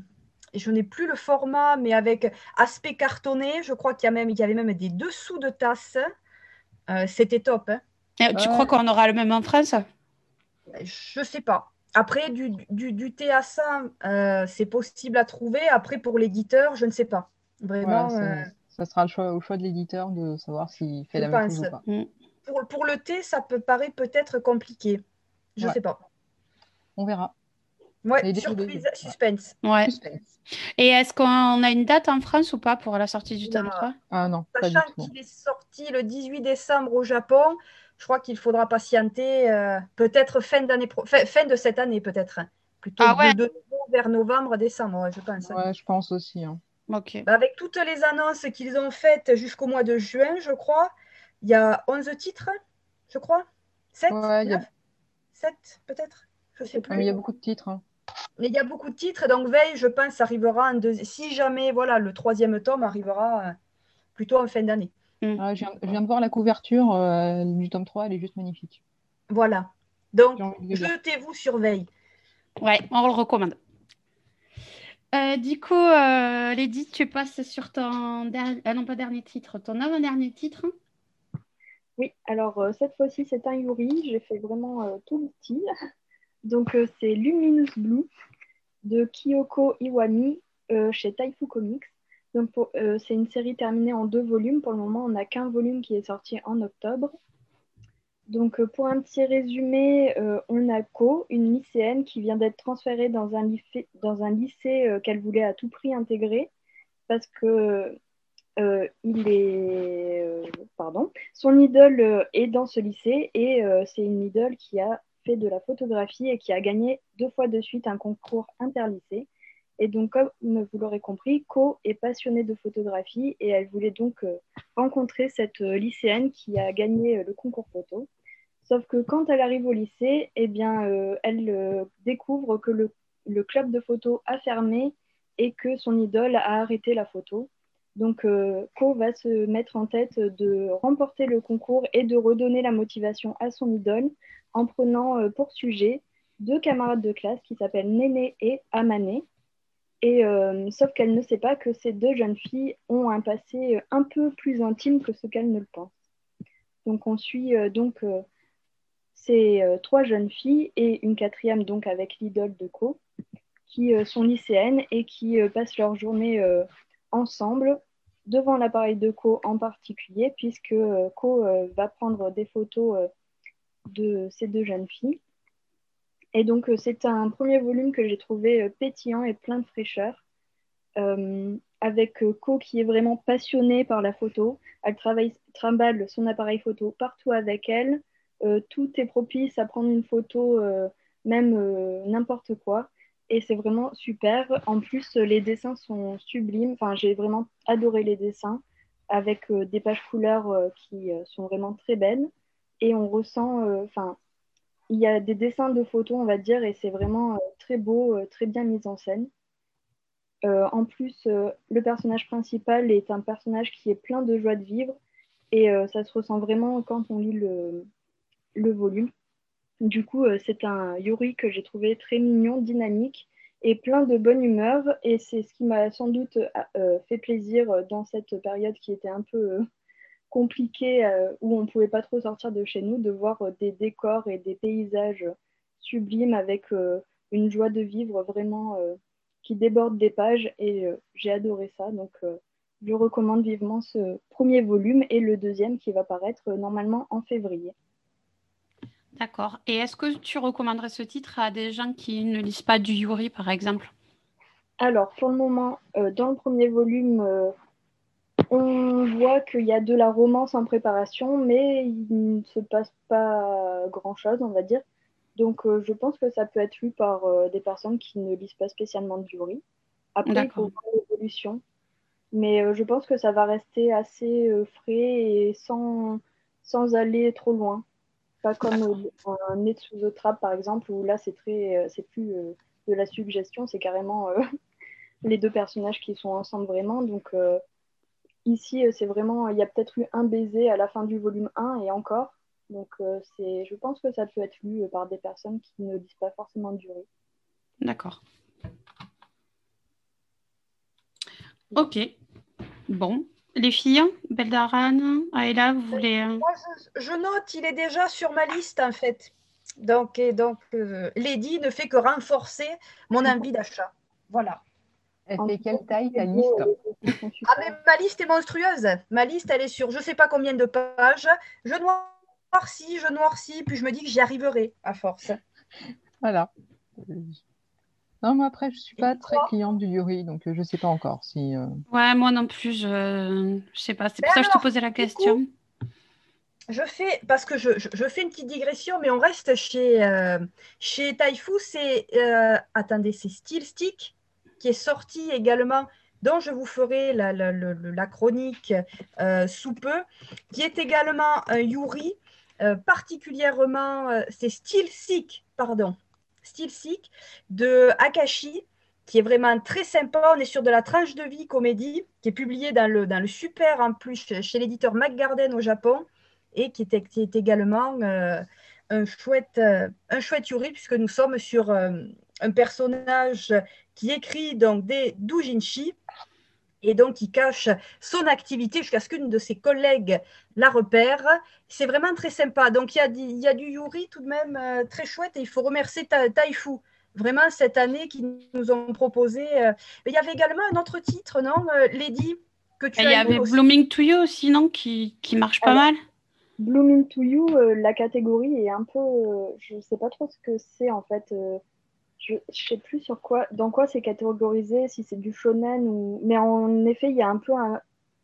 je n'ai plus le format, mais avec aspect cartonné. Je crois qu'il y, a même, il y avait même des dessous de tasses. Euh, C'était top. hein.
euh, tu crois qu'on aura le même en France?
Je sais pas. Après, du, du, du thé à ça, euh, c'est possible à trouver. Après, pour l'éditeur, je ne sais pas. Vraiment,
Voilà,
euh,
ça sera le choix, au choix de l'éditeur de savoir s'il fait
Je
la même chose ou pas.
pour, pour le thé, ça peut paraître peut-être compliqué. Je ne
Ouais.
sais pas.
On verra.
Ouais,
Les deux,
surprise, suspense.
Ouais.
Suspense.
Et est-ce qu'on a une date en France ou pas pour la sortie du tome
Non.
3
Ah non,
Sachant qu'il est sorti le 18 décembre au Japon, je crois qu'il faudra patienter euh, peut-être fin d'année pro- fin, fin de cette année peut-être. Plutôt
Ah ouais.
de, de nouveau vers novembre, décembre, je pense.
Ouais, je pense aussi. hein.
Ok.
Bah, avec toutes les annonces qu'ils ont faites jusqu'au mois de juin, je crois, il y a 11 titres, je crois. 7
Ouais, il y a-
7 peut-être Je sais plus.
il y a beaucoup de titres. hein.
Mais il y a beaucoup de titres, donc Veille, je pense, arrivera en deuxi- Si jamais voilà, le troisième tome arrivera euh, plutôt en fin d'année.
Ah, je, viens, je viens de voir la couverture euh, du tome 3, elle est juste magnifique.
Voilà. Donc, jetez-vous sur Veille.
Ouais, on le recommande. Euh, du euh, Lady, tu passes sur ton dernier, ah non pas dernier titre, ton avant-dernier titre.
Oui, alors euh, cette fois-ci, c'est un Yuri. J'ai fait vraiment euh, tout le style. Donc, euh, c'est Luminous Blue de Kyoko Iwami euh, chez Taifu Comics. Donc, euh, c'est une série terminée en deux volumes. Pour le moment, on n'a qu'un volume qui est sorti en octobre. Donc, euh, pour un petit résumé, euh, on a Ko, une lycéenne qui vient d'être transférée dans un lycée, euh, qu'elle voulait à tout prix intégrer parce que il est, pardon, son idole est dans ce lycée et c'est une idole qui a fait de la photographie et qui a gagné deux fois de suite un concours interlycée. Et donc, comme vous l'aurez compris, Ko est passionnée de photographie et elle voulait donc rencontrer cette lycéenne qui a gagné le concours photo. Sauf que quand elle arrive au lycée, eh bien, euh, elle euh, découvre que le, club de photo a fermé et que son idole a arrêté la photo. Donc, euh, Ko va se mettre en tête de remporter le concours et de redonner la motivation à son idole en prenant pour sujet deux camarades de classe qui s'appellent Néné et Amane. Et sauf qu'elle ne sait pas que ces deux jeunes filles ont un passé un peu plus intime que ce qu'elle ne le pense. Donc, on suit donc euh, ces euh, trois jeunes filles et une quatrième donc avec l'idole de Ko qui sont lycéennes et qui passent leur journée ensemble devant l'appareil de Co en particulier, puisque Co va prendre des photos de ces deux jeunes filles. Et donc, c'est un premier volume que j'ai trouvé pétillant et plein de fraîcheur. Euh, avec euh, Co qui est vraiment passionnée par la photo. Elle travaille, trimballe son appareil photo partout avec elle. Euh, tout est propice à prendre une photo, même n'importe quoi. Et c'est vraiment super. En plus, les dessins sont sublimes. Enfin, j'ai vraiment adoré les dessins avec des pages couleurs qui sont vraiment très belles. Et on ressent, enfin, il y a des dessins de photos, on va dire, et c'est vraiment très beau, très bien mis en scène. Euh, en plus, euh, le personnage principal est un personnage qui est plein de joie de vivre et euh, ça se ressent vraiment quand on lit le, le volume. Du coup, c'est un Yuri que j'ai trouvé très mignon, dynamique et plein de bonne humeur. Et c'est ce qui m'a sans doute fait plaisir dans cette période qui était un peu compliquée, où on ne pouvait pas trop sortir de chez nous, de voir des décors et des paysages sublimes avec une joie de vivre vraiment qui déborde des pages et euh, j'ai adoré ça. Donc, euh, je recommande vivement ce premier volume et le deuxième qui va paraître euh, normalement en février.
D'accord. Et est-ce que tu recommanderais ce titre à des gens qui ne lisent pas du Yuri, par exemple?
Alors, pour le moment, dans le premier volume, on voit qu'il y a de la romance en préparation, mais il ne se passe pas grand-chose, on va dire. Donc, euh, je pense que ça peut être lu par euh, des personnes qui ne lisent pas spécialement du jury. Après, il faut voir l'évolution. Mais euh, je pense que ça va rester assez frais et sans, sans aller trop loin. Pas comme un nez sous the trap, par exemple, où là, c'est très, c'est plus de la suggestion, c'est carrément [LAUGHS] les deux personnages qui sont ensemble vraiment. Donc, ici, c'est vraiment, il y a peut-être eu un baiser à la fin du volume 1 et encore. Donc, euh, c'est, je pense que ça peut être lu par des personnes qui ne disent pas forcément durée.
D'accord. Ok. Bon. Les filles, Beldaran, Aïla, vous voulez.
Euh, Moi, je, note, il est déjà sur ma liste en fait. Donc, et donc euh, Lady ne fait que renforcer mon envie d'achat. Voilà.
Elle fait quelle taille ta liste
Ah, mais ma liste est monstrueuse. Ma liste, elle est sur je ne sais pas combien de pages. Je noircis, je noircis, puis je me dis que j'y arriverai à force.
Voilà. Non, moi après, je ne suis pas très cliente du Yuri, donc euh, je ne sais pas encore si. Euh,
ouais, moi non plus, je ne sais pas. C'est pour ça que je te posais la question.
je fais, parce que je, fais une petite digression, mais on reste chez, euh, chez Taifu. C'est, attendez, c'est Steel Stick qui est sorti également dont je vous ferai la, la chronique sous peu, qui est également un Yuri euh, particulièrement, euh, c'est Style Sick, pardon, Style Sick de Akashi, qui est vraiment très sympa. On est sur de la tranche de vie comédie, qui est publié dans le, super en plus chez l'éditeur McGarden au Japon, et qui est, qui également euh, un, chouette, un chouette yuri, puisque nous sommes sur un personnage qui écrit donc des doujinshi, et donc il cache son activité jusqu'à ce qu'une de ses collègues la repère. C'est vraiment très sympa. Donc il y a, il y a du Yuri tout de même euh, très chouette et il faut remercier Taifu vraiment cette année qui nous ont proposé. Euh, il y avait également un autre titre, non, euh, Lady
que tu Il y avait Blooming to You aussi, non, qui, qui marche pas mal.
Blooming to You, la catégorie est un peu, je ne sais pas trop ce que c'est en fait je ne sais plus sur quoi, dans quoi c'est catégorisé, si c'est du shonen ou. Mais en effet, il y a un peu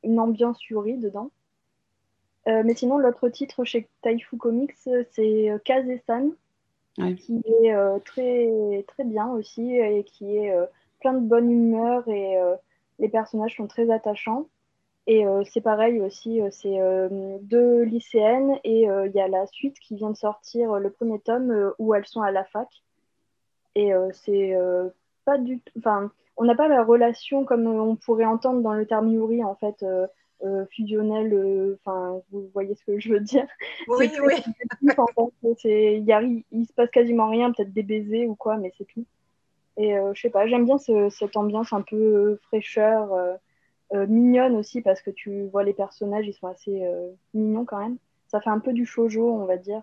une ambiance Yuri dedans. Euh, mais sinon, l'autre titre chez Taifu Comics, c'est euh, Kaze-san, qui est euh, très, très bien aussi et qui est plein de bonne humeur et les personnages sont très attachants. Et c'est pareil aussi, c'est deux lycéennes et il y a la suite qui vient de sortir, le premier tome, où elles sont à la fac. Et euh, c'est euh, pas du tout. Enfin, on n'a pas la relation comme on pourrait entendre dans le terme Yuri, en fait. Euh, fusionnel, enfin, vous voyez ce que je veux dire.
Oui, oui.
il, il se passe quasiment rien, peut-être des baisers ou quoi, mais c'est tout. Et je sais pas, j'aime bien cette ambiance un peu fraîcheur, mignonne aussi, parce que tu vois les personnages, ils sont assez mignons quand même. Ça fait un peu du shojo, on va dire.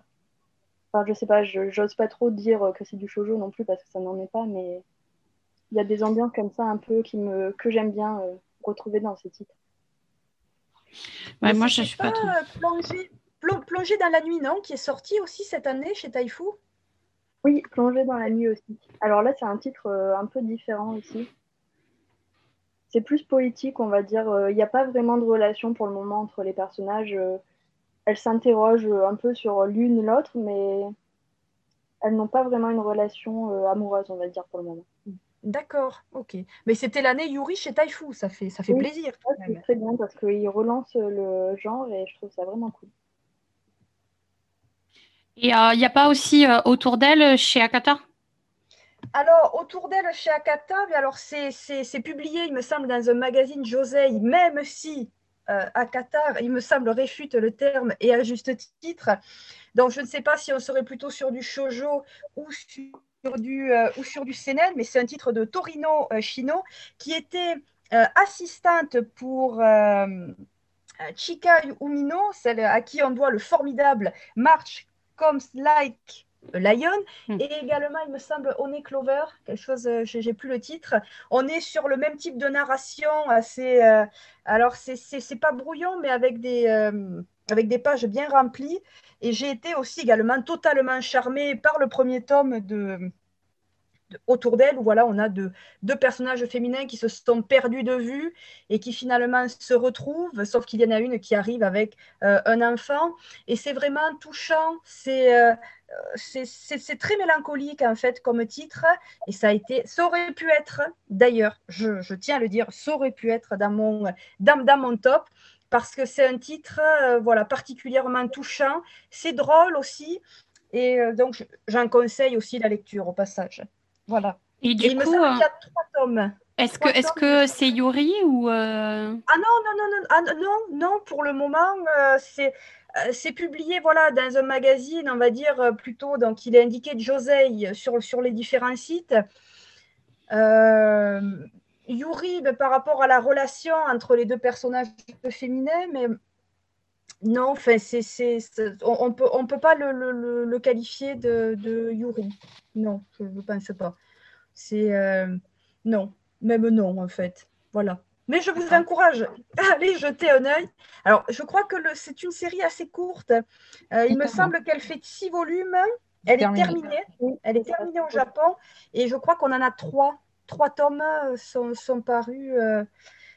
Enfin, je sais pas, j'ose pas trop dire que c'est du shoujo non plus parce que ça n'en est pas, mais il y a des ambiances comme ça un peu qui me, que j'aime bien retrouver dans ces titres.
Moi, je suis pas,
plongé, dans la nuit, non Qui est sorti aussi cette année chez Taifu?
Oui, Plongé dans la nuit aussi. Alors là, c'est un titre un peu différent aussi c'est plus poétique, on va dire. Il n'y a pas vraiment de relation pour le moment entre les personnages. Elles s'interrogent un peu sur l'une l'autre, mais elles n'ont pas vraiment une relation euh, amoureuse, on va dire, pour le moment.
D'accord, ok. Mais c'était l'année Yuri chez Taifu, ça fait, ça fait plaisir.
c'est très bien parce qu'il relance le genre et je trouve ça vraiment cool.
Et il euh, n'y a pas aussi euh, autour d'elle chez Akata?
Alors, autour d'elle chez Akata, alors c'est publié, il me semble, dans un magazine Josei, même si euh, Akata, il me semble, réfute le terme et à juste titre. Donc, je ne sais pas si on serait plutôt sur du shoujo ou sur du, euh, ou sur du seinen, mais c'est un titre de Torino euh, Shino qui était euh, assistante pour Chika Umino, celle à qui on doit le formidable March Comes Like Lion, hmm. et également, il me semble, On est Clover, quelque chose, euh, j'ai plus le titre. On est sur le même type de narration, assez. Euh, alors, c'est pas brouillon, mais avec des, euh, avec des pages bien remplies. Et j'ai été aussi également totalement charmée par le premier tome de, autour d'elle, où voilà, on a deux, personnages féminins qui se sont perdus de vue et qui finalement se retrouvent, sauf qu'il y en a une qui arrive avec un enfant. Et c'est vraiment touchant, c'est c'est très mélancolique en fait comme titre et ça a été, ça aurait pu être d'ailleurs, je, tiens à le dire, ça aurait pu être dans mon, dans, mon top parce que c'est un titre euh, voilà, particulièrement touchant, c'est drôle aussi et euh, donc j'en conseille aussi la lecture au passage. Voilà.
Et du coup, il y a trois tomes. Est-ce que est-ce que c'est Yuri ou
Ah non non non non ah, non non pour le moment c'est euh, c'est publié voilà, dans un magazine, on va dire euh, plutôt, donc il est indiqué de Josei sur, sur les différents sites. Euh, Yuri, ben, par rapport à la relation entre les deux personnages féminins, mais non, enfin, c'est, on ne peut, on peut pas le, le, qualifier de, de, Yuri. Non, je ne pense pas. C'est. non, même non, en fait. Voilà. Mais je vous encourage à aller jeter un œil. Alors, je crois que c'est une série assez courte. Euh, il me semble qu'elle fait six volumes. Elle est terminée. Elle est terminée au Japon. Et je crois qu'on en a trois. Trois tomes euh, sont, parus, euh,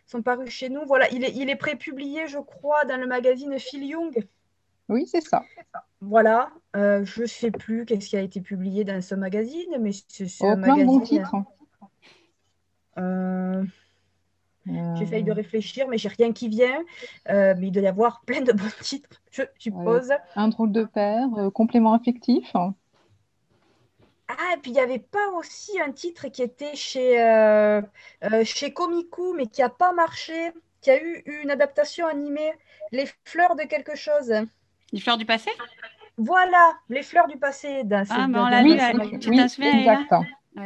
sont parus chez nous. Voilà, il est, il est prépublié, je crois, dans le magazine Phil Young.
Oui, c'est ça.
Voilà. je ne sais plus qu'est-ce qui a été publié dans ce magazine, mais c'est
oh, un magazine. Bon titre.
J'essaye de réfléchir, mais j'ai rien qui vient. Euh, mais il doit y avoir plein de bons [LAUGHS] titres, je suppose.
un drôle de père, euh, complément affectif.
Ah, et puis il n'y avait pas aussi un titre qui était chez, euh, chez Komiku, mais qui n'a pas marché, qui a eu une adaptation animée, Les fleurs de quelque chose.
Les fleurs du passé?
Voilà, Les fleurs du passé.
Ah, mais on l'a lu, tu t'en souviens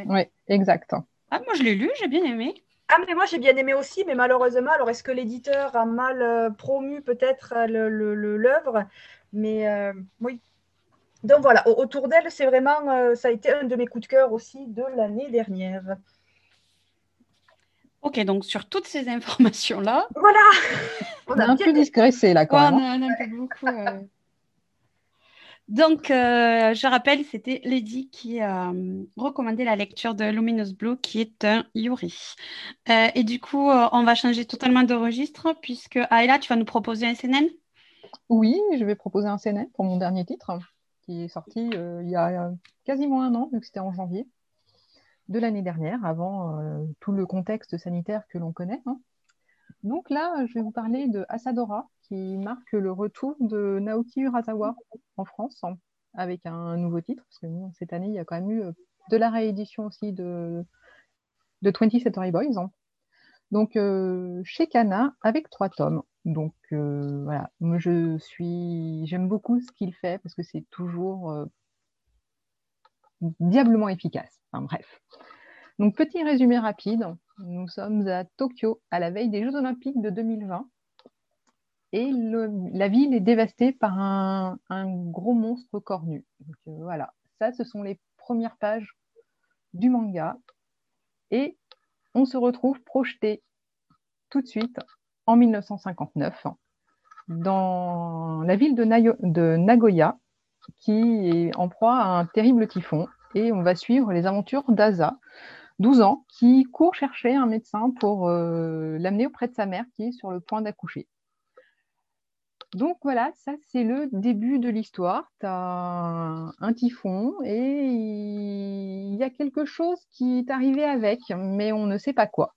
Oui, exact.
Ah, moi je l'ai lu, j'ai bien aimé.
Ah, mais moi j'ai bien aimé aussi, mais malheureusement, alors est-ce que l'éditeur a mal euh, promu peut-être euh, l'œuvre? Mais euh, oui. Donc voilà, autour d'elle, c'est vraiment, ça a été un de mes coups de cœur aussi de l'année dernière.
Ok, donc sur toutes ces informations-là.
Voilà [LAUGHS]
On a, un peu disgraissé là quand même.
On a, un peu beaucoup. Donc, euh, je rappelle, c'était Lady qui a euh, recommandé la lecture de Luminous Blue, qui est un Yuri. Euh, et du coup, on va changer totalement de registre, puisque Ayla, tu vas nous proposer un CNN
Oui, je vais proposer un CNN pour mon dernier titre, est sorti il y a quasiment un an, vu que c'était en janvier de l'année dernière, avant tout le contexte sanitaire que l'on connaît. Hein. Donc là, je vais vous parler de Asadora, qui marque le retour de Naoki Urasawa en France, avec un nouveau titre, parce que cette année, il y a quand même eu euh, de la réédition aussi de, de 20 Century Boys. Donc, euh, chez Kana, avec trois tomes. Donc, euh, voilà, moi, je suis, j'aime beaucoup ce qu'il fait, parce que c'est toujours diablement efficace. Enfin, bref. Donc, petit résumé rapide. Nous sommes à Tokyo, à la veille des Jeux Olympiques de 2020. Et la ville est dévastée par un, gros monstre cornu. Donc, euh, voilà, ça, ce sont les premières pages du manga. Et on se retrouve projeté tout de suite en 1959 dans la ville de, Nagoya, qui est en proie à un terrible typhon. Et on va suivre les aventures d'Asa, 12 ans, qui court chercher un médecin pour euh, l'amener auprès de sa mère qui est sur le point d'accoucher. Donc voilà, ça c'est le début de l'histoire. Tu as un, typhon et il y a quelque chose qui est arrivé avec, mais on ne sait pas quoi.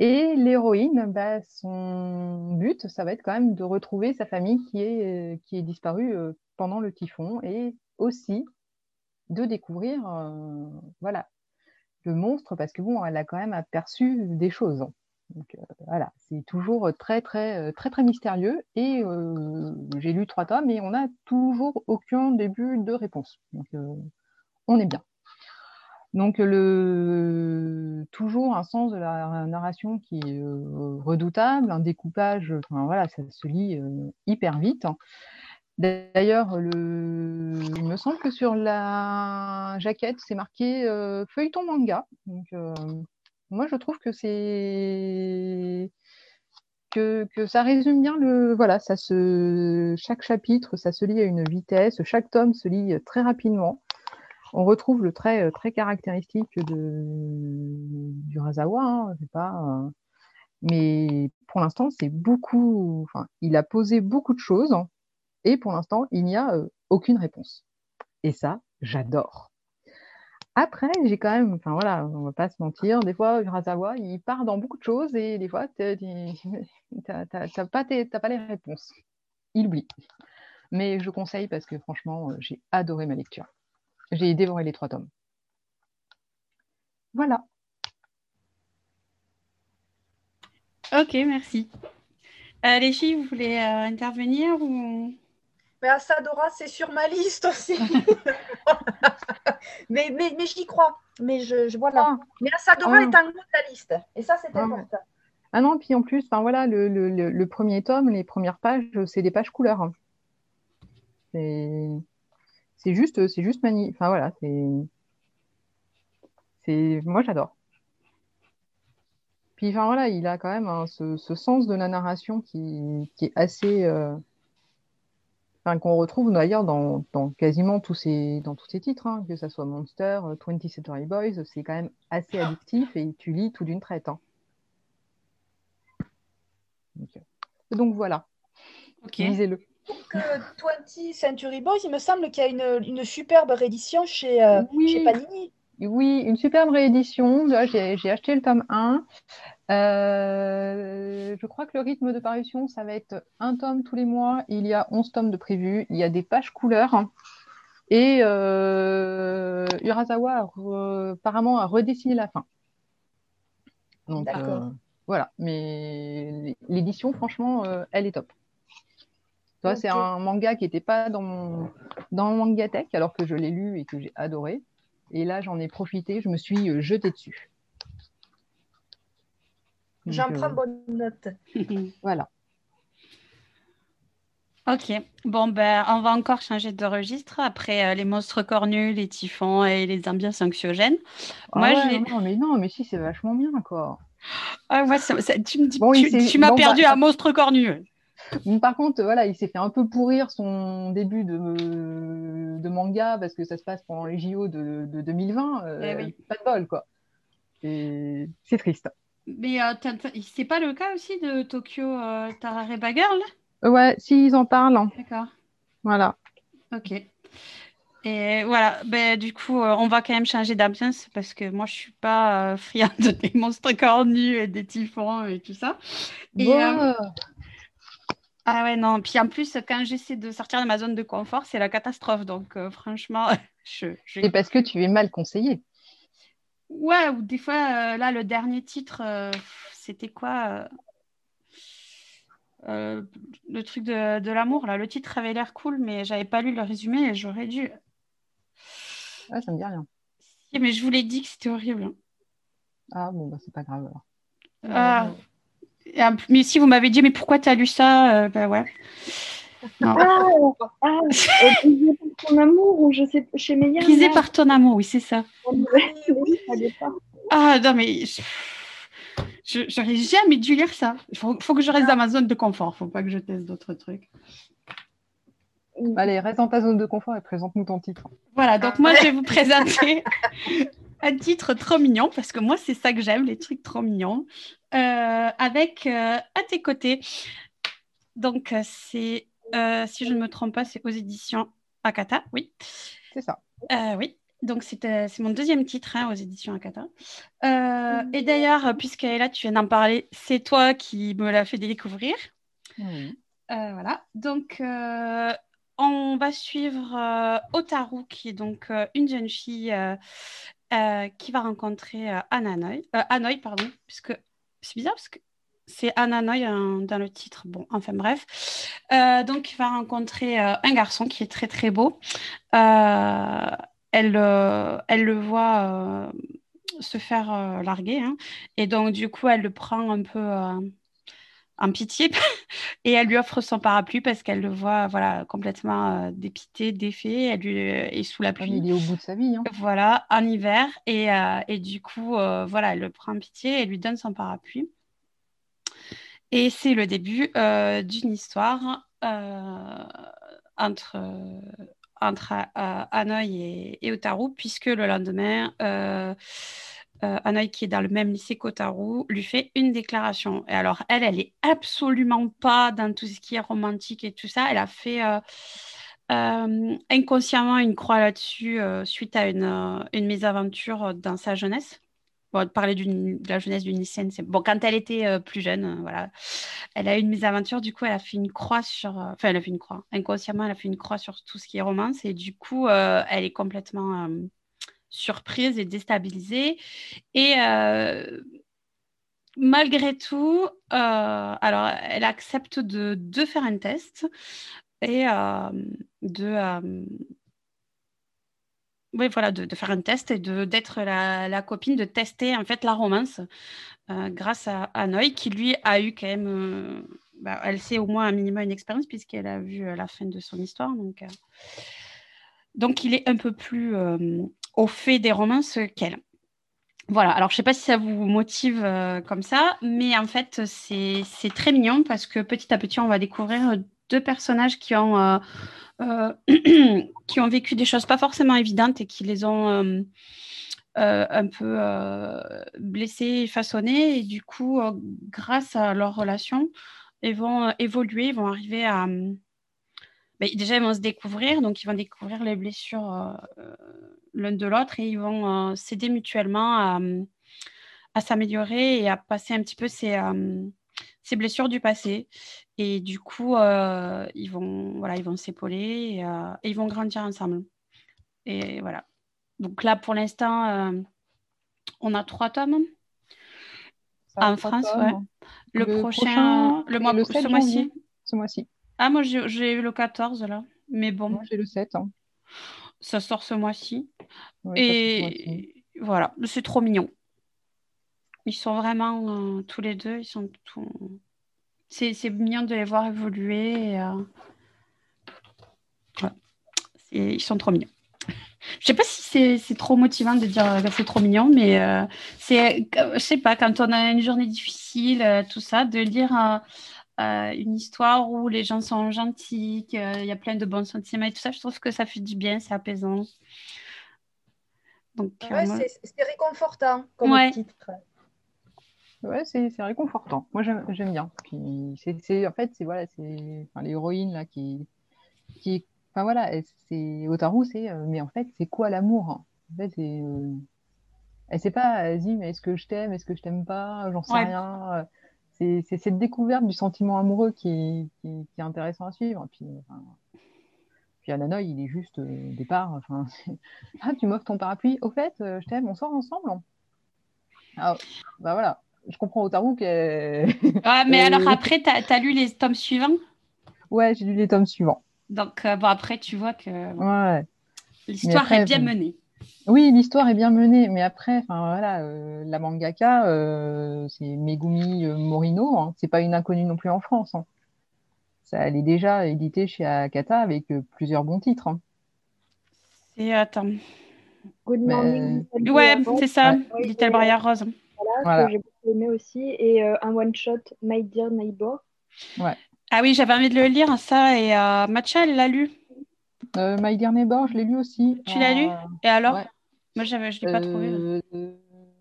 Et l'héroïne, bah, son but, ça va être quand même de retrouver sa famille qui est, qui est disparue euh, pendant le typhon et aussi de découvrir euh, voilà, le monstre parce que bon, elle a quand même aperçu des choses. Donc euh, voilà, c'est toujours très très très très mystérieux et j'ai lu trois tomes et on n'a toujours aucun début de réponse. Donc on est bien. Donc, le, toujours un sens de la narration qui est euh, redoutable, un découpage, voilà, ça se lit euh, hyper vite. D'ailleurs, le... il me semble que sur la jaquette, c'est marqué euh, feuilleton manga. Moi, je trouve que c'est que, ça résume bien le. Voilà, chaque chapitre, ça se lit à une vitesse, chaque tome se lit très rapidement on retrouve le trait très caractéristique de, du Razawa. Hein, pas, euh, mais pour l'instant, c'est beaucoup. Enfin, il a posé beaucoup de choses et pour l'instant, il n'y a euh, aucune réponse. Et ça, j'adore. Après, j'ai quand même, enfin voilà, on va pas se mentir, des fois, Urasawa, il part dans beaucoup de choses et des fois, tu [LAUGHS] n'as pas, pas les réponses. Il oublie. Mais je conseille parce que franchement, j'ai adoré ma lecture. J'ai dévoré les trois tomes. Voilà.
Ok, merci. Euh, les filles, vous voulez euh, intervenir ou...
Mais Asadora, c'est sur ma liste aussi. [LAUGHS] mais, mais, mais j'y crois. Mais je, voilà. Ah. Mais Asadora ah. est un de la liste. Et ça, c'est ah. important.
Ah non, puis en plus, voilà, le, le, le, premier tome, les premières pages, c'est des pages couleurs. C'est c'est juste, c'est juste magnifique. Enfin voilà, c'est, c'est, moi j'adore. Puis enfin voilà, il a quand même ce, sens de la narration qui, est assez, euh, enfin, qu'on retrouve d'ailleurs dans, quasiment tous ces, dans tous ces titres, hein, que ce soit Monster, 20 Century Boys, c'est quand même assez addictif et tu lis tout d'une traite. Hein. Donc, voilà. Lisez-le.
Donc, 20 Century Boys, il me semble qu'il y a une, une superbe réédition chez, euh, chez, Panini.
Oui, une superbe réédition. J'ai acheté le tome 1. Euh, je crois que le rythme de parution, ça va être un tome tous les mois. Il y a 11 tomes de prévu. Il y a des pages couleurs. Et euh, Urasawa apparemment a redessiné la fin. Donc voilà, mais l'édition, franchement, elle est top. C'est un manga qui n'était pas dans mon, dans mon mangatech, alors que je l'ai lu et que j'ai adoré. Et là, j'en ai profité, je me suis euh, jetée dessus.
J'en prends euh, bonne note. [LAUGHS]
voilà.
Ok, bon ben on va encore changer de registre après euh, les monstres cornus, les typhons et les ambiances anxiogènes.
Ah Moi, non, mais non, mais si c'est vachement bien encore.
Ah, tu me dis, tu, m'as perdu bah, un monstre cornu.
Par contre, voilà, il s'est fait un peu pourrir son début de, de manga parce que ça se passe pendant les JO de, 2020. Euh, eh pas de bol, quoi. C'est triste.
Mais euh, c'est pas le cas aussi de Tokyo euh, Tarareba Girl?
Ouais, si, ils en parlent. Hein.
D'accord.
Voilà.
Ok. Et voilà, ben, du coup, euh, on va quand même changer d'ambiance parce que moi, je suis pas friande [LAUGHS] des monstres cornus et des typhons et tout ça. Et, ah ouais, non. Puis en plus, quand j'essaie de sortir de ma zone de confort, c'est la catastrophe. Donc, euh, franchement, [LAUGHS] je.
C'est parce que tu es mal conseillé.
Ouais, ou des fois, euh, là, le dernier titre, euh, c'était quoi Le truc de, l'amour, là. Le titre avait l'air cool, mais j'avais pas lu le résumé et j'aurais dû.
Ouais, ça me dit rien.
mais je vous l'ai dit que c'était horrible.
Ah bon, bah, c'est pas grave alors.
Ah. Mais si vous m'avez dit, mais pourquoi tu as lu ça Ben ouais.
Ah, ah [LAUGHS] par ton amour, ou je sais, chez Meyer.
Brisé par ton amour, oui, c'est ça.
oui,
ah Ah non, mais je j'aurais jamais dû lire ça. Il faut, faut, que je reste dans ma zone de confort. faut pas que je teste d'autres trucs.
Allez, reste dans ta zone de confort et présente-nous ton titre.
Voilà, donc moi, je vais vous présenter [LAUGHS] un titre trop mignon, parce que moi, c'est ça que j'aime, les trucs trop mignons, euh, avec euh, À tes côtés. Donc, euh, c'est, si je ne me trompe pas, c'est aux éditions Akata, oui.
C'est ça.
oui. Donc, c'est mon deuxième titre hein, aux éditions Akata. et d'ailleurs, puisqu'elle est là, tu viens d'en parler, c'est toi qui me l'as fait découvrir. Oui. voilà. Donc, on va suivre euh, Otaru, qui est donc euh, une jeune fille euh, qui va rencontrer Ananoy, Hanoï, pardon, puisque c'est bizarre parce que c'est Ananoy hein, dans le titre. Bon, enfin bref. donc, il va rencontrer un garçon qui est très très beau. elle, elle le voit se faire larguer. Hein. et donc, du coup, elle le prend un peu en pitié [LAUGHS] et elle lui offre son parapluie parce qu'elle le voit voilà complètement euh, dépité, défait, elle lui euh, est sous la pluie.
Il est au bout de sa vie. Hein.
Voilà, en hiver et, euh, et du coup voilà, elle le prend en pitié et lui donne son parapluie. Et c'est le début d'une histoire entre entre Hanoï et, et, Otaru puisque le lendemain euh, qui est dans le même lycée qu'Otaru, lui fait une déclaration. Et alors, elle, elle est absolument pas dans tout ce qui est romantique et tout ça. Elle a fait euh, euh, inconsciemment une croix là-dessus euh, suite à une, une, mésaventure dans sa jeunesse. Bon, parler de la jeunesse d'une lycéenne, c'est bon. Quand elle était plus jeune, voilà, elle a eu une mésaventure. Du coup, elle a fait une croix sur. Enfin, elle a fait une croix. Inconsciemment, elle a fait une croix sur tout ce qui est romance. Et du coup, elle est complètement surprise et déstabilisée. Et euh, malgré tout, euh, elle accepte de, faire un test et euh, de oui, voilà, de, faire un test et d'être la, la, copine, de tester en fait la romance grâce à, à Noy, qui lui a eu quand même, bah, elle sait au moins un minimum une expérience puisqu'elle a vu la fin de son histoire. Donc, donc il est un peu plus au fait des romances qu'elle. Voilà, alors je ne sais pas si ça vous motive euh, comme ça, mais en fait c'est très mignon parce que petit à petit on va découvrir deux personnages qui ont, euh, euh, [CLEARS THROAT] qui ont vécu des choses pas forcément évidentes et qui les ont un peu blessés, façonnés et du coup grâce à leur relation ils vont évoluer, ils vont arriver à, déjà, ils vont se découvrir, donc ils vont découvrir les blessures euh, l'un de l'autre et ils vont euh, s'aider mutuellement à, à s'améliorer et à passer un petit peu ces, euh, ces blessures du passé. Et du coup, ils vont voilà, ils vont s'épauler et, ils vont grandir ensemble. Et voilà. Donc là, pour l'instant, on a trois tomes. en France, ouais. Le, prochain, le mois, le ce mois-ci.
Ce mois-ci.
Ah, moi, j'ai eu le 14 là. Mais bon.
Moi, j'ai le 7. Hein.
Ça sort ce mois-ci. et voilà, c'est trop mignon. Ils sont vraiment euh, tous les deux, ils sont tout... C'est mignon de les voir évoluer. Euh, ils sont trop mignons. Je sais pas si c'est trop motivant de dire que c'est trop mignon, mais euh, c'est, je sais pas, quand on a une journée difficile, tout ça, de lire euh, une histoire où les gens sont gentils, qu'il y a plein de bons sentiments et tout ça, je trouve que ça fait du bien, c'est apaisant.
Donc, ouais, euh, c'est réconfortant comme titre.
Ouais, c'est réconfortant. Moi, j'aime bien. Puis, c'est en fait, c'est voilà, c'est enfin, l'héroïne là qui, qui, enfin voilà, c'est Otaru, c'est, euh, mais en fait, c'est quoi l'amour? En fait, c'est, elle sait pas, elle dit, mais est-ce que je t'aime, est-ce que je t'aime pas, j'en sais rien c'est cette découverte du sentiment amoureux qui est, qui est, intéressant à suivre. Puis, enfin, puis Ananoï, il est juste euh, au départ. Enfin, [LAUGHS] ah, tu m'offres ton parapluie. Au fait, euh, je t'aime, on sort ensemble. Ah, bah voilà, je comprends Otaru que. [LAUGHS]
ah, mais alors après, tu as, lu les tomes suivants?
Ouais, j'ai lu les tomes suivants.
Donc, euh, bon, après, tu vois que ouais. l'histoire est bien menée.
Oui, l'histoire est bien menée, mais après, enfin voilà, euh, la mangaka, euh, c'est Megumi euh, Morino, hein. c'est pas une inconnue non plus en France. Hein. Ça, elle est déjà éditée chez Akata avec plusieurs bons titres.
Hein. attends,
Good Morning. Little
Ouais, c'est ça,
Ouais,
Little Briar Rose.
voilà,
Voilà.
que j'ai beaucoup aimé aussi. Et euh, un one-shot, My Dear Neighbor.
Ah oui, j'avais envie de le lire, ça, et euh, Matcha, elle l'a lu.
Euh, My Dear Neighbor, je l'ai lu aussi.
Tu l'as lu? Et alors?
Ouais.
Moi, j'avais, je l'ai pas trouvé.
euh,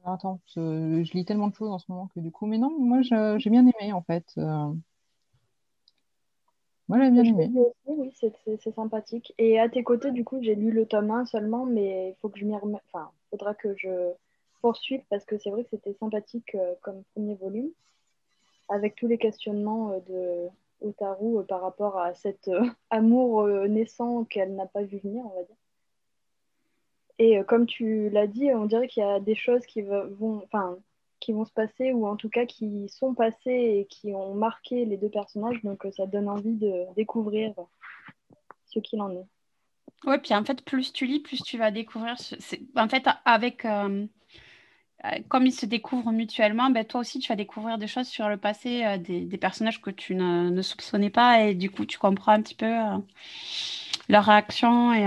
Attends, je lis tellement de choses en ce moment que du coup, mais non, moi je- j'ai bien aimé en fait. euh. Moi j'ai bien aimé.
oui, c'est sympathique. Et à tes côtés, du coup, j'ai lu le tome 1 seulement, mais il faut que je m'y remette. Enfin, il faudra que je poursuive parce que c'est vrai que c'était sympathique euh, comme premier volume, avec tous les questionnements euh, de Otaru euh, par rapport à cet euh, [LAUGHS] amour euh, naissant qu'elle n'a pas vu venir, on va dire. Et euh, comme tu l'as dit, on dirait qu'il y a des choses qui vont, enfin, qui vont se passer, ou en tout cas qui sont passées et qui ont marqué les deux personnages, donc euh, ça donne envie de découvrir ce qu'il en est.
Ouais, puis en fait, plus tu lis, plus tu vas découvrir. En fait, avec. euh, Comme ils se découvrent mutuellement, ben, toi aussi tu vas découvrir des choses sur le passé des, personnages que tu ne, soupçonnais pas et du coup tu comprends un petit peu euh, leurs réactions et,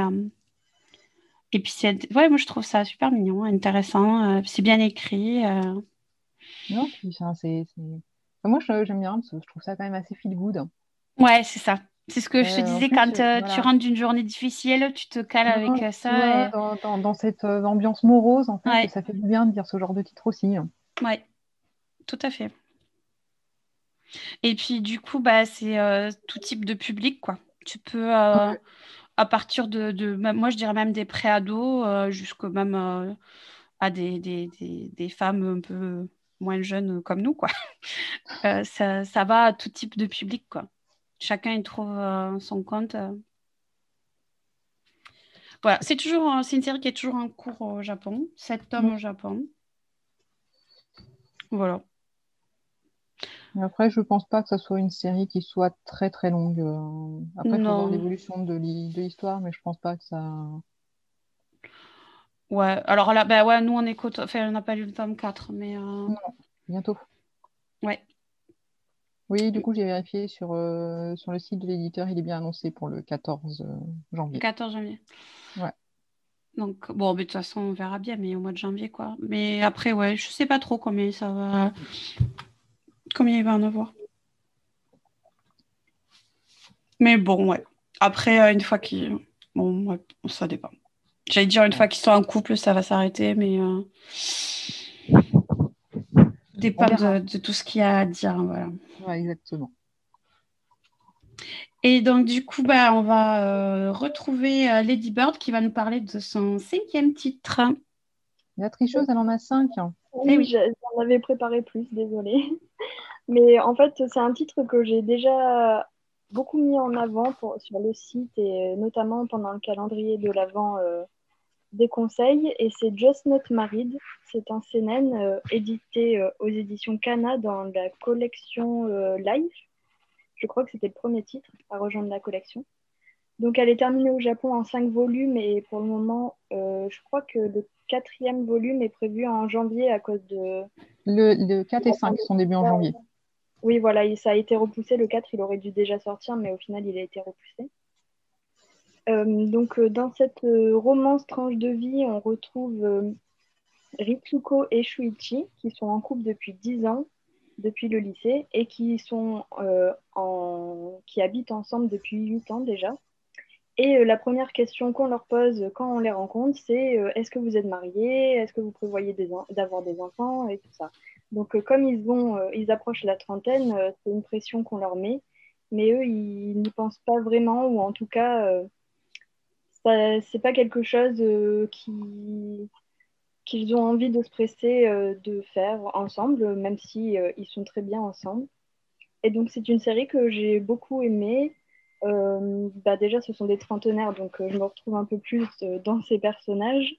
et puis c'est ouais moi je trouve ça super mignon, intéressant, euh, c'est bien écrit. euh.
Non, puis, c'est, c'est- enfin, moi je- j'aime bien parce que je trouve ça quand même assez feel good.
Ouais, c'est ça. C'est ce que je te
Euh, en
disais quand
euh,
tu rentres d'une journée difficile, tu te cales avec
Ouais,
ça. et-
dans, dans- dans cette euh, ambiance morose, en fait,
Ouais.
ça fait du bien de dire ce genre de titre aussi.
Ouais, tout à fait. Et puis du coup, bah, c'est tout type de public, quoi. Tu peux. À partir de, moi je dirais même des pré-ados, euh, jusqu'au même euh, à des, des, des, des femmes un peu moins jeunes comme nous, quoi. [LAUGHS] Euh, ça, ça va à tout type de public, quoi. Chacun y trouve euh, son compte. Voilà, c'est toujours, c'est une série qui est toujours en cours au Japon, sept tomes
Mm.
au Japon. Voilà.
Après, je pense pas que ça soit une série qui soit très très longue. euh. Après, il faut voir
Non.
l'évolution de l'hi- de l'histoire, mais je pense pas que ça.
Ouais, alors là, bah ouais, nous on qu'au- enfin, on n'a pas lu le tome 4, mais euh,
Bientôt.
ouais.
Oui, du coup, j'ai vérifié sur, euh, sur le site de l'éditeur, il est bien annoncé pour le 14 euh,
Le
janvier.
14 janvier.
Ouais.
Donc, bon, mais de toute façon, on verra bien, mais au mois de janvier, quoi. Mais après, ouais, je sais pas trop combien ça va. Combien il va en avoir. Mais bon, ouais. Après, euh, une fois qu'ils. Bon, ouais, ça dépend. J'allais dire, une fois qu'ils sont en couple, ça va s'arrêter, mais. euh, Dépend de, de tout ce qu'il y a à dire, voilà.
Ouais, exactement.
Et donc, du coup, bah, on va euh, retrouver euh, Lady Bird qui va nous parler de son cinquième titre.
La tricheuse, elle en a 5.
Eh oui.
Oui, je- j'en avais préparé plus, désolée. [LAUGHS] Mais en fait, c'est un titre que j'ai déjà beaucoup mis en avant pour, sur le site et notamment pendant le calendrier de l'Avent euh, des conseils. Et c'est Just Not Married. C'est un CNN euh, édité euh, aux éditions Cana dans la collection Live. Je crois que c'était le premier titre à rejoindre la collection. Donc, elle est terminée au Japon en cinq volumes et pour le moment, je crois que le quatrième volume est prévu en janvier à cause de.
Le, le 4 et 5 sont début en janvier.
Oui, voilà, il- ça a été repoussé. Le 4, il aurait dû déjà sortir, mais au final, il a été repoussé. Euh, donc, euh, dans cette euh, romance tranche de vie, on retrouve euh, Ritsuko et Shuichi, qui sont en couple depuis 10 ans, depuis le lycée, et qui, sont, euh, en... qui habitent ensemble depuis 8 ans déjà. Et euh, la première question qu'on leur pose quand on les rencontre, c'est euh, est-ce que vous êtes mariés? Est-ce que vous prévoyez d'avoir des enfants? Et tout ça. Donc, euh, comme ils, vont, ils approchent la trentaine, c'est une pression qu'on leur met. Mais eux, ils n'y pensent pas vraiment, ou en tout cas, ça- c'est pas quelque chose qui qu'ils ont envie de se presser de faire ensemble, même si ils sont très bien ensemble. Et donc, c'est une série que j'ai beaucoup aimée. Euh, bah déjà, ce sont des trentenaires, donc euh, je me retrouve un peu plus euh, dans ces personnages.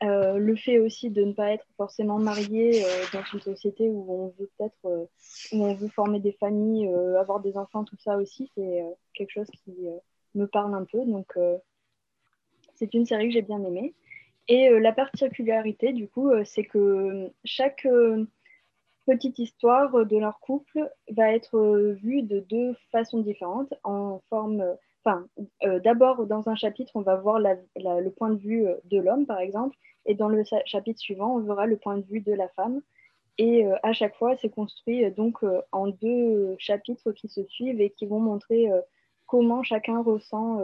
Le fait aussi de ne pas être forcément marié dans une société où on veut peut-être, où on veut former des familles, avoir des enfants, tout ça aussi, c'est quelque chose qui me parle un peu. Donc, c'est une série que j'ai bien aimée. Et la particularité, du coup, c'est que chaque petite histoire de leur couple va être euh, vue de deux façons différentes, en forme, enfin, d'abord dans un chapitre, on va voir le point de vue de l'homme, par exemple, et dans le chapitre suivant, on verra le point de vue de la femme. Et à chaque fois, c'est construit donc en deux chapitres qui se suivent et qui vont montrer comment chacun ressent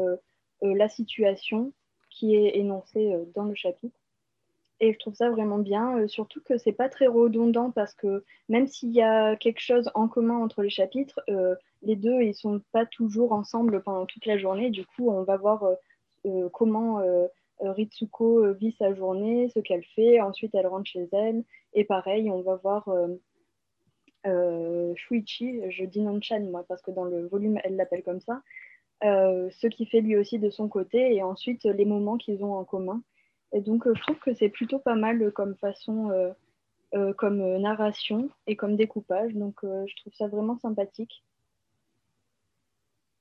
la situation qui est énoncée dans le chapitre. Et je trouve ça vraiment bien, euh, surtout que c'est pas très redondant parce que même s'il y a quelque chose en commun entre les chapitres, euh, les deux ils sont pas toujours ensemble pendant toute la journée. Du coup, on va voir euh, comment Ritsuko vit sa journée, ce qu'elle fait. Ensuite, elle rentre chez elle. Et pareil, on va voir Shuichi, je dis non-chan moi parce que dans le volume elle l'appelle comme ça, ce qu'il fait lui aussi de son côté et ensuite les moments qu'ils ont en commun. Et donc, euh, je trouve que c'est plutôt pas mal comme façon, euh, euh, comme narration et comme découpage. Donc, je trouve ça vraiment sympathique.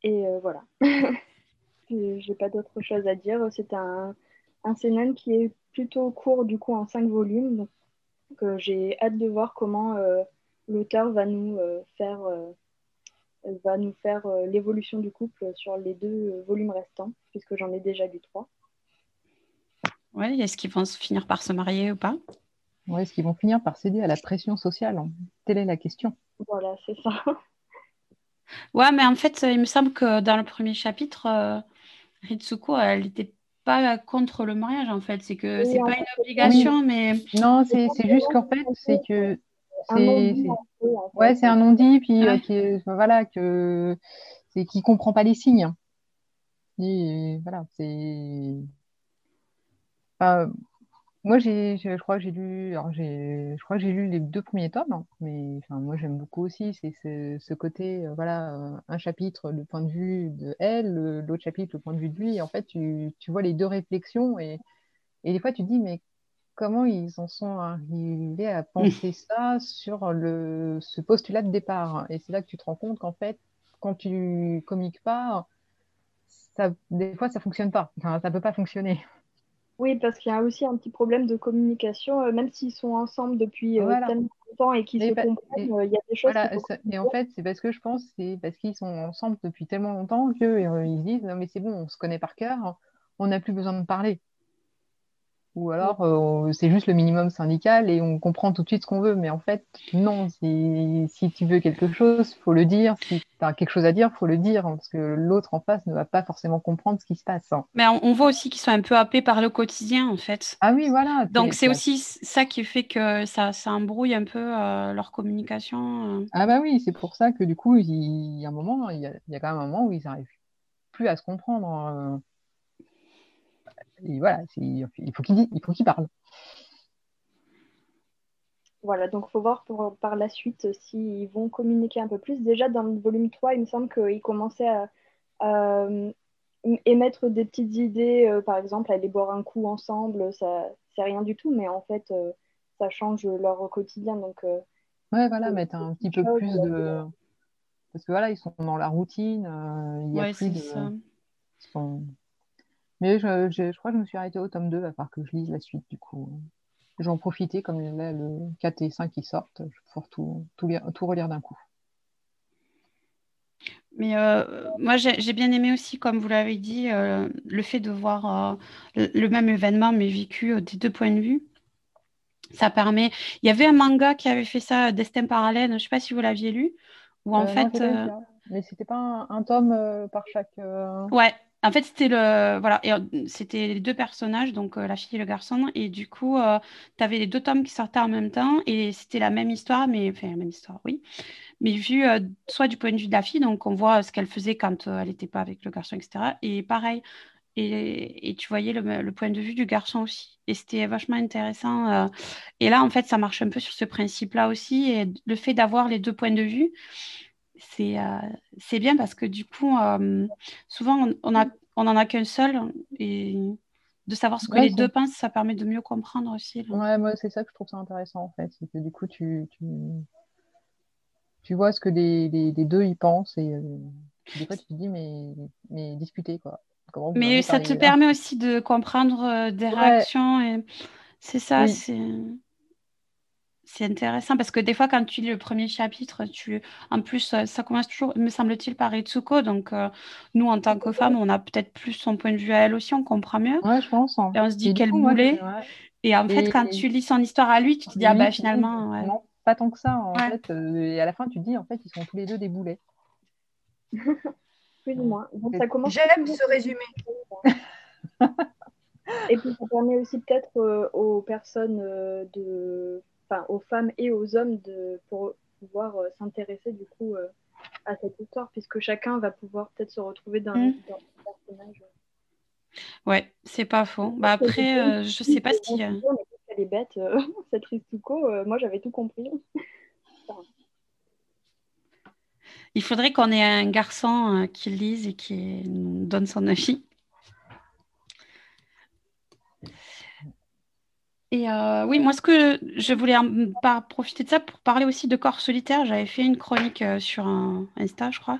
Et voilà. [LAUGHS] J'ai pas d'autre chose à dire. C'est un, un qui est plutôt court, du coup, en cinq volumes. Donc, j'ai hâte de voir comment l'auteur va nous faire va nous faire l'évolution du couple sur les deux volumes restants, puisque j'en ai déjà lu trois.
Oui, est-ce qu'ils vont finir par se marier ou pas?
Oui, est-ce qu'ils vont finir par céder à la pression sociale Telle est la question.
Voilà, c'est ça. [LAUGHS]
Ouais, mais en fait, il me semble que dans le premier chapitre, euh, Ritsuko, elle n'était pas contre le mariage, en fait. C'est que c'est pas une obligation, mais.
Non, c'est juste qu'en fait, c'est que. C'est ouais, c'est un non-dit, puis euh, qui voilà, que c'est qui comprend pas les signes. Et voilà, c'est moi, j'ai, je, crois que j'ai lu, j'ai, je crois que j'ai lu les deux premiers tomes, hein, mais enfin, moi j'aime beaucoup aussi, c'est ce, côté, euh, voilà, euh, un chapitre le point de vue de elle, l'autre chapitre le point de vue de lui, et en fait tu, tu vois les deux réflexions et, et des fois tu te dis mais comment ils en sont arrivés à penser [LAUGHS] ça sur le, ce postulat de départ, et c'est là que tu te rends compte qu'en fait quand tu communiques pas, ça, des fois ça fonctionne pas, enfin, ça peut pas fonctionner.
Oui, parce qu'il y a aussi un petit problème de communication, euh, même s'ils sont ensemble depuis euh, tellement longtemps et qu'ils se comprennent, euh, il y a des choses.
et en fait, c'est parce que je pense, c'est parce qu'ils sont ensemble depuis tellement longtemps qu'ils se disent non mais c'est bon, on se connaît par cœur, on n'a plus besoin de parler. Ou alors, euh, c'est juste le minimum syndical et on comprend tout de suite ce qu'on veut. Mais en fait, non, si, tu veux quelque chose, il faut le dire. Si tu as quelque chose à dire, il faut le dire. Hein, parce que l'autre en face ne va pas forcément comprendre ce qui se passe. Hein.
Mais on, voit aussi qu'ils sont un peu happés par le quotidien, en fait.
Ah oui, voilà.
Donc, c'est aussi ça qui fait que ça, ça embrouille un peu euh, leur communication.
Euh. Ah bah oui, c'est pour ça que du coup, il, y a un moment, il y a, il y a quand même un moment où ils n'arrivent plus à se comprendre. Et voilà, il faut qu'il il parle.
Voilà, donc il faut voir pour, par la suite s'ils vont communiquer un peu plus. Déjà, dans le volume 3, il me semble qu'ils commençaient à, émettre des petites idées, euh, par exemple, aller boire un coup ensemble, ça c'est rien du tout, mais en fait, euh, ça change leur quotidien. Donc, euh,
ouais, voilà, mettre un petit peu plus de. Parce que voilà, ils sont dans la routine, il y a plus de. Ça. Mais je, je, crois que je me suis arrêtée au tome 2, à part que je lise la suite, du coup. J'en profitais, comme là, le 4 et 5 qui sortent, pour tout, tout, tout relire d'un coup.
Mais euh, moi, j'ai bien aimé aussi, comme vous l'avez dit, euh, le fait de voir euh, le, même événement, mais vécu des deux points de vue. Ça permet. Il y avait un manga qui avait fait ça, Destin parallèle. Je ne sais pas si vous l'aviez lu. Ou en fait.
Mais c'était pas un, un tome par chaque.
Ouais, en fait, c'était le voilà, euh, c'était les deux personnages, donc euh, la fille et le garçon, et du coup, euh, tu avais les deux tomes qui sortaient en même temps, et c'était la même histoire, mais enfin la même histoire, oui, mais vu soit du point de vue de la fille, donc on voit ce qu'elle faisait quand elle n'était pas avec le garçon, etc. Et pareil, et, et tu voyais le, point de vue du garçon aussi, et c'était vachement intéressant. et là, en fait, ça marche un peu sur ce principe-là aussi, et le fait d'avoir les deux points de vue euh, c'est bien parce que du coup, euh, souvent, on n'en on a qu'un seul et de savoir ce que les deux pensent, ça permet de mieux comprendre aussi.
Ouais, moi, c'est ça que je trouve ça intéressant en fait. C'est que du coup, tu, tu, tu, vois ce que les, les, deux y pensent et euh, des fois, tu te dis, mais, mais discuter quoi.
mais ça te permet aussi de comprendre des réactions et c'est ça, c'est c'est intéressant parce que des fois, quand tu lis le premier chapitre, tu... en plus, euh, ça commence toujours, me semble-t-il, par Itsuko. Donc, euh, nous, en tant que femmes, on a peut-être plus son point de vue à elle aussi, on comprend mieux.
Ouais, je pense. hein.
Et on se dit
Et du
quel
coup, moi,
boulet.
ouais.
Et en fait,
Et-
quand tu lis son histoire à lui, tu te dis, ah bah finalement, ouais.
Non, pas tant que ça, en
Ouais.
fait. euh, et à la fin, tu te dis, en fait, ils sont tous les deux des boulets.
Plus ou moins. Donc, ça commence
J'aime ce résumé. [LAUGHS]
Et puis ça permet aussi peut-être euh, aux personnes euh, de, enfin aux femmes et aux hommes de pour pouvoir euh, s'intéresser du coup euh, à cette histoire, puisque chacun va pouvoir peut-être se retrouver dans,
Mm.
dans ce personnage.
Ouais, c'est pas faux. Bah après, euh, je sais pas.
Mais qu'elle est bête, [LAUGHS] cette Ristuko. moi j'avais tout compris.
Il faudrait qu'on ait un garçon qui lise et qui nous donne son avis. Et euh, oui, moi, ce que je voulais par- profiter de ça pour parler aussi de corps solitaire, j'avais fait une chronique euh, sur un Insta, je crois.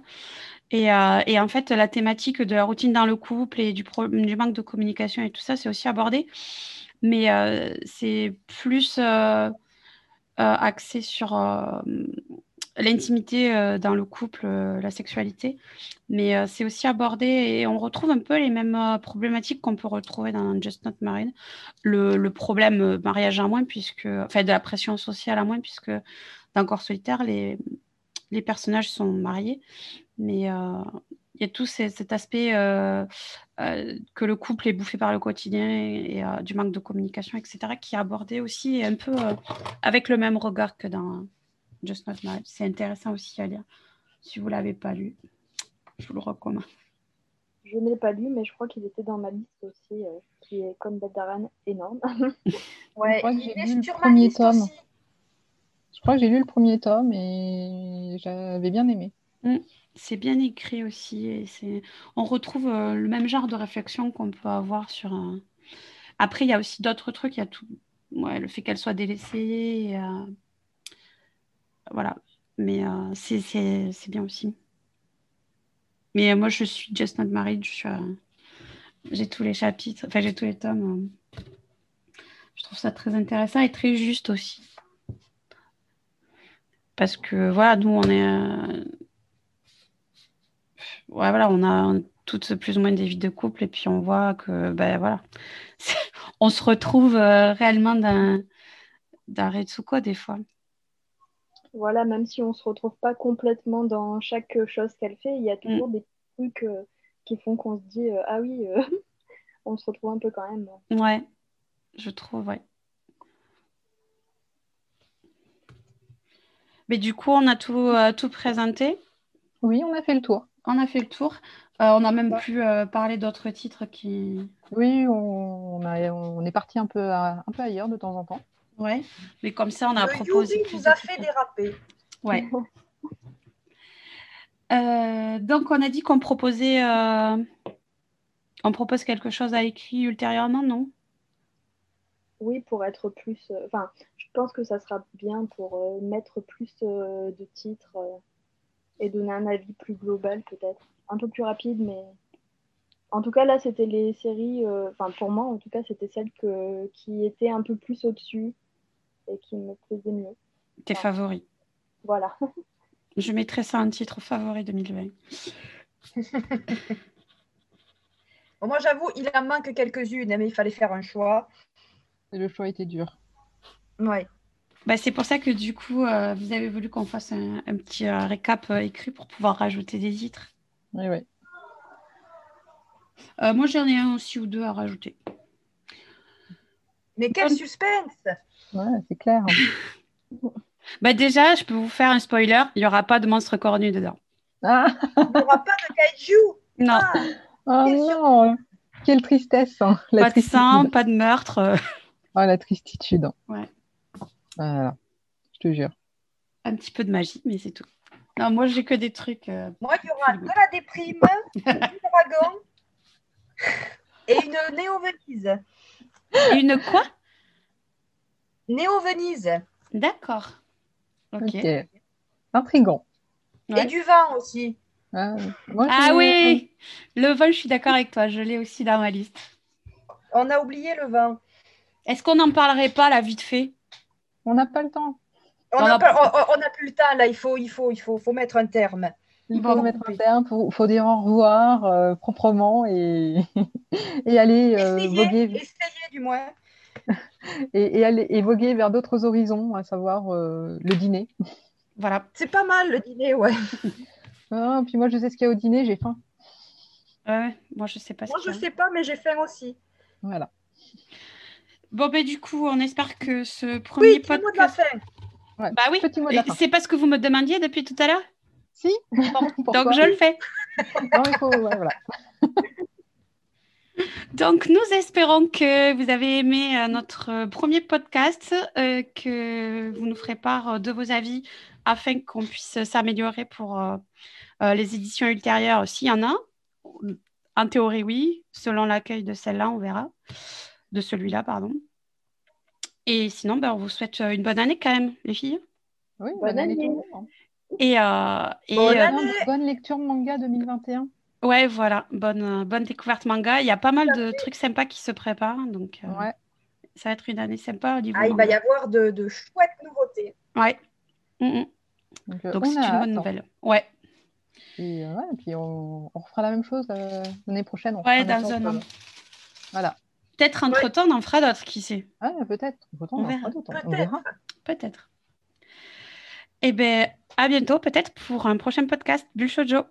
Et, euh, et en fait, la thématique de la routine dans le couple et du, du manque de communication et tout ça, c'est aussi abordé. Mais c'est plus axé sur l'intimité euh, dans le couple, euh, la sexualité. Mais euh, c'est aussi abordé et on retrouve un peu les mêmes problématiques qu'on peut retrouver dans Just Not Married. Le, problème mariage à moins, puisque, enfin de la pression sociale à moins, puisque dans Corps solitaire, les, les personnages sont mariés. Mais il y a tout cet aspect que le couple est bouffé par le quotidien et, du manque de communication, etc., qui est abordé aussi un peu avec le même regard que dans Just Not Married. C'est intéressant aussi à lire. Si vous ne l'avez pas lu, je vous le recommande.
Je ne l'ai pas lu, mais je crois qu'il était dans ma liste aussi, euh, qui est comme Badaran énorme. [LAUGHS]
Ouais,
crois que
il
j'ai
est
lu le
sur ma
premier
liste
tome.
aussi.
Je crois que j'ai lu le premier tome et j'avais bien aimé.
C'est bien écrit aussi. Et c'est... On retrouve euh, le même genre de réflexion qu'on peut avoir sur un... Après, il y a aussi d'autres trucs. Il y a tout... ouais, le fait qu'elle soit délaissée. et, euh, Voilà. Mais euh, c'est, bien aussi. Mais euh, moi, je suis Just Not Married. Euh, J'ai tous les chapitres. Enfin, j'ai tous les tomes. Je trouve ça très intéressant et très juste aussi. Parce que, voilà, nous, on est... ouais, voilà, on a toutes plus ou moins des vies de couple et puis on voit que, ben voilà, [LAUGHS] on se retrouve réellement dans, dans Retsuko des fois.
Voilà, même si on ne se retrouve pas complètement dans chaque chose qu'elle fait, il y a toujours des trucs euh, qui font qu'on se dit euh, ah oui, euh, [LAUGHS] on se retrouve un peu quand même.
Ouais, je trouve, ouais. Mais du coup, on a tout, euh, tout présenté?
Oui, on a fait le tour.
On a fait le tour. Euh, on a même pu euh, parler d'autres titres qui.
Oui, on, on a- on est parti un peu, à- un peu ailleurs de temps en temps.
Ouais. Mais comme ça, on a
Le
proposé plus
nous a fait déraper.
Ouais. Euh, donc, on a dit qu'on proposait. euh, On propose quelque chose à écrit ultérieurement, non?
Oui, pour être plus. euh, Enfin, je pense que ça sera bien pour euh, mettre plus euh, de titres euh, et donner un avis plus global, peut-être. Un peu plus rapide, mais. En tout cas, là, c'était les séries. euh, Enfin, pour moi, en tout cas, c'était celles que... qui étaient un peu plus au-dessus et qui me plaisaient mieux.
Tes favoris.
Voilà. [LAUGHS]
Je mettrais ça en titre favori 2020. [LAUGHS]
Bon, moi, j'avoue, il en manque quelques-unes, mais il fallait faire un choix.
Et le choix était dur.
Ouais.
Bah, c'est pour ça que du coup, euh, vous avez voulu qu'on fasse un, un petit euh, récap euh, écrit pour pouvoir rajouter des titres.
Oui, oui.
Euh, moi, j'en ai un aussi ou deux à rajouter.
Mais quel suspense
Ouais, c'est clair.
Bah, déjà, je peux vous faire un spoiler il n'y aura pas de monstre cornu dedans.
Ah,
Il n'y aura pas de kaiju
Non,
Ah,
oh non Quelle tristesse hein, la
pas de sang, pas de meurtre.
Oh, la tristitude.
Ouais.
Voilà. Je te jure.
un petit peu de magie, mais c'est tout. Non, moi, j'ai que des trucs. euh,
Moi, il y aura de la déprime, du dragon [LAUGHS] et une néo-Venise.
Et une quoi?
Néo-Venise.
D'accord. Ok.
Intrigant.
Et
Ouais.
du vin aussi.
Ah, moi,
Ah oui Le vin, je suis d'accord avec toi, je l'ai aussi dans ma liste.
On a oublié le vin.
Est-ce qu'on n'en parlerait pas là vite fait?
On n'a pas le temps.
On n'a plus le temps, là. Il faut, il faut, il faut, faut mettre un terme.
Il
Bon.
faut mettre un terme, il faut dire au revoir euh, proprement et, [LAUGHS] et aller euh, voguer
essayez du moins. [LAUGHS]
et, et aller et voguer vers d'autres horizons, à savoir euh, le dîner.
Voilà.
C'est pas mal le dîner, ouais. [LAUGHS]
Ah, puis moi, je sais ce qu'il y a au dîner, j'ai faim.
Ouais, moi, je sais pas ce
Moi,
qu'il
je
y a.
sais pas, mais j'ai faim aussi.
Voilà.
Bon, ben, du coup, on espère que ce premier
Oui, petit mot de la
podcast.
fin.
Bah oui. C'est pas ce que vous me demandiez depuis tout à l'heure?
Si [LAUGHS]
Donc, je le fais.
Non, il faut, ouais, voilà. [LAUGHS]
Donc, nous espérons que vous avez aimé euh, notre euh, premier podcast, euh, que vous nous ferez part de vos avis afin qu'on puisse s'améliorer pour euh, les éditions ultérieures, s'il y en a. En théorie, oui. Selon l'accueil de celle-là, on verra. De celui-là, pardon. Et sinon, ben, on vous souhaite une bonne année quand même, les filles.
Oui,
Bonne
bonne année
année.
tout le monde.
Et, euh, et,
Bonne année.
Bonne, bonne lecture manga 2021.
Ouais, voilà, bonne, euh, bonne découverte manga. Il y a pas mal de trucs sympas qui se préparent, donc euh,
Ouais.
ça va être une année sympa au niveau
Ah, il va y avoir de, de chouettes nouveautés.
Ouais. Mm, mm.
Donc, euh,
Donc c'est une bonne nouvelle. Ouais,
Et, euh, ouais, et puis on, on refera la même chose euh, l'année prochaine. on
Ouais, dans un an.
Voilà.
peut-être entre-temps, on en fera d'autres, qui sait
Ah, peut-être. Pourtant,
On
on en
verra.
fera d'autres, on
Peut-être.
Peut-être. Eh bien, à bientôt, peut-être pour un prochain podcast Bulle Shoujo.